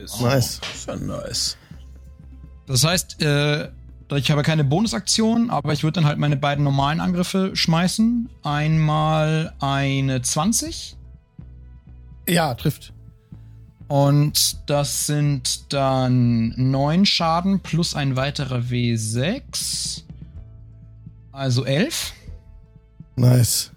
Nice. das ist ja nice. Das heißt, äh, ich habe keine Bonusaktion, aber ich würde dann halt meine beiden normalen Angriffe schmeißen. Einmal eine 20 Ja, trifft. und das sind dann 9 Schaden plus ein weiterer W6. Also 11. Nice.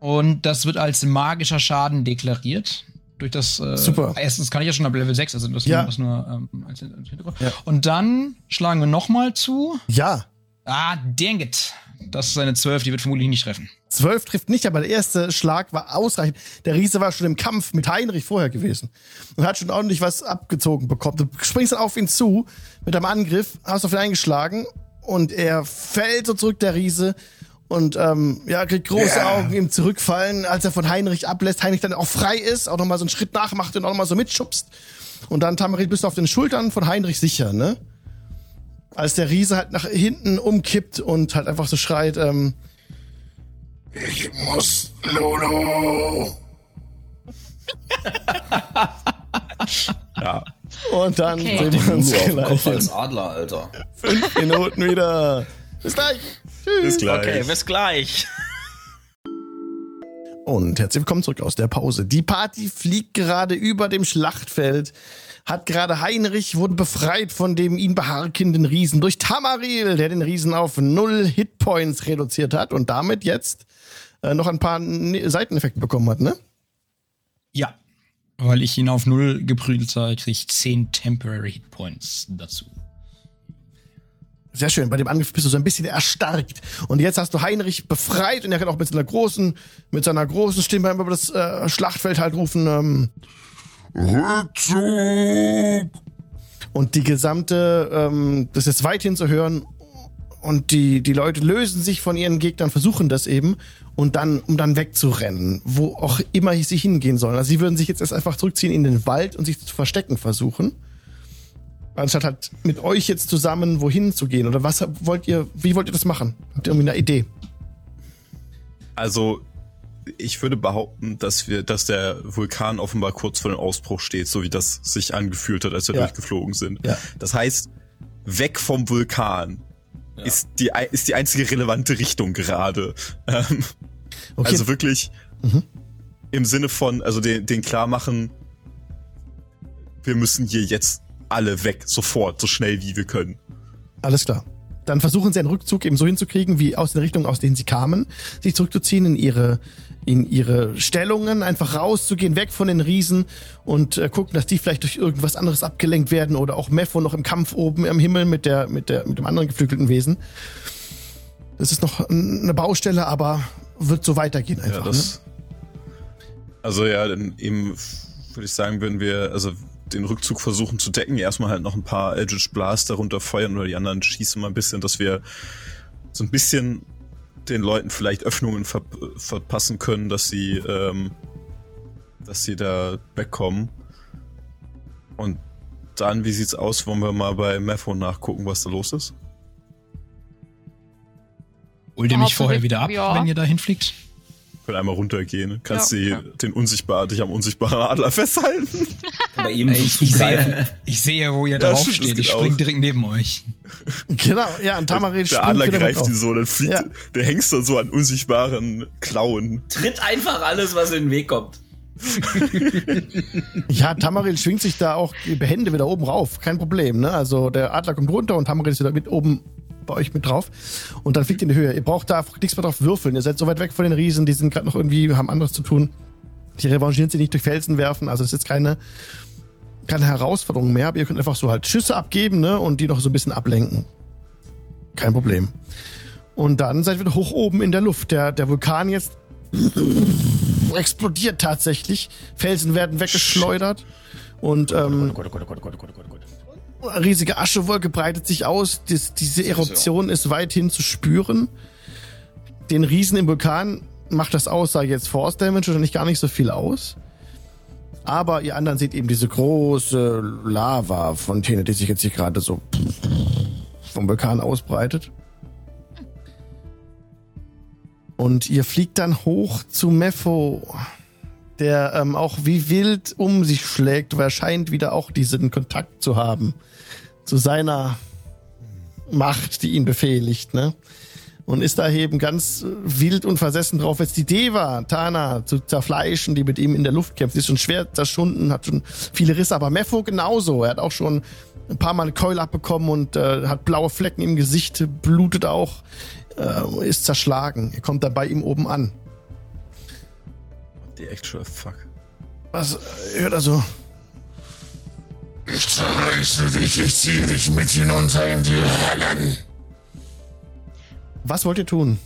Und das wird als magischer Schaden deklariert. Durch das. Äh, Super. Erstens kann ich ja schon ab Level 6, also das Ja. nur, das nur ähm, als, Hintergrund. Ja. Und dann schlagen wir nochmal zu. Ja. Ah, dang it. Das ist eine 12, die wird vermutlich nicht treffen. 12 trifft nicht, aber der erste Schlag war ausreichend. Der Riese war schon im Kampf mit Heinrich vorher gewesen und hat schon ordentlich was abgezogen bekommen. Du springst dann auf ihn zu mit einem Angriff, hast auf ihn eingeschlagen und er fällt so zurück, der Riese. Und ähm, ja, kriegt große Augen ihm zurückfallen, als er von Heinrich ablässt. Heinrich dann auch frei ist, auch nochmal so einen Schritt nachmacht und auch nochmal so mitschubst. Und dann, Tamarit, bist du auf den Schultern von Heinrich sicher, ne? Als der Riese halt nach hinten umkippt und halt einfach so schreit, ähm, ich muss Lolo. Ja. Und dann Okay. sehen wir uns gleich als Adler, Alter. fünf Minuten wieder. Bis gleich. Bis gleich. Okay, bis gleich. Und herzlich willkommen zurück aus der Pause. Die Party fliegt gerade über dem Schlachtfeld. Hat gerade Heinrich wurde befreit von dem ihn beharkenden Riesen durch Tamaril, der den Riesen auf null Hitpoints reduziert hat und damit jetzt äh, noch ein paar Ne- Seiteneffekte bekommen hat, ne? Ja. Weil ich ihn auf 0 geprügelt habe, kriege ich 10 Temporary Hit Points dazu. Sehr schön. Bei dem Angriff bist du so ein bisschen erstarkt. Und jetzt hast du Heinrich befreit und er kann auch mit seiner großen, mit seiner großen Stimme über das äh, Schlachtfeld halt rufen, ähm, Rückzug! Und die gesamte, ähm, das ist weithin zu hören. Und die, die Leute lösen sich von ihren Gegnern, versuchen das eben. Und dann, um dann wegzurennen, wo auch immer sie hingehen sollen. Also sie würden sich jetzt erst einfach zurückziehen in den Wald und sich zu verstecken versuchen. Anstatt halt mit euch jetzt zusammen wohin zu gehen. Oder was wollt ihr, wie wollt ihr das machen? Habt ihr irgendwie eine Idee? Also, ich würde behaupten, dass wir, dass der Vulkan offenbar kurz vor dem Ausbruch steht, so wie das sich angefühlt hat, als wir Ja. durchgeflogen sind. Ja. Das heißt, weg vom Vulkan Ja. ist die ist die einzige relevante Richtung gerade. Ähm, Okay, Also wirklich Mhm. im Sinne von, also den, den klar machen, wir müssen hier jetzt alle weg, sofort, so schnell wie wir können. alles klar. Dann versuchen sie einen Rückzug eben so hinzukriegen, wie aus der Richtung, aus denen sie kamen, sich zurückzuziehen in ihre, in ihre Stellungen, einfach rauszugehen, weg von den Riesen und äh, gucken, dass die vielleicht durch irgendwas anderes abgelenkt werden oder auch Mepho noch im Kampf oben im Himmel mit der, mit der, mit dem anderen geflügelten Wesen. Das ist noch eine Baustelle, aber wird so weitergehen einfach. Ja, das. Also ja, dann eben würde ich sagen, wenn wir also den Rückzug versuchen zu decken, erstmal halt noch ein paar Eldritch Blaster runterfeuern oder die anderen schießen mal ein bisschen, dass wir so ein bisschen den Leuten vielleicht Öffnungen ver verpassen können, dass sie ähm, dass sie da wegkommen. Und dann, wie sieht's aus? Wollen wir mal bei Mepho nachgucken, was da los ist? Holt ihr mich vorher wieder ab, ja. wenn ihr da hinfliegt? Können einmal runtergehen. Kannst Ja. die, Ja. den unsichtbar, dich am unsichtbaren Adler festhalten. Bei ihm Ey, ich, ich, sehe, ich sehe, wo ihr Ja, draufsteht. stimmt, das Ich spring auch. direkt neben euch. Genau, ja, und Tamaril der Adler greift ihn so, dann fliegt, Ja. der hängst dann so an unsichtbaren Klauen. Tritt einfach alles, was in den Weg kommt. Ja, Tamaril schwingt sich da auch behende wieder oben rauf. Kein Problem, ne? Also der Adler kommt runter und Tamaril ist wieder mit oben bei euch mit drauf. Und dann fliegt ihr in die Höhe. Ihr braucht da nichts mehr drauf würfeln. Ihr seid so weit weg von den Riesen, die sind gerade noch irgendwie, haben anderes zu tun. Die revanchieren sich nicht durch Felsen werfen. Also es ist jetzt keine, keine Herausforderung mehr. Aber ihr könnt einfach so halt Schüsse abgeben, ne? Und die noch so ein bisschen ablenken. Kein Problem. Und dann seid ihr hoch oben in der Luft. Der, der Vulkan jetzt explodiert tatsächlich. Felsen werden weggeschleudert. Und ähm, oh Gott, oh Gott, oh Gott, riesige Aschewolke breitet sich aus. Dies, diese Eruption ist weithin zu spüren. Den Riesen im Vulkan macht das aus, sage ich jetzt Force Damage oder nicht gar nicht so viel aus. Aber ihr anderen seht eben diese große Lava-Fontäne, die sich jetzt hier gerade so vom Vulkan ausbreitet. Und ihr fliegt dann hoch zu Mepho, der ähm, auch wie wild um sich schlägt, weil er scheint wieder auch diesen Kontakt zu haben zu seiner Macht, die ihn befehligt, ne? Und ist da eben ganz wild und versessen drauf, jetzt die Deva, Tana, zu zerfleischen, die mit ihm in der Luft kämpft. Sie ist schon schwer zerschunden, hat schon viele Risse, aber Mepho genauso. Er hat auch schon ein paar Mal eine Keule abbekommen und äh, hat blaue Flecken im Gesicht, blutet auch, äh, ist zerschlagen. Ihr kommt dann bei ihm oben an. Die actual fuck. Was hört also? Ich zerreiße dich, ich ziehe dich mit hinunter in die Höllen. Was wollt ihr tun?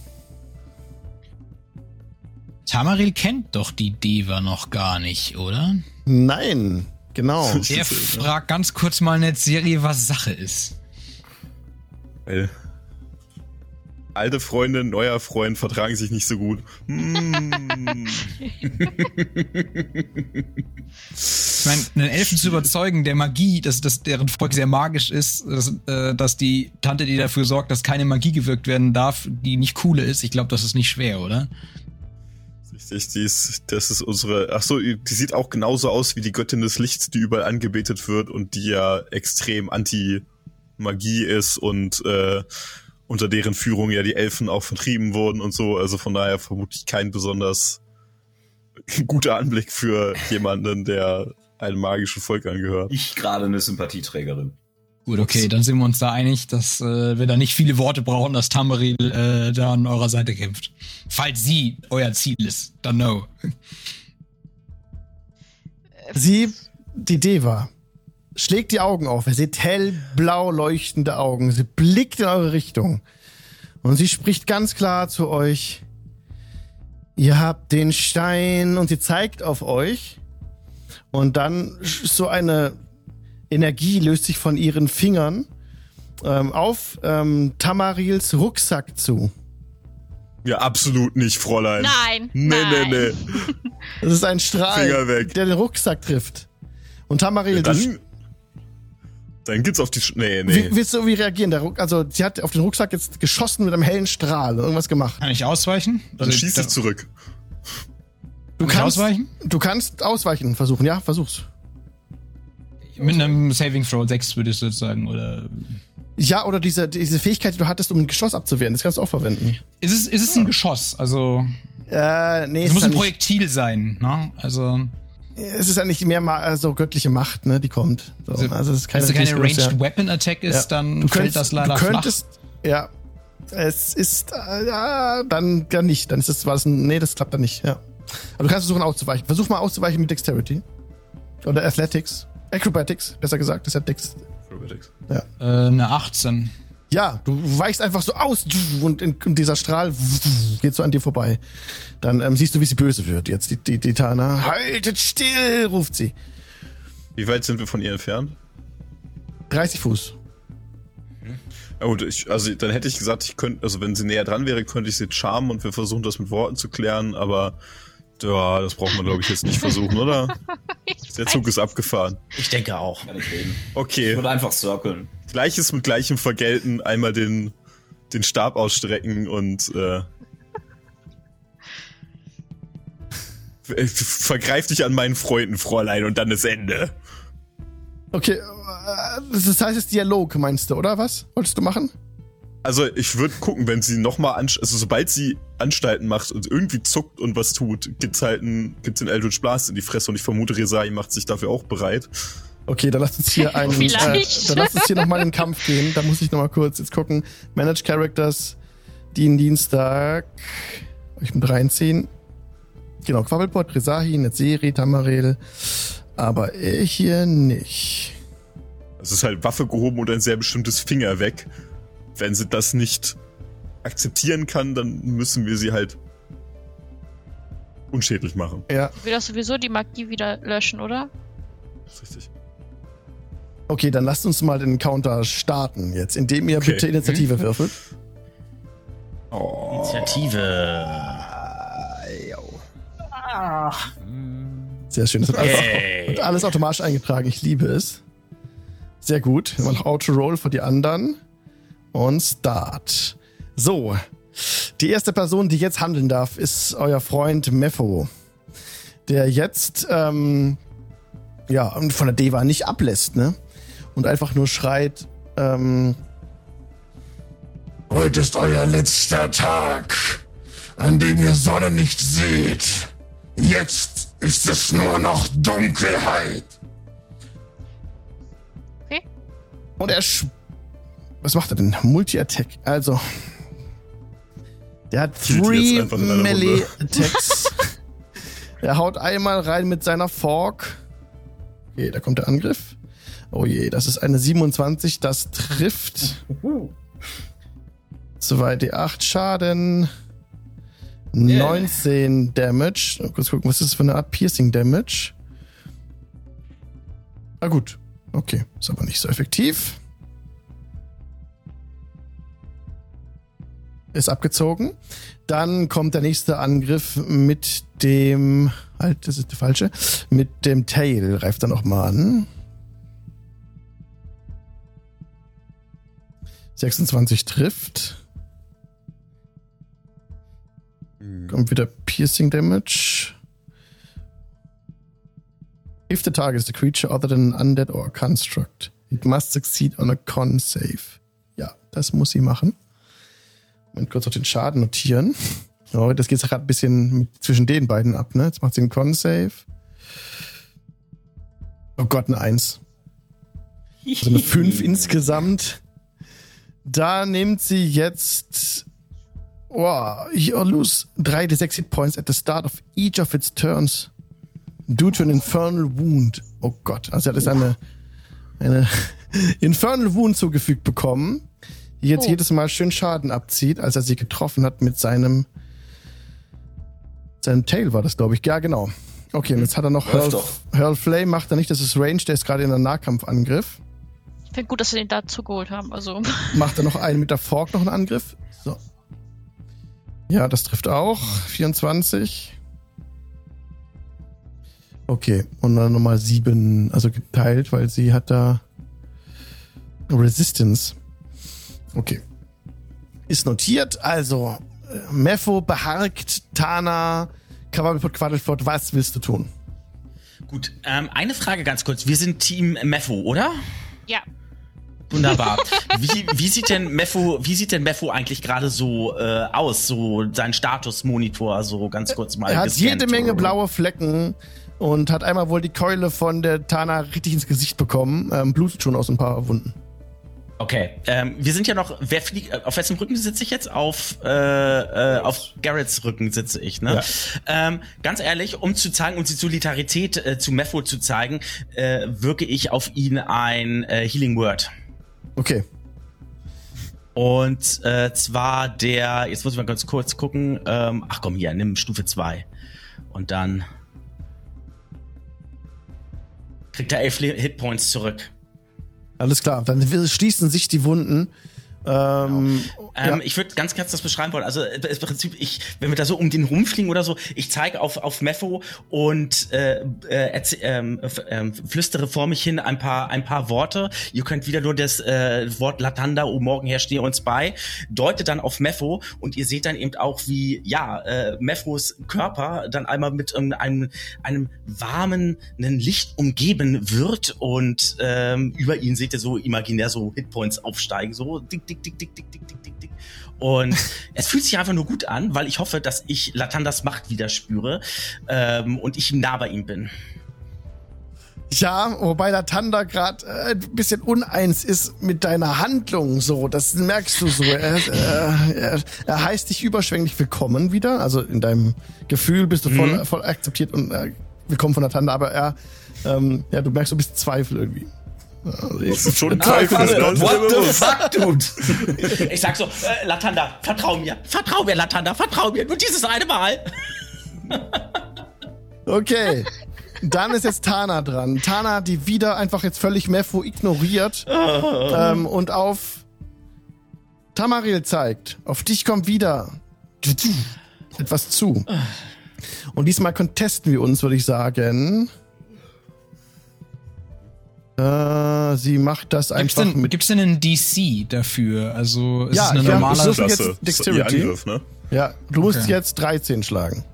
Tamaril kennt doch die Deva noch gar nicht, oder? Nein, genau. Der fragt ganz kurz mal in Serie, was Sache ist. Weil alte Freundin, neuer Freund vertragen sich nicht so gut. Hm. Meine, einen Elfen zu überzeugen, der Magie, dass, dass deren Volk sehr magisch ist, dass, äh, dass die Tante, die dafür sorgt, dass keine Magie gewirkt werden darf, die nicht coole ist, ich glaube, das ist nicht schwer, oder? Richtig, die ist, das ist unsere, ach so, die sieht auch genauso aus wie die Göttin des Lichts, die überall angebetet wird und die ja extrem anti-Magie ist und äh, unter deren Führung ja die Elfen auch vertrieben wurden und so. Also von daher vermutlich kein besonders guter Anblick für jemanden, der einem magischen Volk angehört. Ich gerade eine Sympathieträgerin. Gut, okay, dann sind wir uns da einig, dass äh, wir da nicht viele Worte brauchen, dass Tamaril äh, da an eurer Seite kämpft. Falls sie euer Ziel ist, dann no. Sie, die Deva, schlägt die Augen auf. Ihr seht hellblau leuchtende Augen. Sie blickt in eure Richtung. Und sie spricht ganz klar zu euch. Ihr habt den Stein und sie zeigt auf euch. Und dann so eine Energie löst sich von ihren Fingern ähm, auf ähm, Tamarils Rucksack zu. Ja, absolut nicht, Fräulein. Nein. Nee, nein. nee, nee. Das ist ein Strahl, Finger weg. der den Rucksack trifft. Und Tamaril, du Dann, dann geht's auf die, Sch nee, nee. Wie, willst du wie reagieren? Der Ruck, also sie hat auf den Rucksack jetzt geschossen mit einem hellen Strahl irgendwas gemacht. Kann ich ausweichen? Dann Also, schieß da- ich zurück. Du Kann ich ausweichen? Du kannst ausweichen versuchen, ja, versuch's. Mit einem Saving Throw 6 würde ich sozusagen, oder. Ja, oder diese, diese Fähigkeit, die du hattest, um ein Geschoss abzuwehren, das kannst du auch verwenden. Ist es, ist es ein Geschoss? Also. Äh, nee, Es muss ein ja nicht, Projektil sein, ne? Also. es ist ja nicht mehr mal so göttliche Macht, ne, die kommt. So, Also, also es ist keine, Wenn es keine richtige Größe, Ranged Weapon Attack ist, ja. dann du fällt könntest, das leider Du könntest, ja. Es ist, äh, ja, dann, dann nicht. Dann ist es, war das nee, das klappt dann nicht, ja. Aber du kannst versuchen auszuweichen. Versuch mal auszuweichen mit Dexterity. Oder Athletics. Acrobatics, besser gesagt. Das ist ja Dex. flach. Äh, eine 18. Ja, du weichst einfach so aus und, in, und dieser Strahl geht so an dir vorbei. Dann ähm, siehst du, wie sie böse wird. Jetzt die, die, die Tana. Haltet still, ruft sie. Wie weit sind wir von ihr entfernt? 30 Fuß. Ja gut, ich, also dann hätte ich gesagt, ich könnte, also wenn sie näher dran wäre, könnte ich sie charmen und wir versuchen das mit Worten zu klären, aber ja, das braucht man glaube ich jetzt nicht versuchen, oder? Der Zug ist abgefahren. Ich denke auch. Kann ich Okay, würde einfach circlen. gleiches mit gleichem vergelten, einmal den, den Stab ausstrecken und äh, Äh, Vergreif dich an meinen Freunden, Fräulein, und dann ist Ende. Okay, äh, das heißt jetzt Dialog, meinst du, oder was? Wolltest du machen? Also ich würde gucken, wenn sie nochmal, also sobald sie Anstalten macht und irgendwie zuckt und was tut, gibt's halt einen, gibt's den Eldritch Blast in die Fresse und ich vermute, Resai macht sich dafür auch bereit. Okay, dann lasst uns hier einen, äh, dann lasst uns hier nochmal in den Kampf gehen. Da muss ich nochmal kurz jetzt gucken. Manage Characters, Dien Dienstag. Ich mit reinziehen. Genau, Quabbelpot, Resahi, Netzeri, Tamarel. Aber ich hier nicht. Es ist halt Waffe gehoben und ein sehr bestimmtes Finger weg. Wenn sie das nicht akzeptieren kann, dann müssen wir sie halt unschädlich machen. Ja, Ich will doch sowieso die Magie wieder löschen, oder? Das ist richtig. okay, dann lasst uns mal den Counter starten jetzt, indem ihr Okay. bitte Initiative würfelt. Oh. Initiative. Sehr schön. Das wird alles, wird alles automatisch eingetragen. Ich liebe es. Sehr gut. Wir machen Auto-Roll für die anderen. Und Start. So. Die erste Person, die jetzt handeln darf, ist euer Freund Mepho. Der jetzt, ähm, ja, von der Deva nicht ablässt, ne? Und einfach nur schreit, ähm, Heute ist euer letzter Tag, an dem ihr Sonne nicht seht. Jetzt ist es nur noch Dunkelheit. Okay. Und er. Was macht er denn? Multi-Attack. Also. Der hat three einfach in einer Melee Runde. Attacks. er haut einmal rein mit seiner Fork. Okay, da kommt der Angriff. Oh je, das ist eine 27, das trifft. 2d8 Schaden. 19 Damage. Mal Kurz gucken, was ist das für eine Art Piercing Damage? Ah gut. Okay, ist aber nicht so effektiv. Ist abgezogen. Dann kommt der nächste Angriff mit dem. Halt, das ist der falsche. Mit dem Tail. Reift er nochmal an. 26 trifft. Kommt wieder Piercing Damage. If the target is a creature other than an undead or a construct, it must succeed on a con save. Ja, das muss sie machen. Moment, kurz noch den Schaden notieren. Oh, das geht gerade ein bisschen zwischen den beiden ab, ne? Jetzt macht sie einen Con-Save. Oh Gott, eine Eins. Also eine 5 insgesamt. Da nimmt sie jetzt. Oh, you lose 3 d 6 Hit Points at the start of each of its turns. Due to an Infernal Wound. Oh Gott, also hat jetzt eine, eine Infernal Wound zugefügt bekommen, die jetzt Oh. jedes Mal schön Schaden abzieht, als er sie getroffen hat mit seinem seinem Tail war das, glaube ich. Ja, genau. Okay, und jetzt hat er noch Hurl. Hurl Flame, macht er nicht, das ist Range, der ist gerade in einem Nahkampfangriff. Ich finde gut, dass wir den dazu geholt haben. Also, Macht er noch einen mit der Fork noch einen Angriff? So. Ja, das trifft auch. 24. Okay, und dann nochmal sieben, also geteilt, weil sie hat da Resistance. Okay. Ist notiert, also äh, Mepho beharkt Tana, Quaddlepot, Quaddlepot, was willst du tun? Gut, ähm, eine Frage ganz kurz. Wir sind Team Mepho, oder? ja. Wunderbar. wie, wie sieht denn Mepho, wie sieht denn Mepho eigentlich gerade so äh, aus? So sein Statusmonitor, so ganz kurz mal. Er hat jede Menge blaue Flecken und hat einmal wohl die Keule von der Tana richtig ins Gesicht bekommen. Ähm, blutet schon aus ein paar Wunden. Okay, ähm, wir sind ja noch. Wer fliegt? äh, Auf wessen Rücken sitze ich jetzt? Auf äh, äh, auf Garretts Rücken sitze ich. Ne? Ähm, ganz ehrlich, um zu zeigen, um die Solidarität äh, zu Mepho zu zeigen, äh, wirke ich auf ihn ein äh, Healing Word. Okay. Und äh, zwar der, jetzt muss ich mal ganz kurz gucken, ähm, ach komm hier, nimm Stufe 2. Und dann kriegt er elf Hitpoints zurück. Alles klar. Dann schließen sich die Wunden. Ähm, ähm, ja. Ich würde ganz kurz das beschreiben wollen. Also äh, im Prinzip, ich, wenn wir da so um den rumfliegen oder so, ich zeige auf, auf Mepho und äh, äh, ähm, äh, flüstere vor mich hin ein paar, ein paar Worte. Ihr könnt wieder nur das äh, Wort Latanda, oh morgen her, stehe uns bei. Deutet dann auf Mepho und ihr seht dann eben auch, wie, ja, äh, Mephos Körper dann einmal mit um, einem, einem warmen Licht umgeben wird und ähm, über ihn seht ihr so imaginär so Hitpoints aufsteigen, so dick, dick, dick, dick, dick, dick, dick, dick. Und es fühlt sich einfach nur gut an, weil ich hoffe, dass ich Latandas Macht wieder spüre ähm, und ich nah bei ihm bin. Ja, wobei der Tanda gerade äh, ein bisschen uneins ist mit deiner Handlung. So, das merkst du so. Er, äh, er, er heißt dich überschwänglich willkommen wieder. Also in deinem Gefühl bist du voll, voll akzeptiert und äh, willkommen von der Tanda. Aber er, ähm, ja, du merkst so ein bisschen Zweifel irgendwie. Also, Das ist schon Ah, mir What the fuck, dude? Ich sag so, äh, Latanda, vertrau mir, vertrau mir, Latanda, vertrau mir, nur dieses eine Mal. Okay. Dann ist jetzt Tana dran. Tana, die wieder einfach jetzt völlig Mefo ignoriert ähm, und auf Tamaril zeigt. Auf dich kommt wieder etwas zu. Und diesmal contesten wir uns, würde ich sagen. Äh, sie macht das Gibt's einfach denn, mit. gibt's denn einen DC dafür? Also ist Ja, es eine ja, normale. so- jetzt ihr Dexterity. Angriff, ne? Ja, du musst Okay. jetzt 13 schlagen.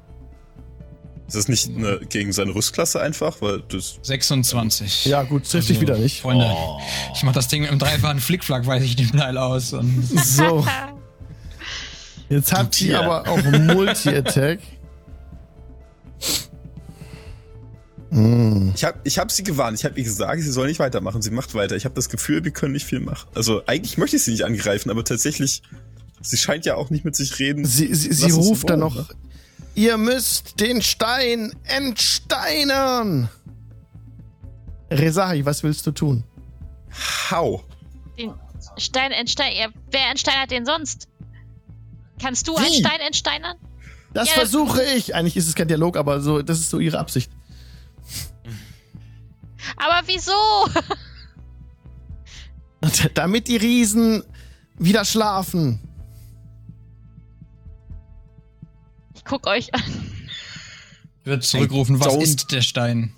Ist das nicht eine, gegen seine Rüstklasse einfach? Weil das 26. Ja, gut, trifft dich wieder nicht. Freunde, ich mach das Ding mit einem dreifachen Flickflack, weiß ich den Teil aus. Und So. Jetzt hat sie Tier. aber auch Multi-Attack. Ich habe ich hab sie gewarnt. Ich habe ihr gesagt, sie soll nicht weitermachen. Sie macht weiter. Ich habe das Gefühl, wir können nicht viel machen. Also eigentlich möchte ich sie nicht angreifen, aber tatsächlich, sie scheint ja auch nicht mit sich reden. Sie, sie, sie ruft dann noch, ihr müsst den Stein entsteinern. Rezahi, was willst du tun? Hau. Den Stein entsteinern. Ja, wer entsteinert den sonst? Kannst du einen Wie? Stein entsteinern? Das Ja. versuche ich. Eigentlich ist es kein Dialog, aber so, das ist so ihre Absicht. Aber wieso? Damit die Riesen wieder schlafen. Ich guck euch an. wird zurückrufen, was ist der Stein?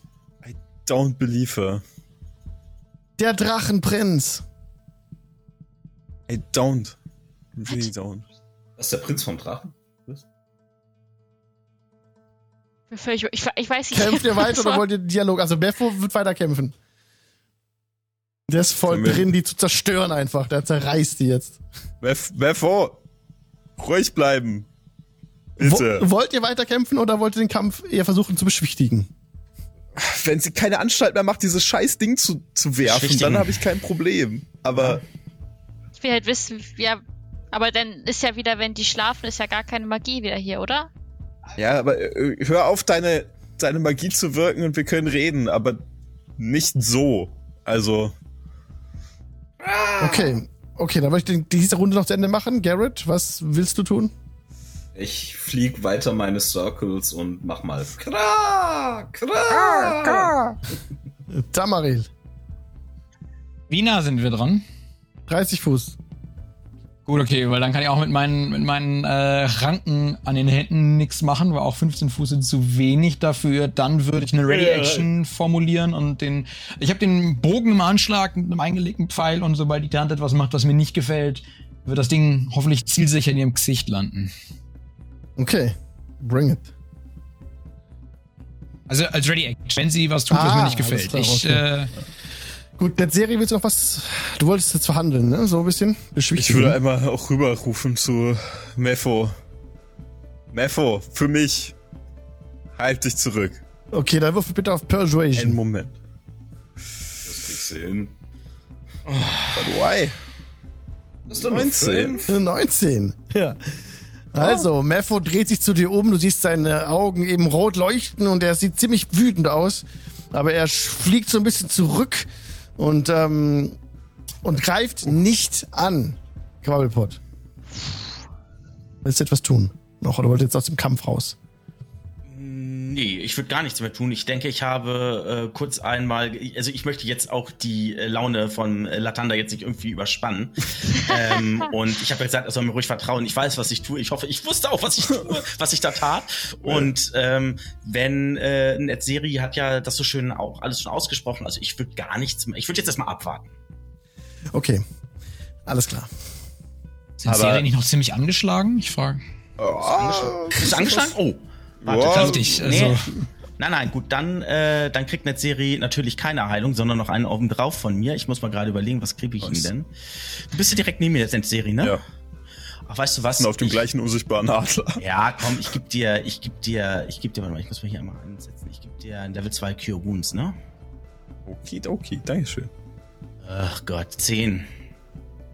Don't believe her. Der Drachenprinz. I don't. Really don't. Das ist der Prinz vom Drachen? Völlig- Ich, ich weiß nicht. Kämpft ihr weiter oder wollt ihr Dialog? Also Beppo wird weiter kämpfen. Der ist voll drin, die zu zerstören einfach. Der zerreißt die jetzt. Bef Befo, ruhig bleiben. Wo, Bitte. wollt ihr weiter kämpfen oder wollt ihr den Kampf eher versuchen zu beschwichtigen? Wenn sie keine Anstalt mehr macht, dieses scheiß Ding zu, zu werfen, dann habe ich kein Problem. Aber Ich will halt wissen, ja. Aber dann ist ja wieder, wenn die schlafen, ist ja gar keine Magie wieder hier, oder? Ja, aber äh, hör auf, deine, deine Magie zu wirken und wir können reden, aber nicht so. Also, Okay. Okay, dann wollte ich diese Runde noch zu Ende machen. Garrett, was willst du tun? Ich flieg weiter meine Circles und mach mal Kra, Kra. Tamaril. Wie nah sind wir dran? 30 Fuß. Gut, okay, weil dann kann ich auch mit meinen, mit meinen äh, Ranken an den Händen nichts machen, weil auch 15 Fuß sind zu wenig dafür. Dann würde ich eine Ready Action formulieren und den. Ich habe den Bogen im Anschlag mit einem eingelegten Pfeil und sobald die Tante etwas macht, was mir nicht gefällt, wird das Ding hoffentlich zielsicher in ihrem Gesicht landen. Okay. Bring it. Also als Ready Action, wenn sie was tut, was Ah, mir nicht alles gefällt. klar, ich, okay. äh, Gut, Netzserie willst du noch was? Du wolltest jetzt verhandeln, ne? So ein bisschen? ich würde einmal auch rüberrufen zu Mepho. Mepho, für mich. Halt dich zurück. Okay, dann würfel bitte auf Einen Persuasion. Moment. Das kriegst du hin. But why? Das ist doch nur 19. fünf. 19. Ja. Also, Mepho dreht sich zu dir um, du siehst seine Augen eben rot leuchten und er sieht ziemlich wütend aus. Aber er fliegt so ein bisschen zurück und, ähm, und greift nicht an. Quabbelpot. Willst du etwas tun? Noch oder wollt ihr jetzt aus dem Kampf raus? Nee, ich würde gar nichts mehr tun. Ich denke, ich habe äh, kurz einmal, also ich möchte jetzt auch die äh, Laune von äh, Latanda jetzt nicht irgendwie überspannen. ähm, und ich habe ja gesagt, er soll mir ruhig vertrauen. Ich weiß, was ich tue. Ich hoffe, ich wusste auch, was ich tue, was ich da tat. Und ähm, wenn äh, Netzeri hat ja das so schön auch alles schon ausgesprochen. Also ich würde gar nichts mehr. Ich würde jetzt erstmal abwarten. Okay, alles klar. Sind Aber- Serien nicht noch ziemlich angeschlagen? Ich frage. Bist du angeschlagen? Oh. Warte, Wow. Richtig, Nee. also- Nein, nein, gut, dann, äh, dann kriegt Netzeri natürlich keine Heilung, sondern noch einen oben drauf von mir. Ich muss mal gerade überlegen, was kriege ich ihm denn? Du bist ja direkt neben mir, Netzeri, ne? Ja, Ach, weißt du was? sind auf dem ich, gleichen unsichtbaren Adler. Ja, komm, ich geb dir, ich geb dir, ich geb dir, warte mal, ich muss mich hier einmal einsetzen. Ich geb dir ein Level 2 Cure Wounds, ne? Okay, okay, dankeschön. Ach Gott, 10.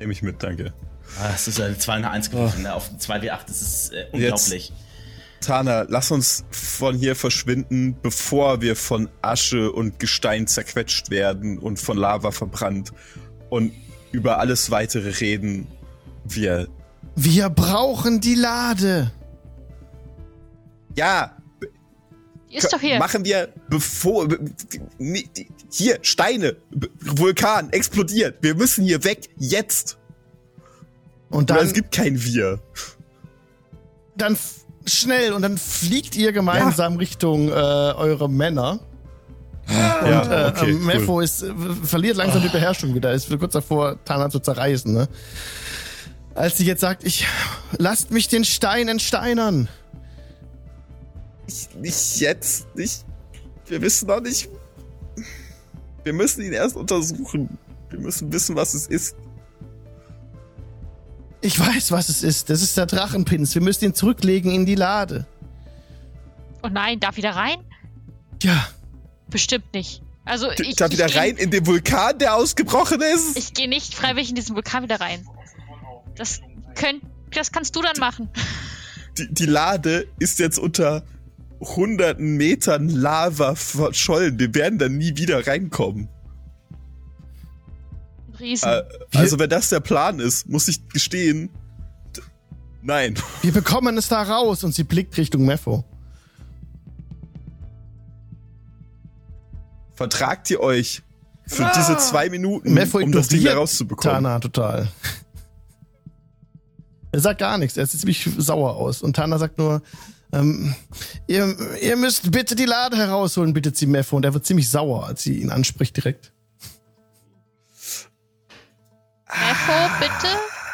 Nehme ich mit, danke. Ah, Das ist eine 2 und eine 1 gewesen, ne? Auf 2W8, das ist äh, unglaublich. Tana, lass uns von hier verschwinden, bevor wir von Asche und Gestein zerquetscht werden und von Lava verbrannt. Und über alles weitere reden wir. Wir brauchen die Lade. Ja, Die ist doch hier. machen wir bevor. Hier, Steine, Vulkan, explodiert. Wir müssen hier weg, jetzt. Und Oder dann, es gibt kein Wir. dann schnell und dann fliegt ihr gemeinsam Richtung äh, eure Männer. Ja, Äh, ähm, Mepho ist, verliert langsam die Beherrschung wieder. Ist kurz davor, Tana zu zerreißen. Ne? Als sie jetzt sagt, ich lasst mich den Stein entsteinern. Nicht, nicht jetzt, nicht. Wir wissen noch nicht. Wir müssen ihn erst untersuchen. Wir müssen wissen, was es ist. Ich weiß, was es ist. Das ist der Drachenpins. Wir müssen ihn zurücklegen in die Lade. Oh nein, darf wieder rein? Ja, Bestimmt nicht. Also ich, da wieder ich geh- rein in den Vulkan, der ausgebrochen ist. Ich gehe nicht freiwillig in diesen Vulkan wieder rein. Das könnt, das kannst du dann machen. Die, die Lade ist jetzt unter hunderten Metern Lava verschollen. Wir werden da nie wieder reinkommen. Riesen. Äh, also wenn das der Plan ist, muss ich gestehen. Nein. wir bekommen es da raus. Und sie blickt Richtung Mepho. Vertragt ihr euch für diese zwei Minuten, Mepho um das Ding da rauszubekommen? Tana total. Er sagt gar nichts. Er sieht ziemlich sauer aus. Und Tana sagt nur, ähm, ihr, ihr müsst bitte die Lade herausholen, bittet sie Mepho. Und er wird ziemlich sauer, als sie ihn anspricht direkt. Mepho, bitte?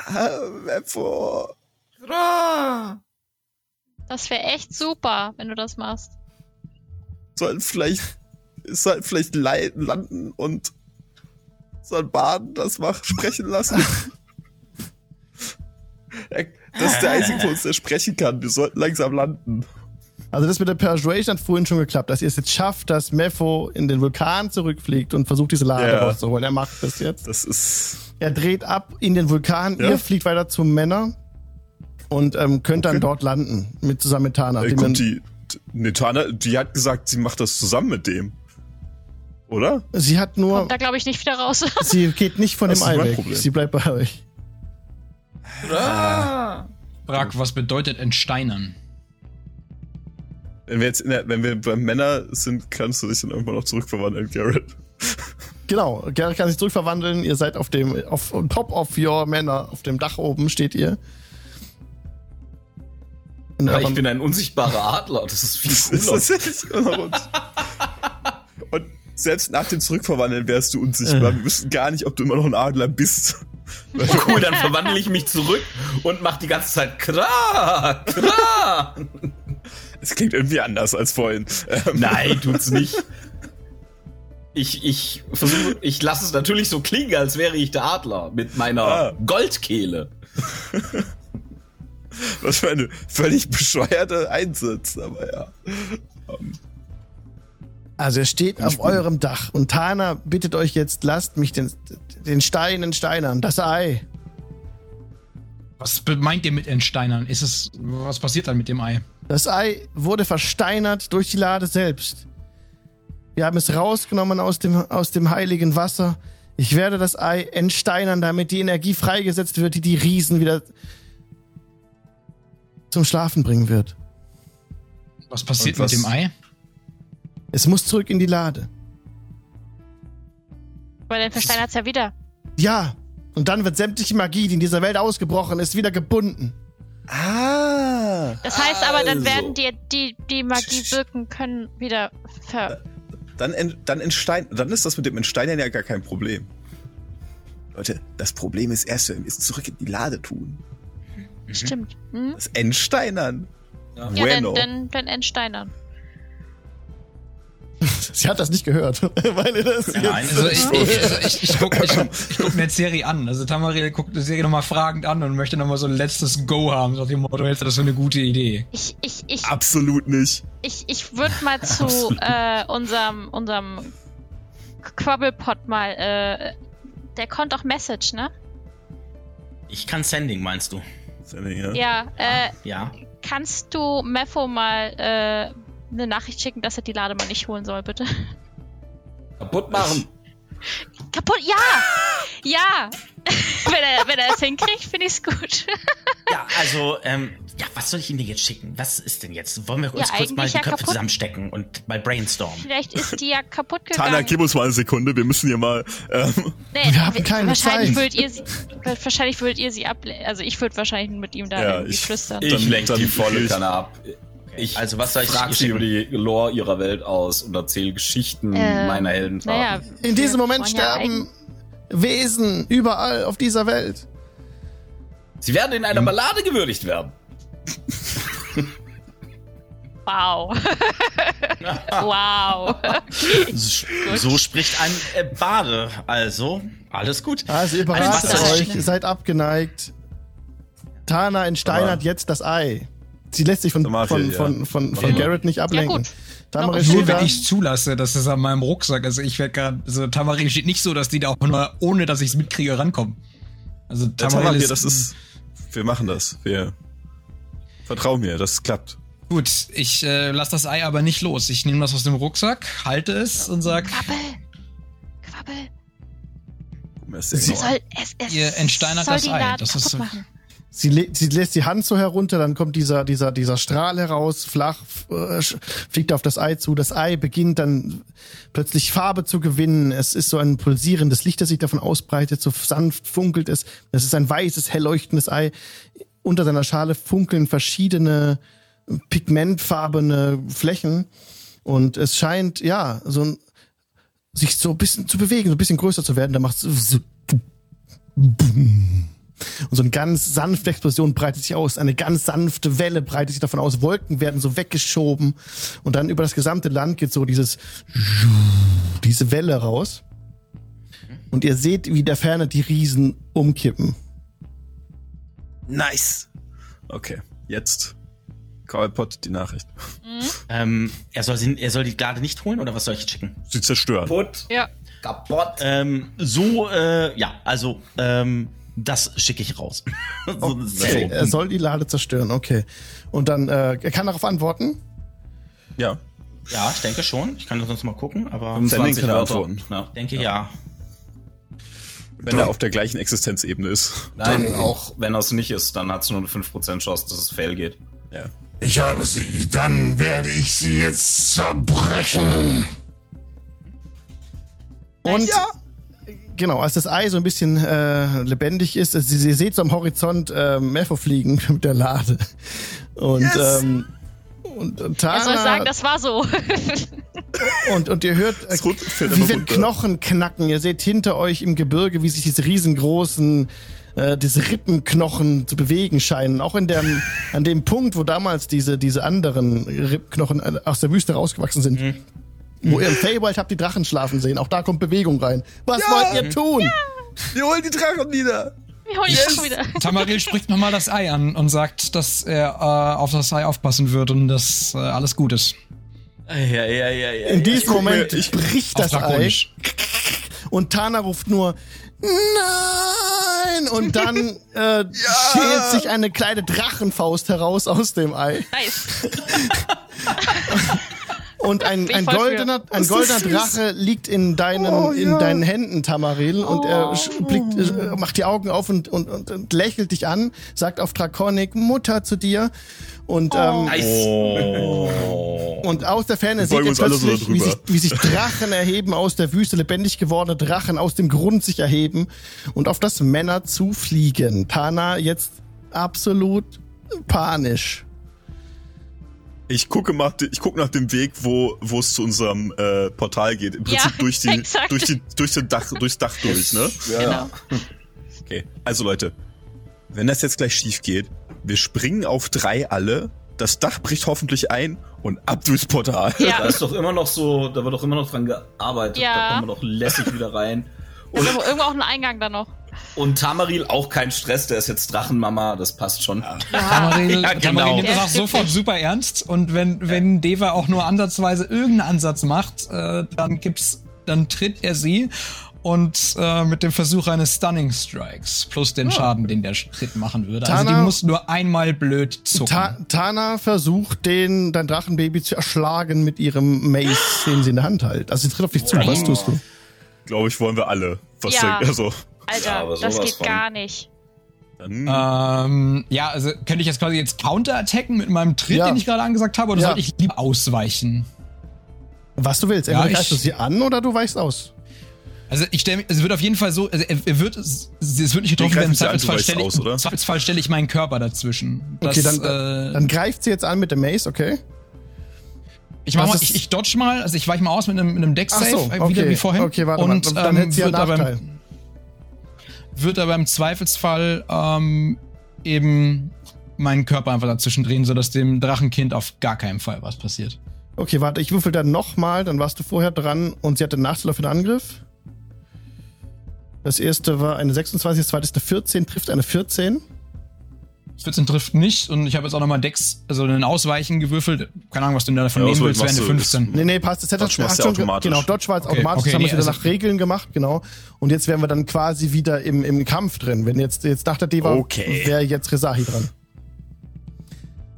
Ah, Mepho. Das wäre echt super, wenn du das machst. sollten vielleicht, sollten vielleicht lei- landen und sollen Baden das mach, sprechen lassen. Das ist der einzige von uns, der sprechen kann. Wir sollten langsam landen. Also das mit der Persuasion hat vorhin schon geklappt, dass ihr es jetzt schafft, dass Mepho in den Vulkan zurückfliegt und versucht, diese Lade Ja. rauszuholen. Er macht das jetzt. Das ist. Er dreht ab in den Vulkan, Ja. ihr fliegt weiter zum Männer und ähm, könnt dann Okay. dort landen mit zusammen mit Tana. Äh, kommt dann- die. Netana, die hat gesagt, sie macht das zusammen mit dem. Oder? sie hat nur, Kommt da glaube ich nicht wieder raus. sie geht nicht von Das dem ist Ei mein weg. Problem. Sie bleibt bei euch. Brak, was bedeutet entsteinern? Wenn wir jetzt in der, wenn wir beim Männer sind, kannst du dich dann irgendwann noch zurückverwandeln, Garrett. Genau, Gerrit kann sich zurückverwandeln. Ihr seid auf dem, auf on top of your Männer, auf dem Dach oben steht ihr. Aber ich bin ein unsichtbarer Adler. Das ist viel Das ist cooler. und, und selbst nach dem Zurückverwandeln wärst du unsichtbar. Wir wüssten gar nicht, ob du immer noch ein Adler bist. Cool, dann verwandle ich mich zurück und mach die ganze Zeit Kra, Kra. Es klingt irgendwie anders als vorhin. Ähm, Nein, tut's nicht. Ich, ich versuche, ich lasse es natürlich so klingen, als wäre ich der Adler mit meiner Ah. Goldkehle. was für eine völlig bescheuerte Einsatz, aber ja. Also er steht auf eurem Dach und Tana bittet euch jetzt, lasst mich den, den Stein entsteinern, das Ei. Was meint ihr mit entsteinern? Ist es, was passiert dann mit dem Ei? Das Ei wurde versteinert durch die Lade selbst. Wir haben es rausgenommen aus dem, aus dem heiligen Wasser. Ich werde das Ei entsteinern, damit die Energie freigesetzt wird, die die Riesen wieder zum Schlafen bringen wird. Was passiert was- mit dem Ei? Es muss zurück in die Lade. Aber dann versteinert's ja wieder. Ja. Und dann wird sämtliche Magie, die in dieser Welt ausgebrochen ist, wieder gebunden. Ah. Das heißt aber, dann also. werden die, die, die Magie wirken können, wieder ver. Dann, en, dann, entstein, dann ist das mit dem Entsteinern ja gar kein Problem. Leute, das Problem ist erst, wenn wir es zurück in die Lade tun. Stimmt. Hm? Das Entsteinern. Ja, Bueno. dann, dann, dann entsteinern. Sie hat das nicht gehört. Weil ihr das Nein, Also ich, ich, also ich, ich gucke ich, ich guck mir jetzt Serie an. Also Tamaril guckt die Serie nochmal fragend an und möchte nochmal so ein letztes Go haben. So dem Motto, hältst du das für eine gute Idee? Ich, ich, ich, Absolut nicht. ich, ich würde mal zu äh, unserem, unserem Quabbelpot mal, äh, der konnte auch Message, ne? Ich kann Sending, meinst du? Ja. Ja, äh, Ja. kannst du Mepho mal äh, eine Nachricht schicken, dass er die Lade mal nicht holen soll, bitte? Kaputt machen. Kaputt, ja! Ja! wenn, er, wenn er es hinkriegt, finde ich es gut. Ja, also, ähm, ja, was soll ich Ihnen denn jetzt schicken? Was ist denn jetzt? Wollen wir uns Ja, kurz mal die ja Köpfe kaputt. zusammenstecken und mal brainstormen? Vielleicht ist die ja kaputt Tana, gegangen. gib uns mal eine Sekunde, wir müssen hier mal. Ähm, Nee, Wir haben keine wahrscheinlich Zeit. Würdet ihr sie, wahrscheinlich würdet ihr sie ab. Also ich würde wahrscheinlich mit ihm da Ja, irgendwie ich- flüstern. Ich Dann- lenk dann die volle Kanne ab. Ich Also, was soll ich frag ihr sie über die Lore ihrer Welt aus und erzähle Geschichten Äh, meiner Heldentat. naja, In diesem Moment wollen ja sterben Wesen überall auf dieser Welt. Sie werden in einer Ballade gewürdigt werden. Wow. wow. So, so spricht ein äh, Bade. Also, alles gut. Also ihr Also, euch, schicken? seid abgeneigt. Tana entsteinert Aber- jetzt das Ei. Sie lässt sich von, Tamari, von, ja. von, von, von Ja. Garrett nicht ablenken. gut. Tamari Doch, Nur wenn ich zulasse, dass es an meinem Rucksack ist. Ich werde gerade, also Tamaril steht nicht so, dass die da auch nur, ohne dass ich es mitkriege, rankommen. Also der Tamaril Tamar hier, ist, das ist. Wir machen das. Wir. Vertrau mir, das klappt. Gut, ich äh, lasse das Ei aber nicht los. Ich nehme das aus dem Rucksack, halte es und sag, Quabbel. Quabbel. Es der- soll, es, es Ihr entsteinert soll das Ei. Das ist so- machen. Sie, sie lässt die Hand so herunter, dann kommt dieser, dieser, dieser Strahl heraus, flach, äh, fliegt auf das Ei zu. Das Ei beginnt dann plötzlich Farbe zu gewinnen. Es ist so ein pulsierendes Licht, das sich davon ausbreitet, so sanft funkelt es. Es ist ein weißes, hell leuchtendes Ei. Unter seiner Schale funkeln verschiedene pigmentfarbene Flächen. Und es scheint, ja, so ein, sich so ein bisschen zu bewegen, so ein bisschen größer zu werden. Da macht es so und so eine ganz sanfte Explosion breitet sich aus. Eine ganz sanfte Welle breitet sich davon aus. Wolken werden so weggeschoben. Und dann über das gesamte Land geht so dieses, diese Welle raus. Und ihr seht, wie der Ferne die Riesen umkippen. Nice. Okay, jetzt. Karlpott, die Nachricht. Ähm, er, soll sie, er soll die Lade nicht holen oder was soll ich schicken? Sie zerstören. Kaputt. Ja. Kaputt. Ähm, so, äh, ja, also, ähm, das schicke ich raus. so, Okay, er soll die Lade zerstören, okay. Und dann, äh, er kann darauf antworten. Ja. Ja, ich denke schon. Ich kann sonst mal gucken, aber ich 25 kann er antworten. Ja. denke ja. Wenn er auf der gleichen Existenzebene ist. Nein, auch wenn er es nicht ist, dann hat es nur eine 5% Chance, dass es fail geht. Ja. Ich habe sie. Dann werde ich sie jetzt zerbrechen. Und genau, als das Ei so ein bisschen äh, lebendig ist, also ihr, seht so am Horizont äh, Mepho fliegen mit der Lade. Und, ähm, und, und Er soll Tana, sagen, das war so. und, und ihr hört, äh, wie wenn. Knochen knacken. Ihr seht hinter euch im Gebirge, wie sich diese riesengroßen äh, diese Rippenknochen zu bewegen scheinen. Auch in dem, an dem Punkt, wo damals diese, diese anderen Rippknochen äh, aus der Wüste rausgewachsen sind. Mhm. Wo ihr im Feywild habt die Drachen schlafen sehen. Auch da kommt Bewegung rein. Was wollt ihr tun? Wir holen die Drachen nieder. Wir holen yes. wieder. Tamaril spricht nochmal das Ei an und sagt, dass er äh, auf das Ei aufpassen wird und dass äh, alles gut ist. Ja, ja, ja, ja. In diesem Moment ich- bricht das Ei und Tana ruft nur Nein! Und dann äh, schält sich eine kleine Drachenfaust heraus aus dem Ei. Nice. Und ein, ein goldener, ein goldener Drache liegt in deinen, Oh, in ja. deinen Händen, Tamaril, und er Oh. blickt, äh, macht die Augen auf und, und, und, und lächelt dich an, sagt auf Draconic Mutter zu dir. Und, ähm, Nice. Oh. und aus der Ferne seht beugen ihr plötzlich, wie sich, wie sich Drachen erheben aus der Wüste, lebendig gewordene Drachen aus dem Grund sich erheben und auf das Männer zufliegen. Tana jetzt absolut panisch. Ich gucke, nach, ich gucke nach dem Weg, wo, wo es zu unserem äh, Portal geht. Im Prinzip Ja, durch die, exakt. durch die, durch den Dach, durchs Dach durch, ne? Ja, Genau. Okay. Also Leute, wenn das jetzt gleich schief geht, wir springen auf drei alle, das Dach bricht hoffentlich ein und ab durchs Portal. Da Ja, ist doch immer noch so, da wird doch immer noch dran gearbeitet. Ja. Da kommen wir doch lässig wieder rein. da ist irgendwo auch ein Eingang da noch. Und Tamaril auch kein Stress, der ist jetzt Drachenmama, das passt schon. Tamaril, Ja, Tamaril genau. nimmt das Ja, auch sofort super ernst und wenn, wenn Deva auch nur ansatzweise irgendeinen Ansatz macht, äh, dann gibt's, dann tritt er sie und äh, mit dem Versuch eines Stunning Strikes plus den Schaden, den der Tritt machen würde. also Tana- die muss nur einmal blöd zucken. Ta Tana versucht, den, dein Drachenbaby zu erschlagen mit ihrem Mace, den sie in der Hand hält. Also sie tritt auf dich zu. Was tust du? Glaube ich, wollen wir alle. Was Ja. denkt, also, Alter, Ja, aber das geht von. gar nicht. dann, ähm, ja, also könnte ich jetzt quasi jetzt counterattacken mit meinem Tritt, Ja. den ich gerade angesagt habe, oder Ja. sollte ich lieber ausweichen? Was du willst. Ja, Entweder ich- greifst du sie an oder du weichst aus. Also ich stelle, es wird auf jeden Fall so, also er, er wird, es es wird nicht getroffen werden. Im Zweifelsfall stelle ich, aus, oder? im Zweifelsfall stelle ich meinen Körper dazwischen. Das, Okay, dann, äh, dann greift sie jetzt an mit dem Mace, okay? ich mach mal, ich, ich dodge mal, also ich weiche mal aus mit einem, mit einem Deck Ach Save, so, äh, wieder okay. wie vorhin. Okay, warte mal. und Dann ähm, hätte sie ja wird, aber Nachteil. im, wird aber im Zweifelsfall ähm, eben meinen Körper einfach dazwischen drehen, sodass dem Drachenkind auf gar keinen Fall was passiert. Okay, warte, ich würfel dann nochmal, dann warst du vorher dran und sie hatte einen Nachteil auf den Angriff. Das erste war eine 26, das zweite ist eine 14, trifft eine 14. 14 trifft nicht und ich habe jetzt auch nochmal Decks, also einen Ausweichen gewürfelt. Keine Ahnung, was du denn davon Ja, nehmen willst, wäre eine machst du- 15. Nee, nee, passt. Das hätte Dodge machst hat du schon ge- automatisch. Genau, Dodge war jetzt Okay, automatisch, okay, das haben wir nee, wieder also- nach Regeln gemacht, genau. Und jetzt wären wir dann quasi wieder im, im Kampf drin. Wenn jetzt, jetzt nach der Deva Okay. wäre jetzt Resahi dran.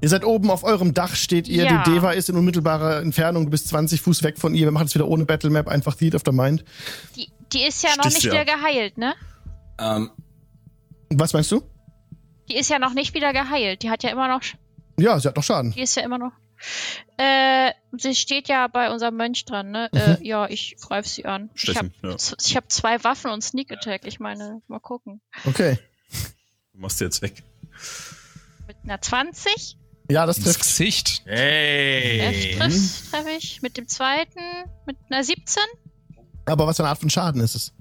Ihr seid oben auf eurem Dach, steht ihr. Ja. Die Deva ist in unmittelbarer Entfernung, du bist 20 Fuß weg von ihr. Wir machen es wieder ohne Battlemap, einfach Theat of the Mind. Die, die ist ja noch Stichst nicht ja. wieder geheilt, ne? Ähm, Was meinst du? Die ist ja noch nicht wieder geheilt. Die hat ja immer noch, Ja, sie hat noch Schaden. die ist ja immer noch. Äh, sie steht ja bei unserem Mönch dran, ne? Äh, ja, ich greif sie an. Ich habe Stechen, ja. ich hab zwei Waffen und Sneak Attack. Ich meine, mal gucken. Okay. du machst jetzt weg. Mit einer 20 Ja, das Das trifft. Gesicht. Hey. Trifft, treffe ich. Mit dem zweiten, mit einer 17. Aber was für eine Art von Schaden ist es?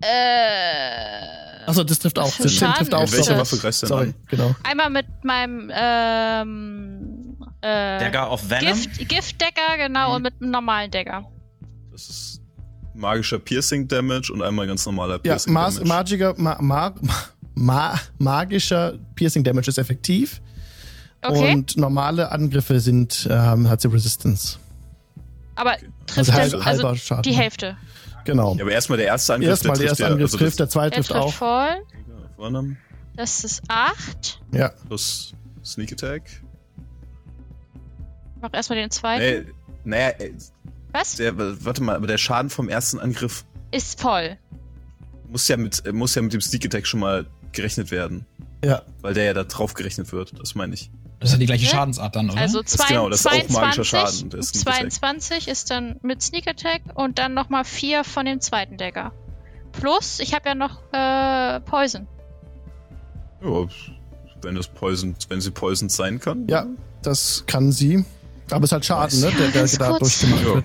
Äh, Achso, das trifft auch. für 17 Schaden trifft auch. Mit welcher? Waffe greifst du denn Sorry, an? genau. einmal mit meinem ähm, äh, Dagger of Venom. Gift, Giftdecker, genau, und mit einem normalen Dagger. Das ist magischer Piercing Damage und einmal ganz normaler Ja, Piercing Mas Damage. magiger, ma ma ma magischer Piercing Damage ist effektiv. Okay, Und normale Angriffe sind, ähm, hat sie Resistance. aber trifft Also dann, halb, halber also Schaden. die Hälfte. Genau. Ja, aber erstmal der erste Angriff. Erstmal der erste ja- Angriff also trifft, der zweite trifft auch. voll. Das ist 8. Ja. plus Sneak Attack. Mach erstmal den zweiten. Nee, naja, äh, Was? der, warte mal, aber der Schaden vom ersten Angriff Ist voll. muss ja mit, äh, muss ja mit dem Sneak Attack schon mal gerechnet werden. Ja. Weil der ja da drauf gerechnet wird, das meine ich. Das ist ja die gleiche Ne? Schadensart dann, oder? Also ist zwei, genau, das ist auch 22, magischer Schaden, der Sneak Attack. 22 ist dann mit Sneak Attack und dann nochmal 4 von dem zweiten Dagger. Plus, ich habe ja noch äh, Poison. Ja, wenn das Poison, wenn sie poisoned sein kann. Ja, das kann sie. Aber es ist halt Schaden, ne, der, der da durchgemacht Ja. wird.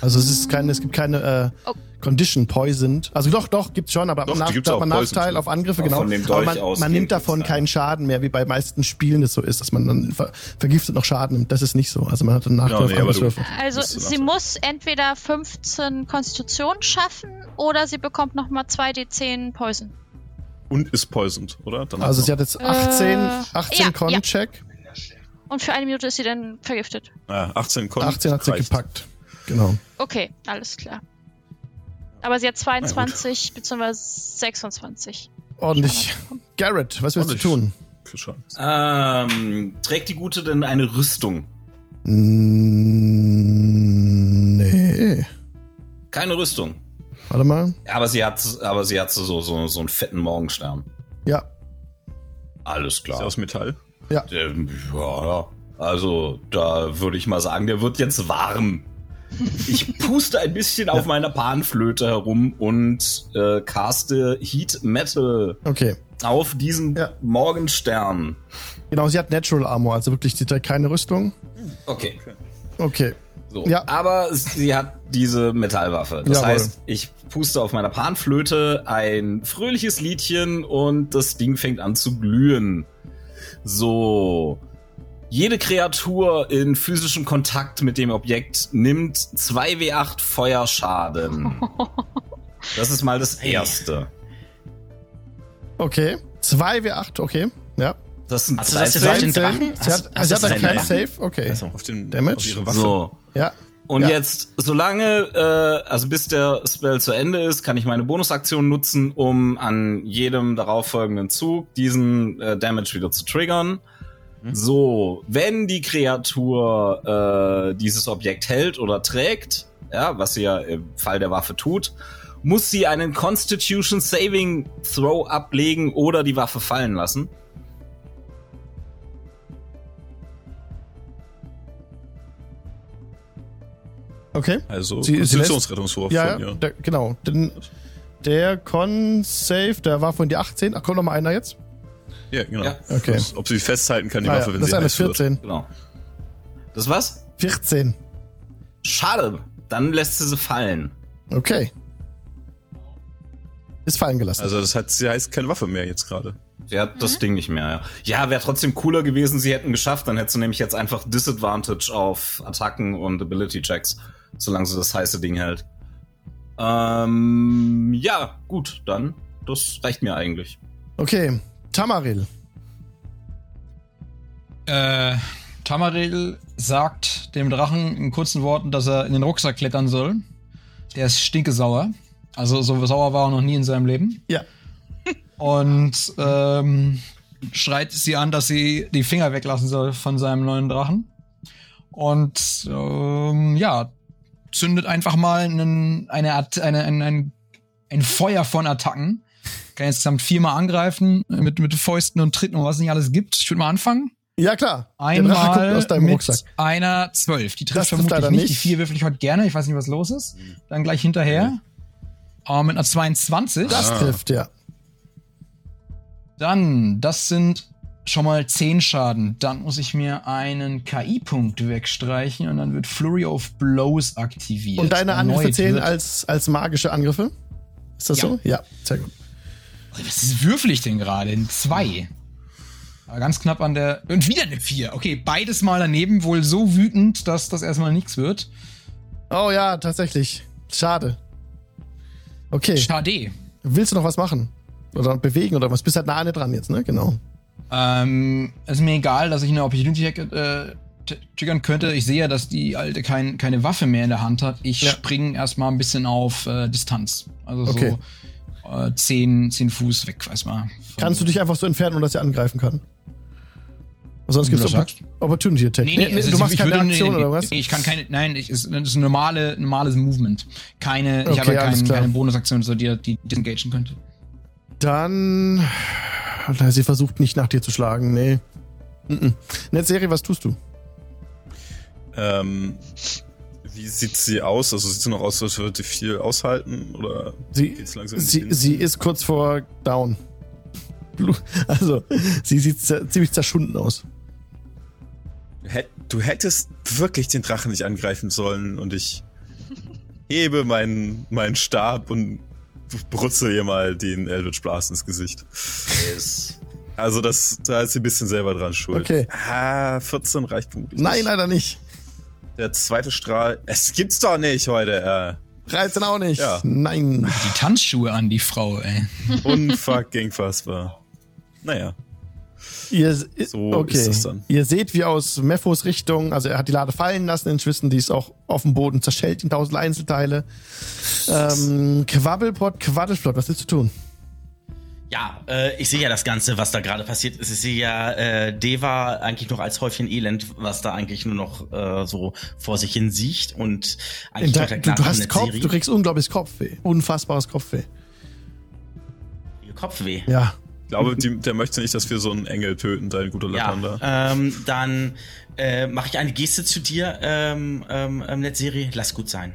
Also es ist keine, es gibt keine äh, Oh. Condition poisoned. Also doch, doch, gibt's schon, aber Doch, nach, hat auch, man. Nachteil auf Angriffe, Auch genau. von dem aber man, man nimmt davon keinen Schaden mehr, wie bei meisten Spielen es so ist, dass man dann ver vergiftet noch Schaden nimmt. Das ist nicht so. Also man hat einen Nachteil Ja, auf nee, Angriffswürfe. Also sie muss entweder 15 Konstitution schaffen oder sie bekommt nochmal 2d10 Poison. Und ist poisoned, oder? Dann Also sie hat jetzt 18, Äh, 18 ja, Con-Check, Und für eine Minute ist sie dann vergiftet. ah, 18 Con 18 hat sie reicht. gepackt. Genau. Okay, alles klar. Aber sie hat 22 bzw. 26. Ordentlich. Garrett, was willst du tun? Ähm, trägt die Gute denn eine Rüstung? Mm, Nee. Keine Rüstung. Warte mal. Aber sie hat, aber sie hat so, so, so einen fetten Morgenstern. Ja. Alles Ist klar. der aus Metall? Der, ja, also da würde ich mal sagen, der wird jetzt warm. Ich puste ein bisschen auf meiner Panflöte herum und äh, caste Heat Metal Okay. auf diesen Ja. Morgenstern. Genau, sie hat Natural Armor, also wirklich sie hat keine Rüstung. Okay. Okay. So. Ja. Aber sie hat diese Metallwaffe. Das Jawohl. heißt, ich puste auf meiner Panflöte ein fröhliches Liedchen und das Ding fängt an zu glühen. So. Jede Kreatur in physischem Kontakt mit dem Objekt nimmt 2w8 Feuerschaden. Das ist mal das erste. Okay. 2W8, okay. Ja. Das sind Hast du das jetzt auf den Drachen? Sie hat, hast sie hat einen kleinen? Safe, okay. Also. Auf, den, Damage? auf ihre Waffe. So. Ja. Und Ja. jetzt, solange, äh, also bis der Spell zu Ende ist, kann ich meine Bonusaktion nutzen, um an jedem darauffolgenden Zug diesen äh, Damage wieder zu triggern. So, wenn die Kreatur äh, dieses Objekt hält oder trägt, ja, was sie ja im Fall der Waffe tut, muss sie einen Constitution Saving Throw ablegen oder die Waffe fallen lassen. Okay. Also Sie- Konstitutionsrettungswurf Ja, von ja, ihr. der, genau. Den, der Con-Save, der war von die 18. Ach, kommt noch mal einer jetzt? Ja, genau. Ja. Okay. Das, ob sie festhalten kann, die Ah, ja, Waffe, wenn das ist sie eine heiß wird. 14. Genau. Das was? 14. Schade. Dann lässt sie sie fallen. Okay. Ist fallen gelassen. Also das hat, sie heißt keine Waffe mehr jetzt gerade. Sie hat das Ding nicht mehr, ja. Ja, wäre trotzdem cooler gewesen, sie hätten geschafft, dann hättest du nämlich jetzt einfach Disadvantage auf Attacken und Ability Checks, solange sie das heiße Ding hält. Ähm, ja, gut, dann. Das reicht mir eigentlich. Okay. Tamaril. Äh, Tamaril sagt dem Drachen in kurzen Worten, dass er in den Rucksack klettern soll. Der ist stinkesauer. Also so sauer war er noch nie in seinem Leben. Ja. Und ähm, schreit sie an, dass sie die Finger weglassen soll von seinem neuen Drachen. Und ähm, ja, zündet einfach mal einen, eine, eine, ein, ein, ein Feuer von Attacken. Kann insgesamt viermal angreifen mit, mit Fäusten und Tritten und was es nicht alles gibt. Ich würde mal anfangen. Ja, klar. Einmal aus deinem mit Rucksack. einer 12. Die Das trifft trifft vermutlich leider nicht. nicht. Die 4 würfel ich heute gerne. Ich weiß nicht, was los ist. Dann gleich hinterher. Aber mit einer 22. Das trifft, ja. Dann, das sind schon mal 10 Schaden. Dann muss ich mir einen KI-Punkt wegstreichen und dann wird Flurry of Blows aktiviert. Und deine Angriffe zählen als, als magische Angriffe? Ist das Ja. so? Ja, sehr gut. Was ist würfel ich denn gerade? In zwei. Aber ganz knapp an der. Und wieder eine 4. Okay, beides mal daneben, wohl so wütend, dass das erstmal nichts wird. Oh ja, tatsächlich. Schade. Okay. Schade. Willst du noch was machen? Oder bewegen oder was? Bist halt nah an dir dran jetzt, ne? Genau. Ähm, ist mir egal, dass ich eine Opportunity Hack, äh, triggern könnte. Ich sehe ja, dass die Alte kein, keine Waffe mehr in der Hand hat. Ich Ja. springe erstmal ein bisschen auf äh, Distanz. Also Okay. so äh, 10, 10 Fuß weg, weiß mal. Kannst du dich einfach so entfernen, ohne dass er angreifen kann? Sonst gibt es. Opportunity Attack. Nee, nee, also du machst ich keine würde- Aktion nee, oder was? Nee, ich kann keine, nein, ich, ist, das ist ein normale, normales Movement. Keine, ich Okay, habe alles kein, keine Bonusaktion, so die, die disengagen könnte. Dann. Sie versucht nicht nach dir zu schlagen, nee. Mhm. Netzserie, was tust du? Ähm, wie sieht sie aus? Also sieht sie noch aus, als würde sie viel aushalten? Oder Sie, geht's langsam sie, sie ist kurz vor down. Also, sie sieht ziemlich zerschunden aus. Du hättest wirklich den Drachen nicht angreifen sollen und ich hebe meinen, meinen Stab und brutzel ihr mal den Eldritch Blast ins Gesicht. Ist Also das, da ist sie ein bisschen selber dran schuld. Okay. Ah, 14 reicht vermutlich Nein, leider nicht. Der zweite Strahl, es gibt's doch nicht heute. 13 auch nicht. Ja. Nein. Die Tanzschuhe an, die Frau, ey. Äh, unfucking fassbar. Naja, Ihr, So okay. ist es dann. Ihr seht, wie aus Mephos Richtung, also er hat die Lade fallen lassen in Schwissen, die ist auch auf dem Boden zerschellt in tausend Einzelteile. Ähm, Quabbelpot, Quaddelflott, was willst du tun? Ja, äh, ich sehe ja das Ganze, was da gerade passiert ist. Ich sehe ja äh, Deva eigentlich noch als Häufchen Elend, was da eigentlich nur noch äh, so vor sich hin siecht und eigentlich Da, du, du hast Kopf, Netzeri. du kriegst unglaubliches Kopfweh. Unfassbares Kopfweh. Kopfweh. Ja. Ich glaube, die, der möchte nicht, dass wir so einen Engel töten, dein guter Latanda. Ja, ähm, dann äh, mache ich eine Geste zu dir, ähm, ähm, ähm, Netzeri. Lass gut sein.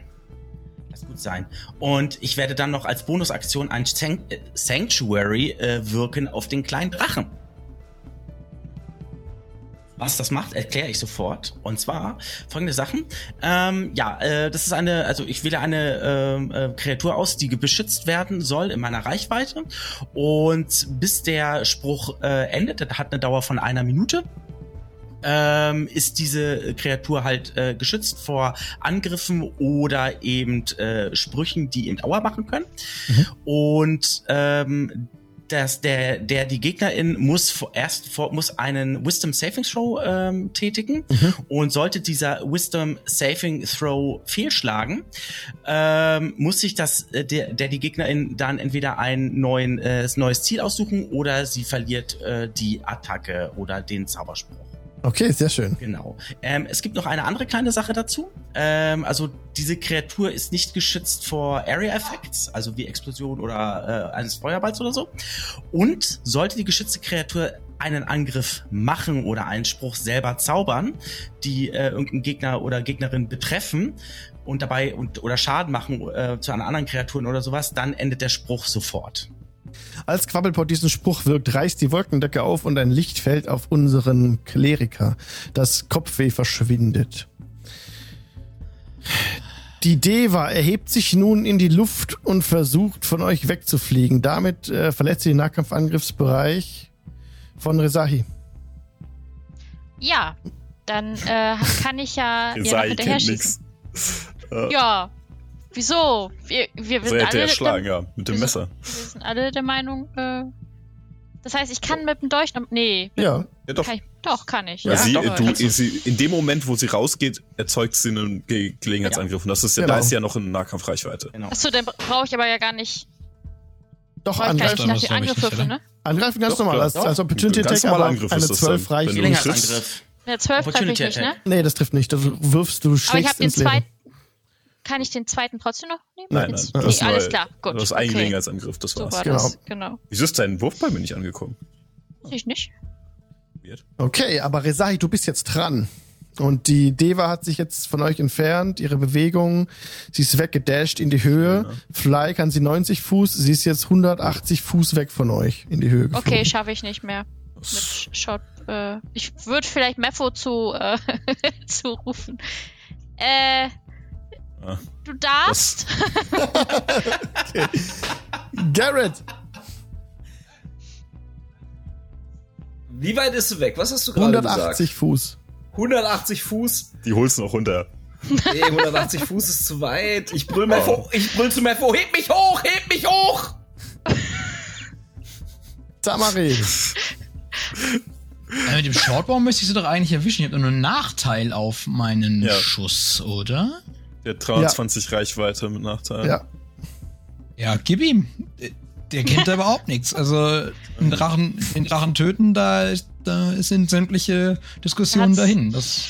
Gut sein. Und ich werde dann noch als Bonusaktion ein äh, Sanctuary äh, wirken auf den kleinen Drachen. Was das macht, erkläre ich sofort. Und zwar folgende Sachen. Ähm, ja, äh, das ist eine, also ich wähle eine ähm, äh, Kreatur aus, die beschützt werden soll in meiner Reichweite. Und bis der Spruch äh, endet, das hat eine Dauer von einer Minute, ähm, ist diese Kreatur halt äh, geschützt vor Angriffen oder eben äh, Sprüchen, die eben Dauer machen können. Und ähm, dass der, der die Gegnerin muss vor- erst vor, muss einen Wisdom Saving Throw ähm, tätigen und sollte dieser Wisdom Saving Throw fehlschlagen, ähm, muss sich das äh, der, der die Gegnerin dann entweder ein neuen, äh, neues Ziel aussuchen oder sie verliert äh, die Attacke oder den Zauberspruch. Okay, sehr schön. Genau. Ähm, es gibt noch eine andere kleine Sache dazu. Ähm, also diese Kreatur ist nicht geschützt vor Area Effects, also wie Explosion oder äh, eines Feuerballs oder so. Und sollte die geschützte Kreatur einen Angriff machen oder einen Spruch selber zaubern, die äh, irgendeinen Gegner oder Gegnerin betreffen und dabei und, oder Schaden machen äh, zu einer anderen Kreaturen oder sowas, dann endet der Spruch sofort. Als Quabbelpot diesen Spruch wirkt, reißt die Wolkendecke auf und ein Licht fällt auf unseren Kleriker. Das Kopfweh verschwindet. Die Deva erhebt sich nun in die Luft und versucht von euch wegzufliegen. Damit äh, verletzt sie den Nahkampfangriffsbereich von Rezahi. Ja, dann äh, kann ich ja ihr noch hinterher kennt schießen. nix. Ja. Wieso? Wir, wir, wir So sind hätte alle er schlagen, der, ja, mit dem wir Messer. Sind, wir sind alle der Meinung, äh, das heißt, ich kann mit dem Dolch noch, nee, Ja. Ja, doch. kann ich, doch, kann ich. Ja, sie, doch, du, sie, in dem Moment, wo sie rausgeht, erzeugt sie einen Ge Gelegenheitsangriff. Und das ist ja, Genau. da ist sie ja noch in Nahkampfreichweite. Genau. Achso, dann brauche ich aber ja gar nicht, Doch, angreifen. nach ich Angriff ne? Angreifen ganz Doch, normal. Als, als Opportunity Attack, aber Angriff eine ist das 12 dann. reicht. Wenn du Gelegenheitsangriff. Eine 12 treffe ich nicht, ne? Nee, das trifft nicht. Du wirfst, du Aber ich habe den ins Leere. zweiten, kann ich den zweiten trotzdem noch nehmen? Nein, Jetzt- nein. Nee, war- alles klar, gut. Das ist ein okay. Gelegenheitsangriff, das So war's. war Genau. das, genau. Wieso ist dein Wurf bei mir nicht angekommen? Ich nicht. Okay, aber Rezahi, du bist jetzt dran. Und die Deva hat sich jetzt von euch entfernt, ihre Bewegung, sie ist weggedasht in die Höhe. Fly kann sie 90 Fuß, sie ist jetzt 180 Fuß weg von euch in die Höhe geflogen. Okay, schaffe ich nicht mehr. Mit Sch- Shot, äh, ich würde vielleicht Mepho zu, äh, zu rufen. Äh. Du darfst. Garrett, Wie weit ist du weg? Was hast du gerade gesagt? 180 Fuß. 180 Fuß? Die holst du noch runter. Nee, 180 Fuß ist zu weit. Ich brüll mal vor, ich brüll zu Mepho, heb mich hoch, heb mich hoch! Tamari, Äh, mit dem Shortbow müsste ich sie doch eigentlich erwischen. Ich habe nur einen Nachteil auf meinen Ja. Schuss, oder? Der hat 320 Reichweite mit Nachteil. ja. Ja, gib ihm. Der- kennt da überhaupt nichts. Also den Drachen, den Drachen töten, da, ist- da sind sämtliche Diskussionen dahin. Das,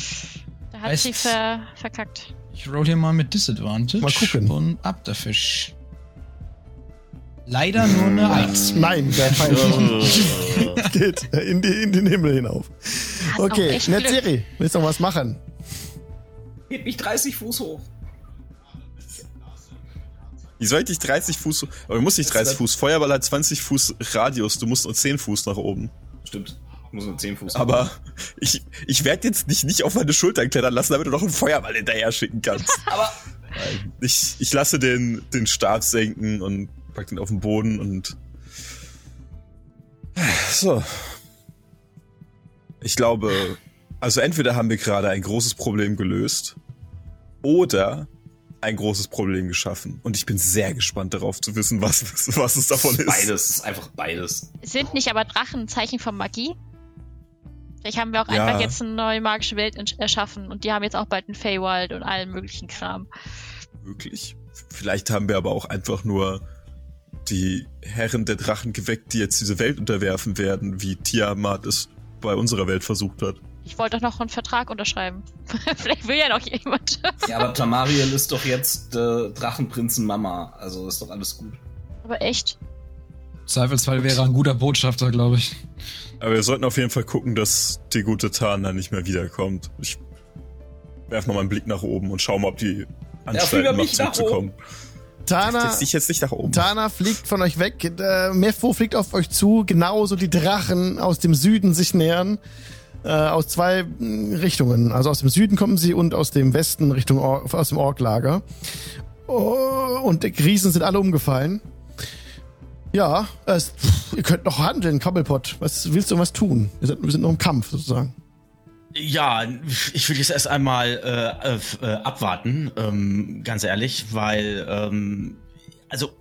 Da hat Heißt- sie ver verkackt. ich roll hier mal mit Disadvantage. Mal gucken. Und ab der Fisch. Leider nur eine Eins. Nein, der Pfeil geht in, die, in den Himmel hinauf. Auch Okay. Netzeri, willst du noch was machen? Heb mich 30 Fuß hoch. Wie soll ich dich 30 Fuß, aber du musst nicht 30 Fuß, Feuerball hat 20 Fuß Radius, du musst nur 10 Fuß nach oben. Stimmt. Muss nur 10 Fuß. Aber ich, ich werde jetzt nicht, nicht auf meine Schultern klettern lassen, damit du noch einen Feuerball hinterher schicken kannst. Aber. Ich, ich lasse den, den Stab senken und pack den auf den Boden und. So. Ich glaube, also entweder haben wir gerade ein großes Problem gelöst oder ein großes Problem geschaffen. Und ich bin sehr gespannt darauf zu wissen, was, was, was es davon ist. beides, ist einfach beides. Sind nicht aber Drachen ein Zeichen von Magie? Vielleicht haben wir auch Ja. einfach jetzt eine neue magische Welt erschaffen und die haben jetzt auch bald ein Feywild und allen möglichen Kram. Wirklich. Vielleicht haben wir aber auch einfach nur die Herren der Drachen geweckt, die jetzt diese Welt unterwerfen werden, wie Tiamat es bei unserer Welt versucht hat. Ich wollte doch noch einen Vertrag unterschreiben. Vielleicht will ja noch jemand. Ja, aber Tamariel ist doch jetzt äh, Drachenprinzen Mama. Also ist doch alles gut. Aber echt? Zweifelsfall wäre er ein guter Botschafter, glaube ich. Aber wir sollten auf jeden Fall gucken, dass die gute Tana nicht mehr wiederkommt. Ich werf mal meinen Blick nach oben und schau mal, ob die Ja, Anstalten mich nach zurückzukommen. Tana, dich jetzt nicht nach oben. Tana fliegt von euch weg. Äh, Mepho fliegt auf euch zu. Genauso die Drachen aus dem Süden sich nähern. Äh, aus zwei mh, Richtungen. Also aus dem Süden kommen sie und aus dem Westen Richtung Or aus dem Orklager. Oh, und die Riesen sind alle umgefallen. Ja, es, ihr könnt noch handeln, Cobblepot. Was willst du was tun? Wir sind, wir sind noch im Kampf sozusagen. Ja, ich würde jetzt erst einmal äh, äh, äh, abwarten, ähm, ganz ehrlich, weil ähm, also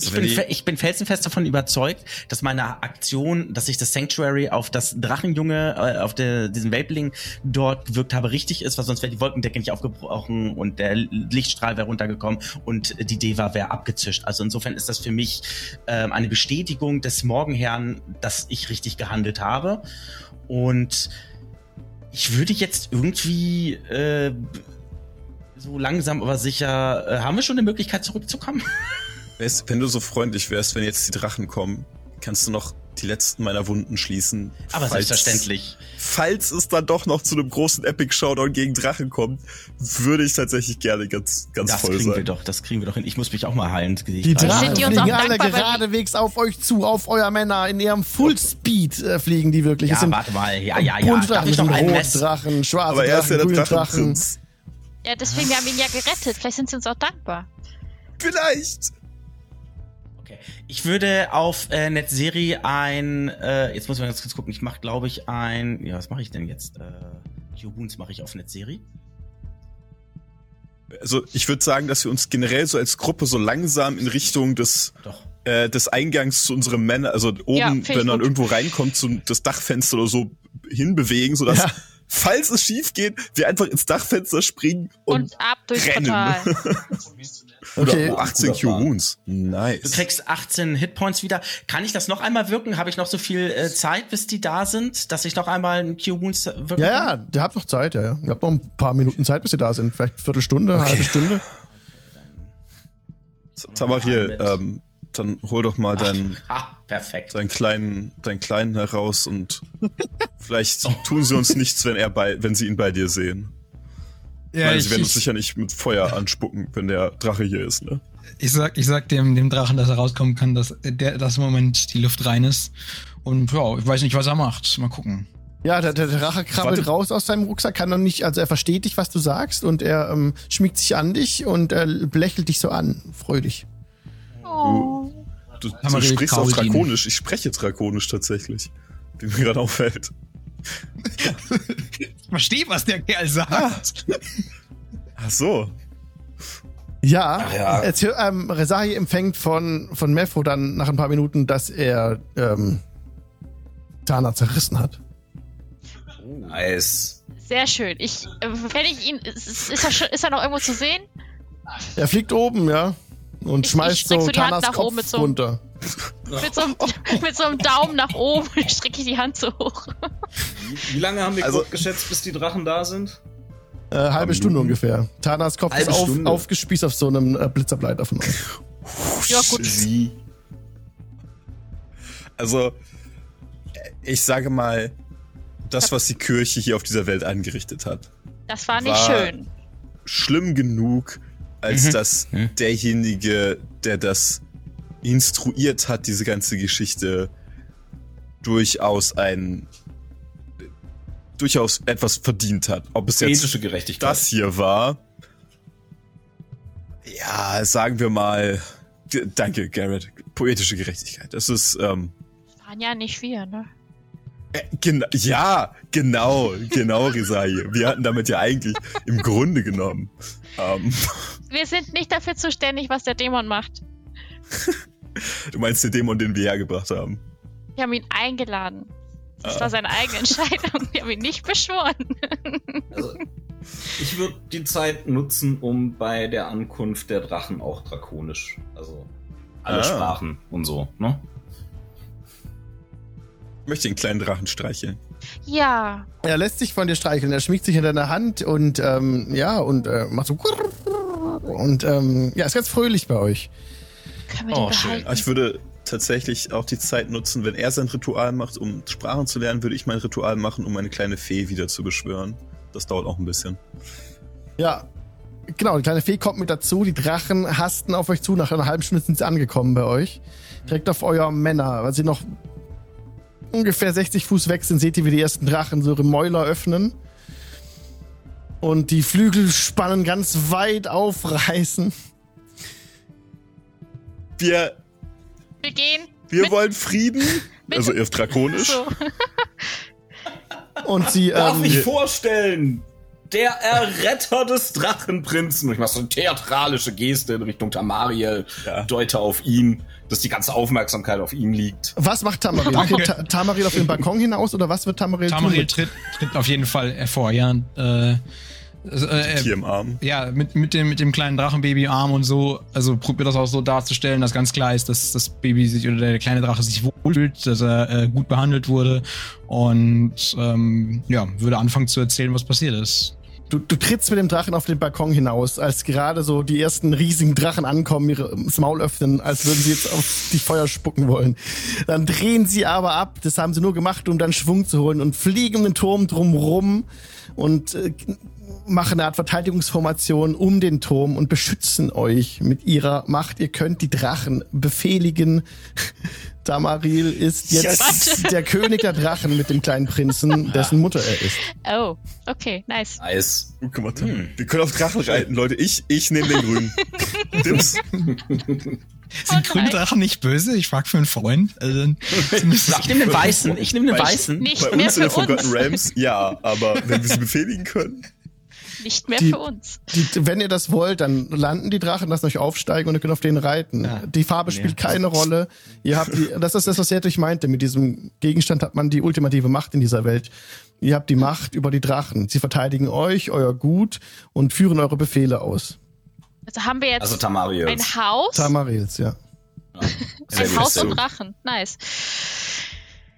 ich wenn bin, ich bin felsenfest davon überzeugt, dass meine Aktion, dass ich das Sanctuary auf das Drachenjunge, äh, auf der, diesen Weltling dort gewirkt habe, richtig ist, weil sonst wäre die Wolkendecke nicht aufgebrochen und der Lichtstrahl wäre runtergekommen und die Deva wäre abgezischt. Also insofern ist das für mich ähm, eine Bestätigung des Morgenherrn, dass ich richtig gehandelt habe. Und ich würde jetzt irgendwie äh, so langsam aber sicher. Äh, haben wir schon eine Möglichkeit zurückzukommen? Wärst, wenn du so freundlich wärst, wenn jetzt die Drachen kommen, kannst du noch die letzten meiner Wunden schließen. Aber Falls- selbstverständlich. Falls es dann doch noch zu einem großen Epic Showdown gegen Drachen kommt, würde ich tatsächlich gerne ganz, ganz Das voll kriegen wir sein. doch, das kriegen wir doch hin. Ich muss mich auch mal heilen. Die. Drachen Sind die fliegen alle geradewegs auf euch zu, auf euer Männer. In ihrem Fullspeed äh, fliegen die wirklich. Ja, sind warte mal. Ja, ja, ja. Darf Drachen, ich noch sind einen rote Mess? Drachen, schwarze Aber er ist ja Drachen, der grüne Drachen. Ja, deswegen, wir haben ihn ja gerettet. Vielleicht sind sie uns auch dankbar. Vielleicht. Ich würde auf äh, Netzserie ein, äh, jetzt muss ich mal ganz kurz gucken, ich mache, glaube ich, ein, ja, was mache ich denn jetzt? Äh, Jubuns mache ich auf Netzserie. Also ich würde sagen, dass wir uns generell so als Gruppe so langsam in Richtung des Doch. äh, des Eingangs zu unserem Männer, also oben, Ja, wenn man gut. irgendwo reinkommt, zu das Dachfenster oder so hinbewegen, sodass, Ja. falls es schief geht, wir einfach ins Dachfenster springen und, Und, ab durchs rennen. Portal. Okay. oh, 18 Guter Plan. Q-Wounds. Du Nice. kriegst 18 Hitpoints wieder. Kann ich das noch einmal wirken? Habe ich noch so viel äh, Zeit, bis die da sind, dass ich noch einmal einen Q-Wounds wirken Ja, kann? ja, ihr habt noch Zeit, ja, ja. Ihr habt noch ein paar Minuten Zeit, bis ihr da sind. Vielleicht eine Viertelstunde, eine halbe Stunde. Tamariel, ähm, dann hol doch mal deinen, Ah, perfekt. deinen kleinen, deinen kleinen heraus und vielleicht tun sie uns nichts, wenn er bei, wenn sie ihn bei dir sehen. Ja, meine, ich, sie werden uns ich, sicher nicht mit Feuer anspucken, wenn der Drache hier ist, ne? ich sag, ich sag dem, dem Drachen, dass er rauskommen kann, dass der, dass im Moment die Luft rein ist. Und ja, ich weiß nicht, was er macht. Mal gucken. Ja, der, der Drache krabbelt Warte. raus aus seinem Rucksack, kann noch nicht, also er versteht dich, was du sagst und er ähm, schmiegt sich an dich und er belächelt dich so an, freudig. Oh. Du, du Tamariel sprichst ihn. Drakonisch. Ich spreche Drakonisch tatsächlich. Wie mir gerade auffällt. Ich verstehe, was der Kerl sagt. Ach so. Ja, ja. Erzähl, ähm, Rezahi empfängt von, von Mepho dann nach ein paar Minuten, dass er ähm, Tana zerrissen hat. Nice. Sehr schön. Ich, äh, wenn ich ihn, ist, ist, er schon, ist er noch irgendwo zu sehen? Er fliegt oben, ja, und Ich- schmeißt ich so so die Hand Tanas nach Kopf so runter. Mit so, einem, mit so einem Daumen nach oben strecke ich die Hand so hoch. Wie, wie lange haben wir Also- geschätzt, bis die Drachen da sind? Äh, halbe Minuten. Stunde ungefähr. Tanas Kopf Halbe ist auf, aufgespießt auf so einem äh, Blitzableiter von euch. Ja, gut. Sie. Also, ich sage mal, das, was die Kirche hier auf dieser Welt angerichtet hat, Das war nicht War- schön. schlimm genug, als Mhm. dass Mhm. derjenige, der das instruiert hat, diese ganze Geschichte, durchaus ein durchaus etwas verdient hat. Ob es jetzt Ethische Gerechtigkeit. das hier war. Ja, sagen wir mal. Danke, Garrett. Poetische Gerechtigkeit. Das ist, ähm, Waren ja nicht wir, ne? äh, gen ja, genau, genau, Risai. Wir hatten damit ja eigentlich im Grunde genommen. Ähm, Wir sind nicht dafür zuständig, was der Dämon macht. du meinst den Dämon, den wir hergebracht haben. Wir haben ihn eingeladen. Das Ah. war seine eigene Entscheidung. Wir haben ihn nicht beschworen. Also, ich würde die Zeit nutzen, um bei der Ankunft der Drachen auch drakonisch. Also alle Ah. Sprachen und so, ne? Ich möchte den kleinen Drachen streicheln. Ja. Er lässt sich von dir streicheln, er schmiegt sich in deine Hand und ähm, ja, und äh, macht so und ähm, ja, ist ganz fröhlich bei euch. Können wir Oh, den schön. Aber ich würde tatsächlich auch die Zeit nutzen, wenn er sein Ritual macht, um Sprachen zu lernen, würde ich mein Ritual machen, um eine kleine Fee wieder zu beschwören. Das dauert auch ein bisschen. Ja, genau, die kleine Fee kommt mit dazu, die Drachen hasten auf euch zu, nach einer halben Stunde sind sie angekommen bei euch. Direkt auf euer Männer, weil sie noch ungefähr 60 Fuß weg sind, seht ihr, wie die ersten Drachen so ihre Mäuler öffnen. Und die Flügelspannen ganz weit aufreißen. Wir, Wir gehen. wir Mit- wollen Frieden. mit- Also erst drakonisch. So. Und sie, Darf ähm, ich vorstellen? Der Erretter des Drachenprinzen. Ich mache so eine theatralische Geste in Richtung Tamariel, Ja. deute auf ihn, dass die ganze Aufmerksamkeit auf ihm liegt. was macht Tamaril? Danke. Geht Ta Tamaril auf den Balkon hinaus oder was wird Tamaril, Tamaril tun? tritt, tritt auf jeden Fall hervor, ja. Äh, also, äh, Tier im Arm. ja, mit, mit, dem, mit dem kleinen Drachenbaby im Arm und so, also probiert das auch so darzustellen, dass ganz klar ist, dass das Baby sich oder der kleine Drache sich wohlfühlt, dass er äh, gut behandelt wurde und ähm, ja, würde anfangen zu erzählen, was passiert ist. Du, du trittst mit dem Drachen auf den Balkon hinaus, als gerade so die ersten riesigen Drachen ankommen, ihre das Maul öffnen, als würden sie jetzt auf die Feuer spucken wollen. Dann drehen sie aber ab, das haben sie nur gemacht, um dann Schwung zu holen und fliegen um den Turm drumrum und äh, machen eine Art Verteidigungsformation um den Turm und beschützen euch mit ihrer Macht. Ihr könnt die Drachen befehligen. Tamaril ist jetzt der König der Drachen mit dem kleinen Prinzen, dessen Mutter er ist. Oh, okay, nice. Nice. Oh, guck mal, wir können auf Drachen reiten, Leute. Ich, ich nehme den grünen. Dims. Sind grüne Drachen nicht böse? Ich frag für einen Freund. Also, Ich nehme den weißen. Ich nehme den weißen. Nicht Bei mehr uns in den Forgotten. Realms, ja, aber wenn wir sie befehligen können. Nicht mehr Die- für uns. Die, wenn ihr das wollt, dann landen die Drachen, lassen euch aufsteigen und ihr könnt auf denen reiten. Die Farbe spielt keine Rolle. Ihr habt die, das ist das, was Sertrich meinte. Mit diesem Gegenstand hat man die ultimative Macht in dieser Welt. Ihr habt die Macht über die Drachen. Sie verteidigen euch, euer Gut und führen eure Befehle aus. Also haben wir jetzt Also ein Haus, Tamarils, ja. ein Haus und Drachen. Nice.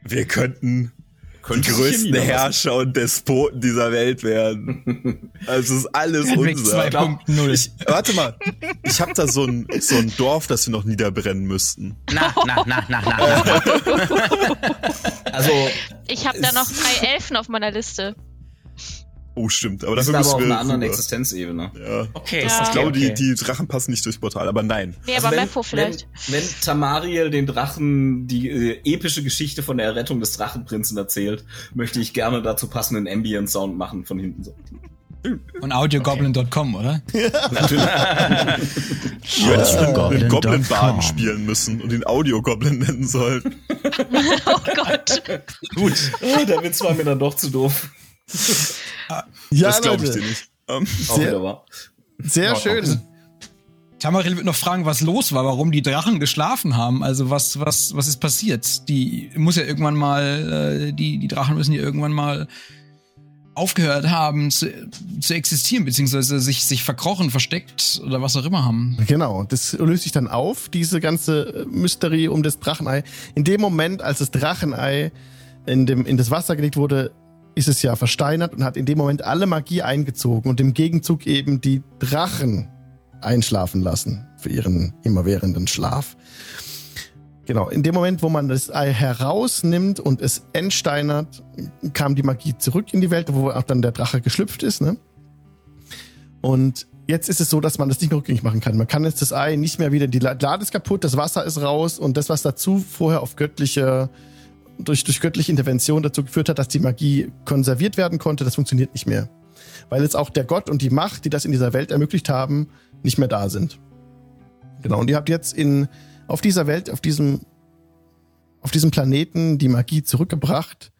Wir könnten die größten. Herrscher und Despoten dieser Welt werden. Also es ist alles unser. 2.0. Ich, warte mal, ich habe da so ein, so ein Dorf, das wir noch niederbrennen müssten. Na, na, na, na, na, na. Also, Ich habe da noch drei Elfen auf meiner Liste. Oh, stimmt. Aber dafür sind aber auf einer anderen. Existenzebene. Ja. Okay, Ja. Ich glaube, okay. die, die Drachen passen nicht durchs Portal, aber nein. Nee, Also aber wenn, vielleicht. Wenn, wenn Tamariel den Drachen die äh, epische Geschichte von der Errettung des Drachenprinzen erzählt, möchte ich gerne dazu passenden Ambient Sound machen von hinten so. Und audiogoblin.com, oder? Natürlich. Du hättest den, den Goblin.com. Goblin-Baden spielen müssen und den Audio-Goblin nennen sollen. Oh Gott. Gut. Oh, der Witz war mir dann doch zu doof. Ja, das glaube ich dir nicht. Ähm, Auch Sehr-. Sehr schön. Tamaril wird noch fragen, was los war, warum die Drachen geschlafen haben. Also was, was, was ist passiert? Die muss ja irgendwann mal, äh, die, die Drachen müssen ja irgendwann mal aufgehört haben zu, zu existieren, beziehungsweise sich, sich verkrochen, versteckt oder was auch immer haben. Genau, das löst sich dann auf, diese ganze Mysterie um das Drachenei. In dem Moment, als das Drachenei in, dem, in das Wasser gelegt wurde, ist es ja versteinert und hat in dem Moment alle Magie eingezogen und im Gegenzug eben die Drachen einschlafen lassen für ihren immerwährenden Schlaf. Genau, in dem Moment, wo man das Ei herausnimmt und es entsteinert, kam die Magie zurück in die Welt, wo auch dann der Drache geschlüpft ist, ne? Und jetzt ist es so, dass man das nicht mehr rückgängig machen kann. Man kann jetzt das Ei nicht mehr wieder, die Lade ist kaputt, das Wasser ist raus und das, was dazu vorher auf göttliche, durch, durch göttliche Intervention dazu geführt hat, dass die Magie konserviert werden konnte, das funktioniert nicht mehr. Weil jetzt auch der Gott und die Macht, die das in dieser Welt ermöglicht haben, nicht mehr da sind. Genau, und ihr habt jetzt in, auf dieser Welt, auf diesem, auf diesem Planeten die Magie zurückgebracht.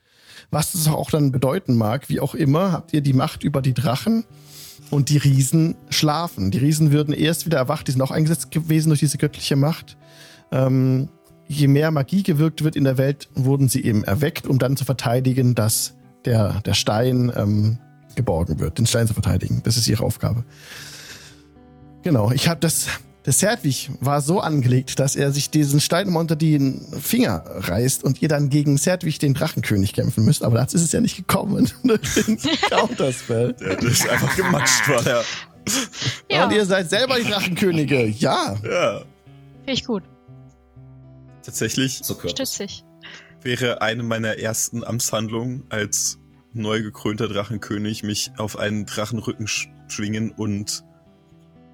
Was das auch dann bedeuten mag, wie auch immer, habt ihr die Macht über die Drachen und die Riesen schlafen. Die Riesen würden erst wieder erwacht, die sind auch eingesetzt gewesen durch diese göttliche Macht. Ähm, je mehr Magie gewirkt wird in der Welt, wurden sie eben erweckt, um dann zu verteidigen, dass der, der Stein ähm, geborgen wird, den Stein zu verteidigen. Das ist ihre Aufgabe. Genau, ich habe das, Der Serdwig war so angelegt, dass er sich diesen Stein immer unter den Finger reißt und ihr dann gegen Serdwig den Drachenkönig kämpfen müsst. Aber dazu ist es ja nicht gekommen. Counterspell. Der ist einfach gematscht, war der. Ja. Und ihr seid selber die Drachenkönige. Ja. Ja. Finde ich gut. Tatsächlich So. Stützig. wäre eine meiner ersten Amtshandlungen als neu gekrönter Drachenkönig mich auf einen Drachenrücken sch schwingen und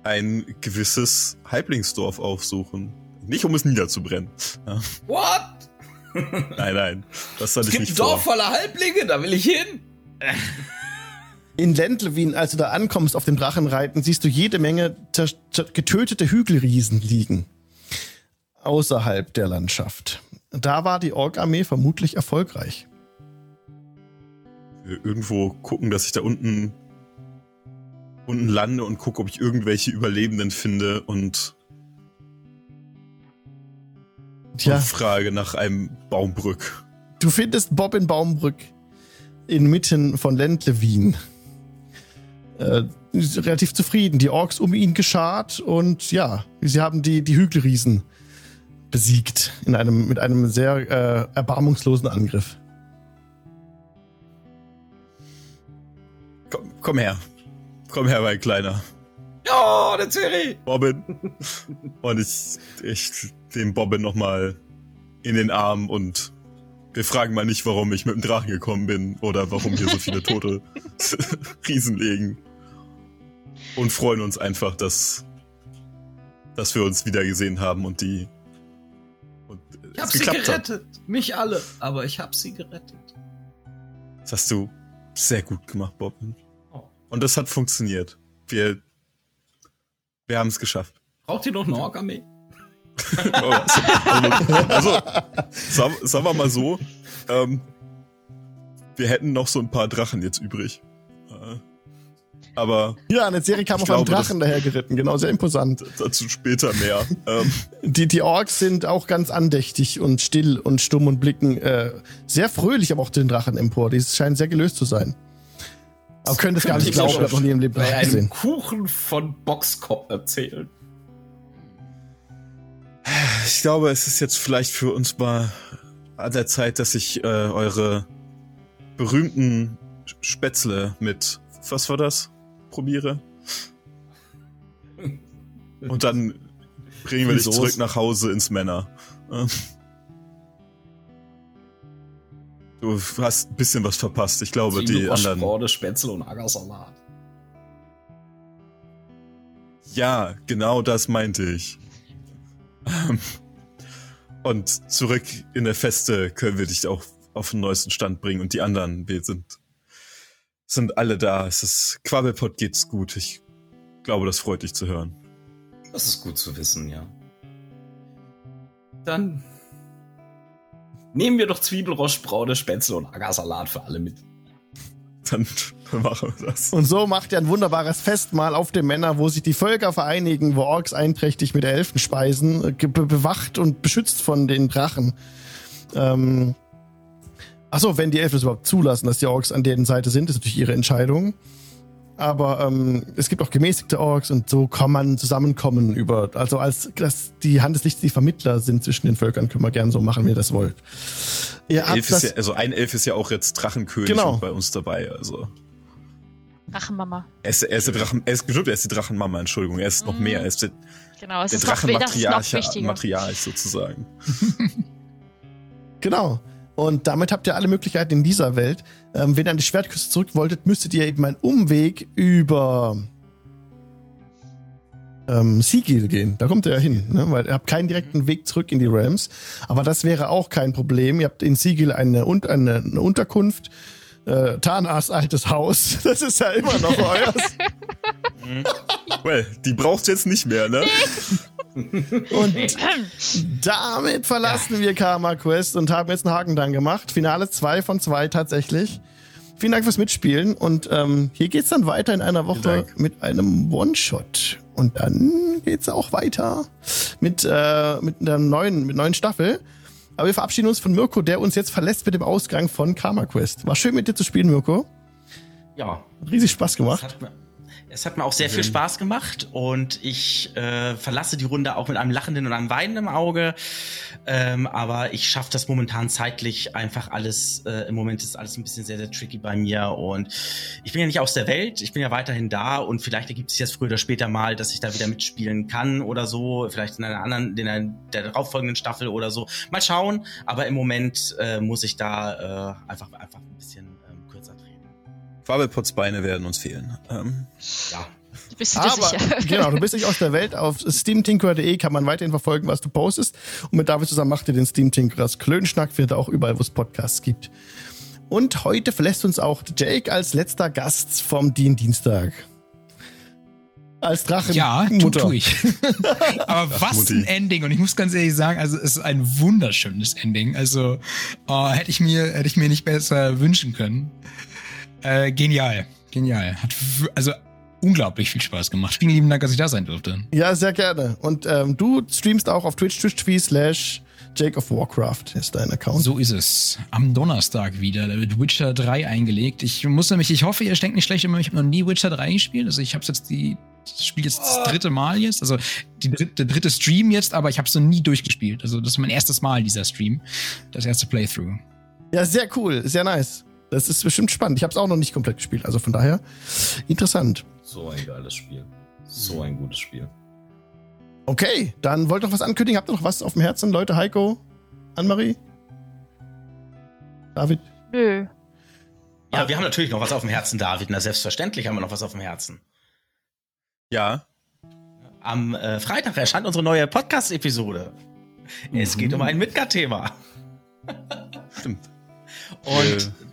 ein gewisses Halblingsdorf aufsuchen. Nicht um es niederzubrennen. Ja. What? Nein, nein. Das hatte Es ich gibt nicht ein Dorf vor. voller Halblinge, da will ich hin. In Lendlewin, als du da ankommst auf dem Drachenreiten, siehst du jede Menge getötete Hügelriesen liegen. Außerhalb der Landschaft. Da war die Ork-Armee vermutlich erfolgreich. Irgendwo gucken, dass ich da unten unten lande und gucke, ob ich irgendwelche Überlebenden finde und, Tja, und frage nach einem Baumbrück. du findest Bob in Baumbrück inmitten von Lendlewin. Äh, relativ zufrieden. Die Orks um ihn geschart und ja, sie haben die, die Hügelriesen besiegt in einem, mit einem sehr äh, erbarmungslosen Angriff. Komm, komm her. Komm her, mein Kleiner. Ja, der Zeri. Bobbin. Und ich, ich den Bobbin nochmal in den Arm und wir fragen mal nicht, warum ich mit dem Drachen gekommen bin oder warum hier so viele tote Riesen liegen. Und freuen uns einfach, dass, dass wir uns wiedergesehen haben und die Ich hab sie geklappt hat. gerettet. Nicht alle, aber ich hab sie gerettet. Das hast du sehr gut gemacht, Bobbin. Oh. Und das hat funktioniert. Wir, wir haben es geschafft. Braucht ihr noch eine Ork-Armee? also, sagen, sagen wir mal so, ähm, wir hätten noch so ein paar Drachen jetzt übrig. Aber Ja, eine Serie kam auf einem glaube, das- Drachen dahergeritten, genau, sehr imposant. dazu später mehr. ähm, Die, die Orks sind auch ganz andächtig und still und stumm und blicken äh, sehr fröhlich aber auch den Drachen empor. Die scheinen sehr gelöst zu sein. Aber können das gar nicht glauben, ich noch nie im Leben Bei einem gesehen. Kuchen von Boxkopf erzählen. ich glaube, es ist jetzt vielleicht für uns mal an der Zeit, dass ich äh, eure berühmten Spätzle mit, was war das, probiere. Und dann bringen wir dich zurück nach Hause ins Männer. Ähm. Du hast ein bisschen was verpasst. Ich glaube, die anderen. Sprode, Spätzle und Agersalat. Ja, genau das meinte ich. Ähm, Und zurück in der Feste können wir dich auch auf den neuesten Stand bringen. Und die anderen, wir sind, sind alle da. Es ist, Quabbelpot geht's gut. Ich glaube, das freut dich zu hören. Das ist gut zu wissen, ja. Dann nehmen wir doch Zwiebelrostbraude, Spätzle und Agersalat für alle mit. Dann, dann machen wir das. Und so macht er ein wunderbares Festmahl auf dem Männer, wo sich die Völker vereinigen, wo Orks einträchtig mit Elfen speisen, bewacht und beschützt von den Drachen. Ähm, Achso, wenn die Elfen es überhaupt zulassen, dass die Orks an deren Seite sind, ist natürlich ihre Entscheidung. Aber ähm, es gibt auch gemäßigte Orks und so kann man zusammenkommen über, also als dass die Hand des Lichts die Vermittler sind zwischen den Völkern, können wir gern so machen, wie ihr das wollt. Ihr habt Elf das, ist ja, also ein Elf ist ja auch jetzt Drachenkönig Genau. und bei uns dabei. Also Drachenmama. er ist, er ist der Drachen, er ist, er ist die Drachenmama, Entschuldigung. Er ist noch Mhm. mehr. Er ist der, Genau, es der Drachenmatriarch sozusagen. Genau. Und damit habt ihr alle Möglichkeiten in dieser Welt. Ähm, wenn ihr an die Schwertküste zurück wolltet, müsstet ihr eben einen Umweg über ähm, Sigil gehen. Da kommt ihr ja hin, ne? weil ihr habt keinen direkten Weg zurück in die Realms. Aber das wäre auch kein Problem. Ihr habt in Sigil eine, eine, eine Unterkunft. Äh, Tanas altes Haus. Das ist ja immer noch euers. Well, die braucht's jetzt nicht mehr, ne? Und damit verlassen wir Karma Quest und haben jetzt einen Haken dann gemacht. Finale 2 von 2 tatsächlich. Vielen Dank fürs Mitspielen und ähm, hier geht's dann weiter in einer Woche mit einem One-Shot. Und dann geht's auch weiter mit, äh, mit einer neuen, mit neuen Staffel. Aber wir verabschieden uns von Mirko, der uns jetzt verlässt mit dem Ausgang von Karma Quest. War schön mit dir zu spielen, Mirko. Ja, Hat riesig Spaß gemacht. Es hat mir auch sehr viel Spaß gemacht und ich äh, verlasse die Runde auch mit einem lachenden und einem weinenden Auge. Ähm, aber ich schaffe das momentan zeitlich einfach alles. Äh, Im Moment ist alles ein bisschen sehr, sehr tricky bei mir und ich bin ja nicht aus der Welt. Ich bin ja weiterhin da und vielleicht ergibt sich das früher oder später mal, dass ich da wieder mitspielen kann oder so. Vielleicht in einer anderen, in einer der darauffolgenden Staffel oder so. Mal schauen. Aber im Moment äh, muss ich da äh, einfach, einfach ein bisschen. Quabbelpots Beine werden uns fehlen. Ähm, Ja. Bist du dir Aber sicher? genau, du bist nicht aus der Welt. Auf steamtinker.de kann man weiterhin verfolgen, was du postest. Und mit David zusammen macht ihr den Steam Tinkerers Klönschnack, findet ihr auch überall, wo es Podcasts gibt. Und heute verlässt uns auch Jake als letzter Gast vom Dien Dienstag. Als Drachen. Ja, tu, Mutter. tu ich. Aber was Mutti. ein Ending. Und ich muss ganz ehrlich sagen, also es ist ein wunderschönes Ending. Also äh, hätte ich mir hätte ich mir nicht besser wünschen können. Äh, genial, genial. Hat also unglaublich viel Spaß gemacht. Vielen lieben Dank, dass ich da sein durfte. Ja, sehr gerne. Und ähm, du streamst auch auf Twitch, twitch.tv slash Jake of Warcraft ist dein Account. So ist es. Am Donnerstag wieder. Da wird Witcher 3 eingelegt. Ich muss nämlich, ich hoffe, ihr denkt nicht schlecht immer, ich habe noch nie Witcher 3 gespielt. Also ich habe jetzt die, das Spiel jetzt das dritte Mal jetzt. Also die dritte, der dritte Stream jetzt, aber ich habe es noch nie durchgespielt. Also das ist mein erstes Mal, dieser Stream. Das erste Playthrough. Ja, sehr cool, sehr nice. Das ist bestimmt spannend. Ich habe es auch noch nicht komplett gespielt, also von daher interessant. So ein geiles Spiel. So ein gutes Spiel. Okay, dann wollt ihr noch was ankündigen? Habt ihr noch was auf dem Herzen, Leute? Heiko, Annemarie, David? Nö. Ja, wir haben natürlich noch was auf dem Herzen, David. Na, selbstverständlich haben wir noch was auf dem Herzen. ja, Am äh, Freitag erscheint unsere neue Podcast-Episode. Es geht um ein Midgard-Thema. stimmt. Und Äh,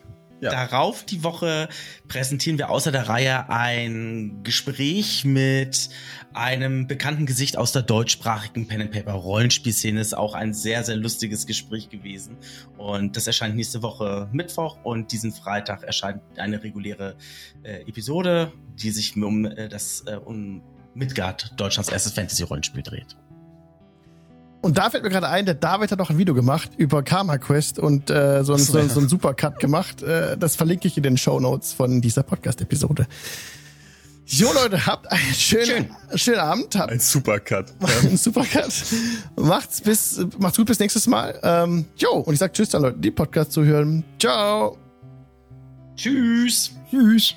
ja. darauf die Woche präsentieren wir außer der Reihe ein Gespräch mit einem bekannten Gesicht aus der deutschsprachigen Pen and Paper Rollenspielszene. Ist auch ein sehr sehr lustiges Gespräch gewesen und das erscheint nächste Woche Mittwoch und diesen Freitag erscheint eine reguläre äh, Episode, die sich um äh, das äh, um Midgard, Deutschlands erstes Fantasy Rollenspiel dreht. Und da fällt mir gerade ein, der David hat noch ein Video gemacht über Karma Quest und äh, so, ein, so, so ein Supercut gemacht. Äh, das verlinke ich in den Show Notes von dieser Podcast-Episode. Jo Leute, habt einen schönen, schönen Abend, habt Ein Supercut. einen Supercut. Macht's bis, macht's gut bis nächstes Mal. Ähm, jo, und ich sag Tschüss an Leute, die Podcast zuhören. Ciao. Tschüss. Tschüss.